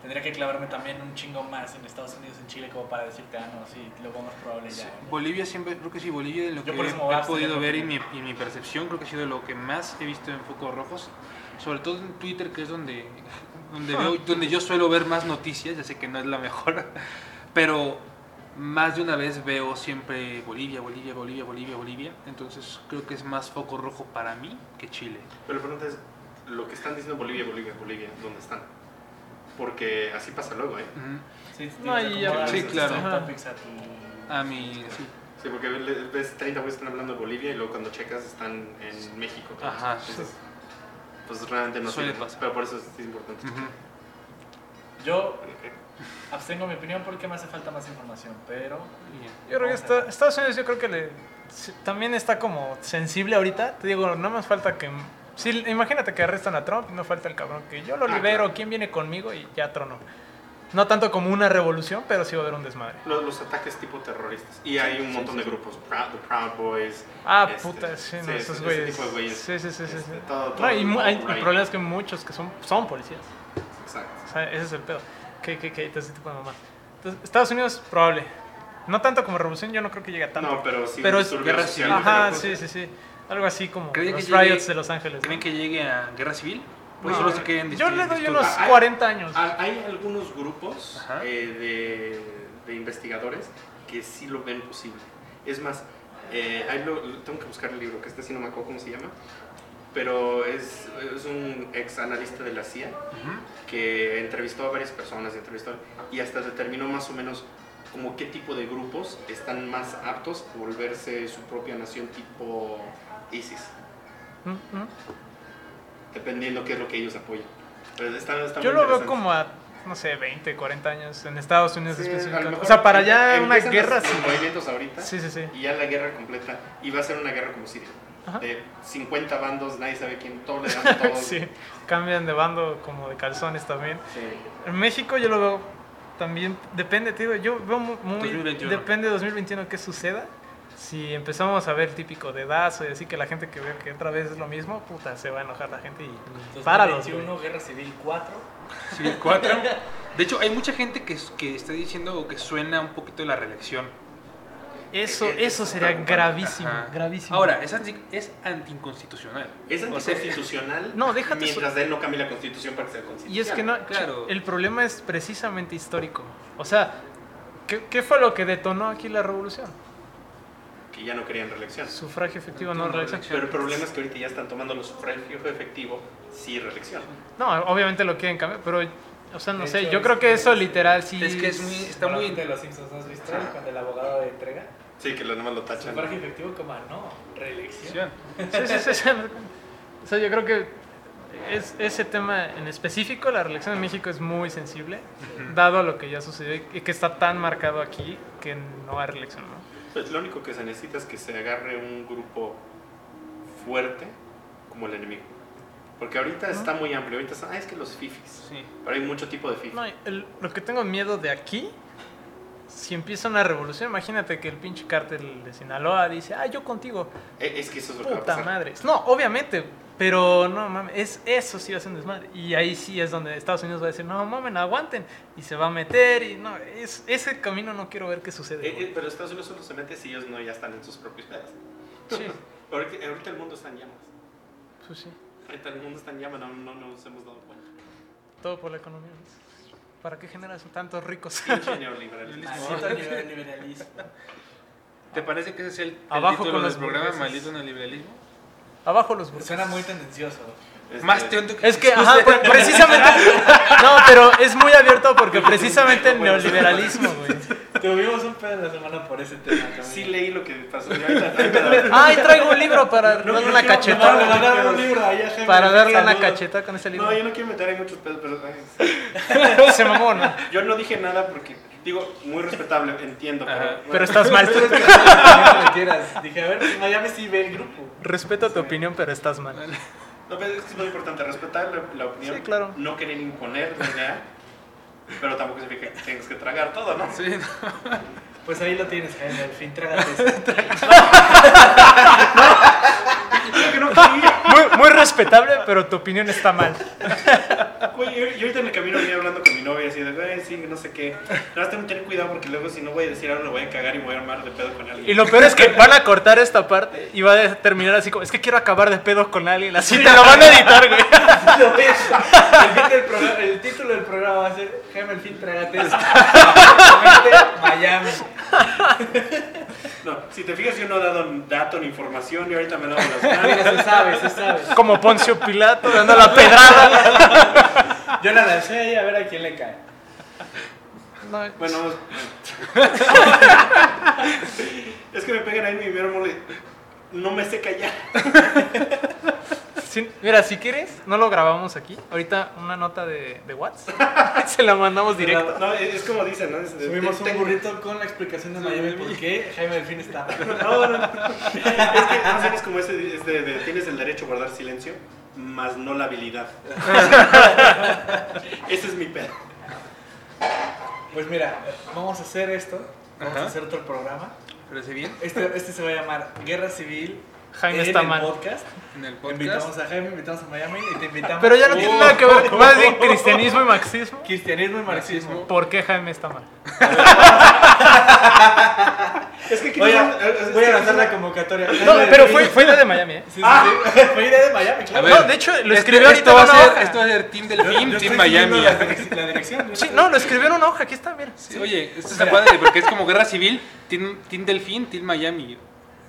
tendría que clavarme también un chingo más en Estados Unidos, en Chile, como para decirte, ah, no, sí, lo más probable ya. Bolivia siempre, creo que sí, Bolivia de lo Yo que he, he podido ver y mi, y mi percepción creo que ha sido lo que más he visto en focos rojos, sobre todo en Twitter que es donde, donde, veo, donde yo suelo ver más noticias, ya sé que no es la mejor, pero más de una vez veo siempre Bolivia, Bolivia, Bolivia, Bolivia, Bolivia, entonces creo que es más foco rojo para mí que Chile. Pero la pregunta es, lo que están diciendo Bolivia, Bolivia, Bolivia, ¿dónde están? Porque así pasa luego, ¿eh? Sí, No, y sí, claro. a tu- A mí, sí. Sí, porque ves 30 güeyes están hablando de Bolivia y luego cuando checas están en México. Ajá. Entonces, pues realmente no Suele pasar. Pero por eso es, importante. Ujú. Yo abstengo mi opinión porque me hace falta más información, pero... Yo creo que está- Estados Unidos yo creo que le, también está como sensible ahorita. Te digo, no más falta que... Sí, imagínate que arrestan a Trump y no falta el cabrón que yo lo Ah, libero. ¿quién viene conmigo? Y ya tronó. No tanto como una revolución, pero sí va a haber un desmadre. Los, los ataques tipo terroristas. Y hay un montón de grupos. Proud, the Proud Boys. Ah, este, puta, sí, no, sí, esos güeyes. tipo de güeyes. Sí, sí, sí, sí. Este, sí. todo- No, todo y el mu- hay alt-right. el problema es que muchos que son, son policías. Exacto. O sea, ese es el pedo. Que, que, que, ese tipo de mamás. Entonces, Estados Unidos, probable. No tanto como revolución, yo no creo que llegue a tanto. No, pero sí. Pero es guerra sociales, Ajá, sí, sí, sí. Algo así como ¿Creen los que llegue- riots de Los Ángeles. ¿no? ¿Creen que llegue a guerra civil? Pues No, solo se queden yo le doy unos Ah, hay- 40 años. Ah, Hay algunos grupos eh, de, de investigadores que sí lo ven posible. Es más, eh, hay lo- tengo que buscar el libro, que este sí no me acuerdo cómo se llama, pero es, es un ex analista de la CIA Ujú. que entrevistó a varias personas entrevistó, y hasta determinó más o menos como qué tipo de grupos están más aptos a volverse su propia nación tipo ISIS, Mm, mm. dependiendo qué es lo que ellos apoyan. Pero está- está Yo muy lo veo como a, no sé, 20, 40 años en Estados Unidos Sí, específicamente. O sea, para ya una guerra los, sí. los movimientos ahorita Sí, sí, sí. y ya la guerra completa y va a ser una guerra como Siria Ajá. de 50 bandos nadie sabe quién todos le dan a todos Sí, cambian de bando como de calzones también. Sí. En México yo lo veo también, depende, te digo, yo veo mu- muy, 2021. depende de 2021 qué suceda. Si empezamos a ver típico dedazo y así que la gente que ve que otra vez es lo mismo, puta, se va a enojar la gente y páralos. güey. 2021, Guerra Civil 4. Civil 4. De hecho, hay mucha gente que, que está diciendo que suena un poquito de la reelección. Eso, Eh, eh, eso es sería gravísimo, Ajá. gravísimo. Ahora, es, anti, es anticonstitucional. es O sea, anticonstitucional No, déjate mientras él no cambie la constitución para que sea constitucional Y es que no, Claro. el problema es precisamente histórico. O sea, ¿qué, qué fue lo que detonó aquí la revolución? Que ya no querían reelección Sufragio efectivo, no No, reelección. pero el problema es que ahorita ya están tomando los sufragio efectivo sí reelección No, obviamente lo quieren cambiar, pero, o sea, no De sé, hecho, yo creo que que- eso literal sí. Es que es muy, está muy... de los Simpsons, ¿no has visto? Cuando el abogado de entrega. sí que lo nomás lo tachan Sufragio efectivo, como no, reelección. Sí, sí, sí, sí. O sea, yo creo que es, ese tema en específico, la reelección en México es muy sensible, dado lo que ya sucedió y que está tan marcado aquí que no hay reelección, ¿no? Pues lo único que se necesita es que se agarre un grupo fuerte como el enemigo. Porque ahorita está muy amplio ahorita son, ah, es que los fifis Sí. pero hay mucho tipo de fifis. No, el- lo que tengo miedo de aquí, si empieza una revolución, imagínate que el pinche cártel de Sinaloa dice, ah, yo contigo, Eh, es que eso es lo que va a puta pasar. madre. No, obviamente, pero no mames, es, eso sí va a ser un desmadre. Y ahí sí es donde Estados Unidos va a decir, no mames, aguanten. Y se va a meter y no, es, ese camino no quiero ver qué sucede. Eh, eh, pero Estados Unidos solo se mete si ellos no ya están en sus propios pedos Sí, ahorita, ahorita el mundo está en llamas pues sí, ahorita el mundo está en llamas no, no nos hemos dado cuenta todo por la economía. ¿Para qué generas tantos ricos? Neoliberalismo. Maldito nivel liberalismo. ¿Te parece que ese es el, el Abajo título con del los programa. Maldito Neoliberalismo? Abajo los burgueses. Suena muy tendencioso. Este, Más tonto que Es que, ajá, pues, precisamente. No, pero es muy abierto porque precisamente el neoliberalismo, güey. Tuvimos un pedo la semana por ese tema también. Sí leí lo que pasó. Ay, traigo un libro para No, darle una cachetada. no, Le no, mandaron no, un libro ahí a Jaime. Para darle una cachetada con ese libro. No, yo no quiero meter en muchos pedos, pero Se mamó, ¿no? yo no dije nada porque, digo, muy respetable, entiendo, pero, bueno. Pero estás mal. Lo que quieras. Dije, a ver, Miami sí ve el grupo. Respeto tu opinión, pero estás mal. No, pero es que es muy importante respetar la, la opinión, Sí, claro. no querer imponer la idea Pero tampoco significa que tengas que tragar todo, ¿no? Sí, no. Pues ahí lo tienes, Jaime, al fin, trágate esto. Creo que no quería. Muy, muy respetable, pero tu opinión está mal. Güey, yo, ahorita en el camino venía hablando con mi novia así de, güey, sí, no sé qué. Nada más tengo que tener cuidado porque luego si no voy a decir algo, lo voy a cagar y me voy a armar de pedo con alguien. Y lo peor es que van a cortar esta parte y va a terminar así como, es que quiero acabar de pedo con alguien. Así te lo van a editar, güey. Lo ves. El, fin del programa- el título del programa va a ser Jaime, al fin, trágate Miami. No, si te fijas, yo no he dado dato ni información y ahorita me he dado las Mira, ganas. se sabe, se sabe. Como Poncio Pilato dando la pedrada. Yo la lancé ahí a ver a quién le cae. No, Bueno, es que me pegan ahí mi primer mole. No me sé callar. sí, mira, si quieres, no lo grabamos aquí. Ahorita una nota de, de WhatsApp. Se la mandamos directo. No, es es como dicen, ¿no? Es Subimos un burrito con la explicación de Miami por qué Jaime Delfín está. No, no, no. Es que más bien es como ese, es de, de- tienes el derecho a guardar silencio, más no la habilidad. Ese es mi pedo. Pues mira, vamos a hacer esto. Vamos Ajá. a hacer otro programa. ¿Parece bien? Este, este se va a llamar Guerra Civil. Jaime en está el mal. podcast. En el podcast. Invitamos a Jaime, invitamos a Miami y te invitamos. Pero ya no tiene Oh, nada que ver. Más bien cristianismo y marxismo. Cristianismo y marxismo. ¿Por qué Jaime está mal? Es que aquí Voy no- a, es- voy a lanzar la convocatoria. No, pero fue, fue idea de Miami, ¿eh? Sí, sí, sí. Fue idea de Miami, A claro. ver, No, de hecho, lo este- escribió ahorita esto va a ser. Esto va a ser Team Delfín, Team Miami. La, direc- la dirección. Sí, no, lo escribió en una hoja. Aquí está, mira. Sí, Oye, esto está padre porque es como guerra civil, Team, team Delfín, Team Miami.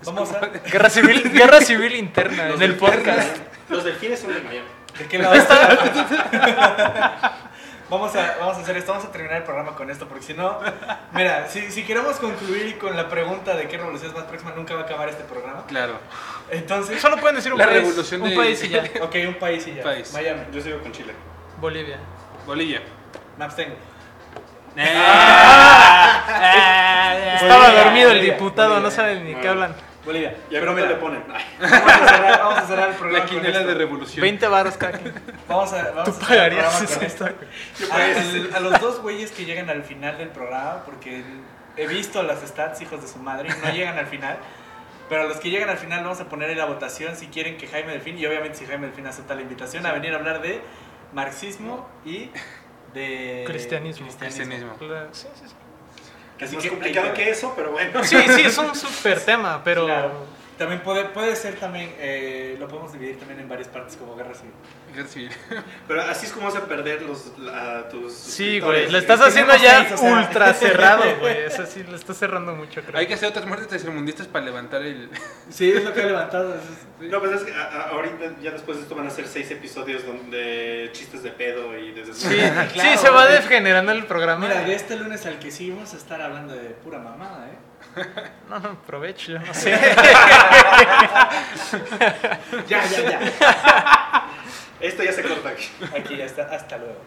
Vamos a. Guerra civil, guerra civil interna Los en el delfines- podcast. Los delfines son de Miami. ¿De qué lado está? Vamos a, vamos a hacer esto, vamos a terminar el programa con esto, porque si no, mira, si, si queremos concluir con la pregunta de qué revolución es más próxima, nunca va a acabar este programa. Claro. Entonces, Solo pueden decir un La país. revolución un de- país y ya. ok, un país y ya. País. Miami, Yo sigo con Chile. Bolivia. Bolivia. me abstengo. Estaba Bolivia, dormido el diputado, Bolivia. no saben ni qué hablan. Bolivia. Y a le ponen. Vamos a cerrar, vamos a cerrar el programa La con quinela esto. de revolución. 20 baros cada. Vamos a, vamos Tú a el pagarías programa con eso. esto. A, a los dos güeyes que llegan al final del programa, porque he visto las stats, hijos de su madre, y no llegan al final. Pero a los que llegan al final vamos a poner en la votación si quieren que Jaime Delfín, y obviamente si Jaime Delfín acepta la invitación, a venir a hablar de marxismo y de Cristianismo. Cristianismo. Sí, sí, sí. Que es más que complicado que eso, pero bueno. Sí, sí, es un súper tema, pero. Claro. También puede, puede ser también, eh, lo podemos dividir también en varias partes como guerra civil. Civil. Pero así es como vas a perder los, a tus. Sí, güey, lo estás haciendo ya seis, o sea. ultra cerrado, güey. Eso sí, lo estás cerrando mucho, creo. Hay que hacer otras muertes tercermundistas para levantar el. Sí, es lo que he levantado. No, pues es que ahorita, ya después de esto van a ser seis episodios donde chistes de pedo y de Sí, Claro, sí, se va güey. degenerando el programa. Mira, de este lunes al que sigue vamos a estar hablando de pura mamada, ¿eh? No, no, aprovecho, yo no sé. Ya, ya, ya. Esto ya se corta aquí. Aquí ya está. Hasta luego.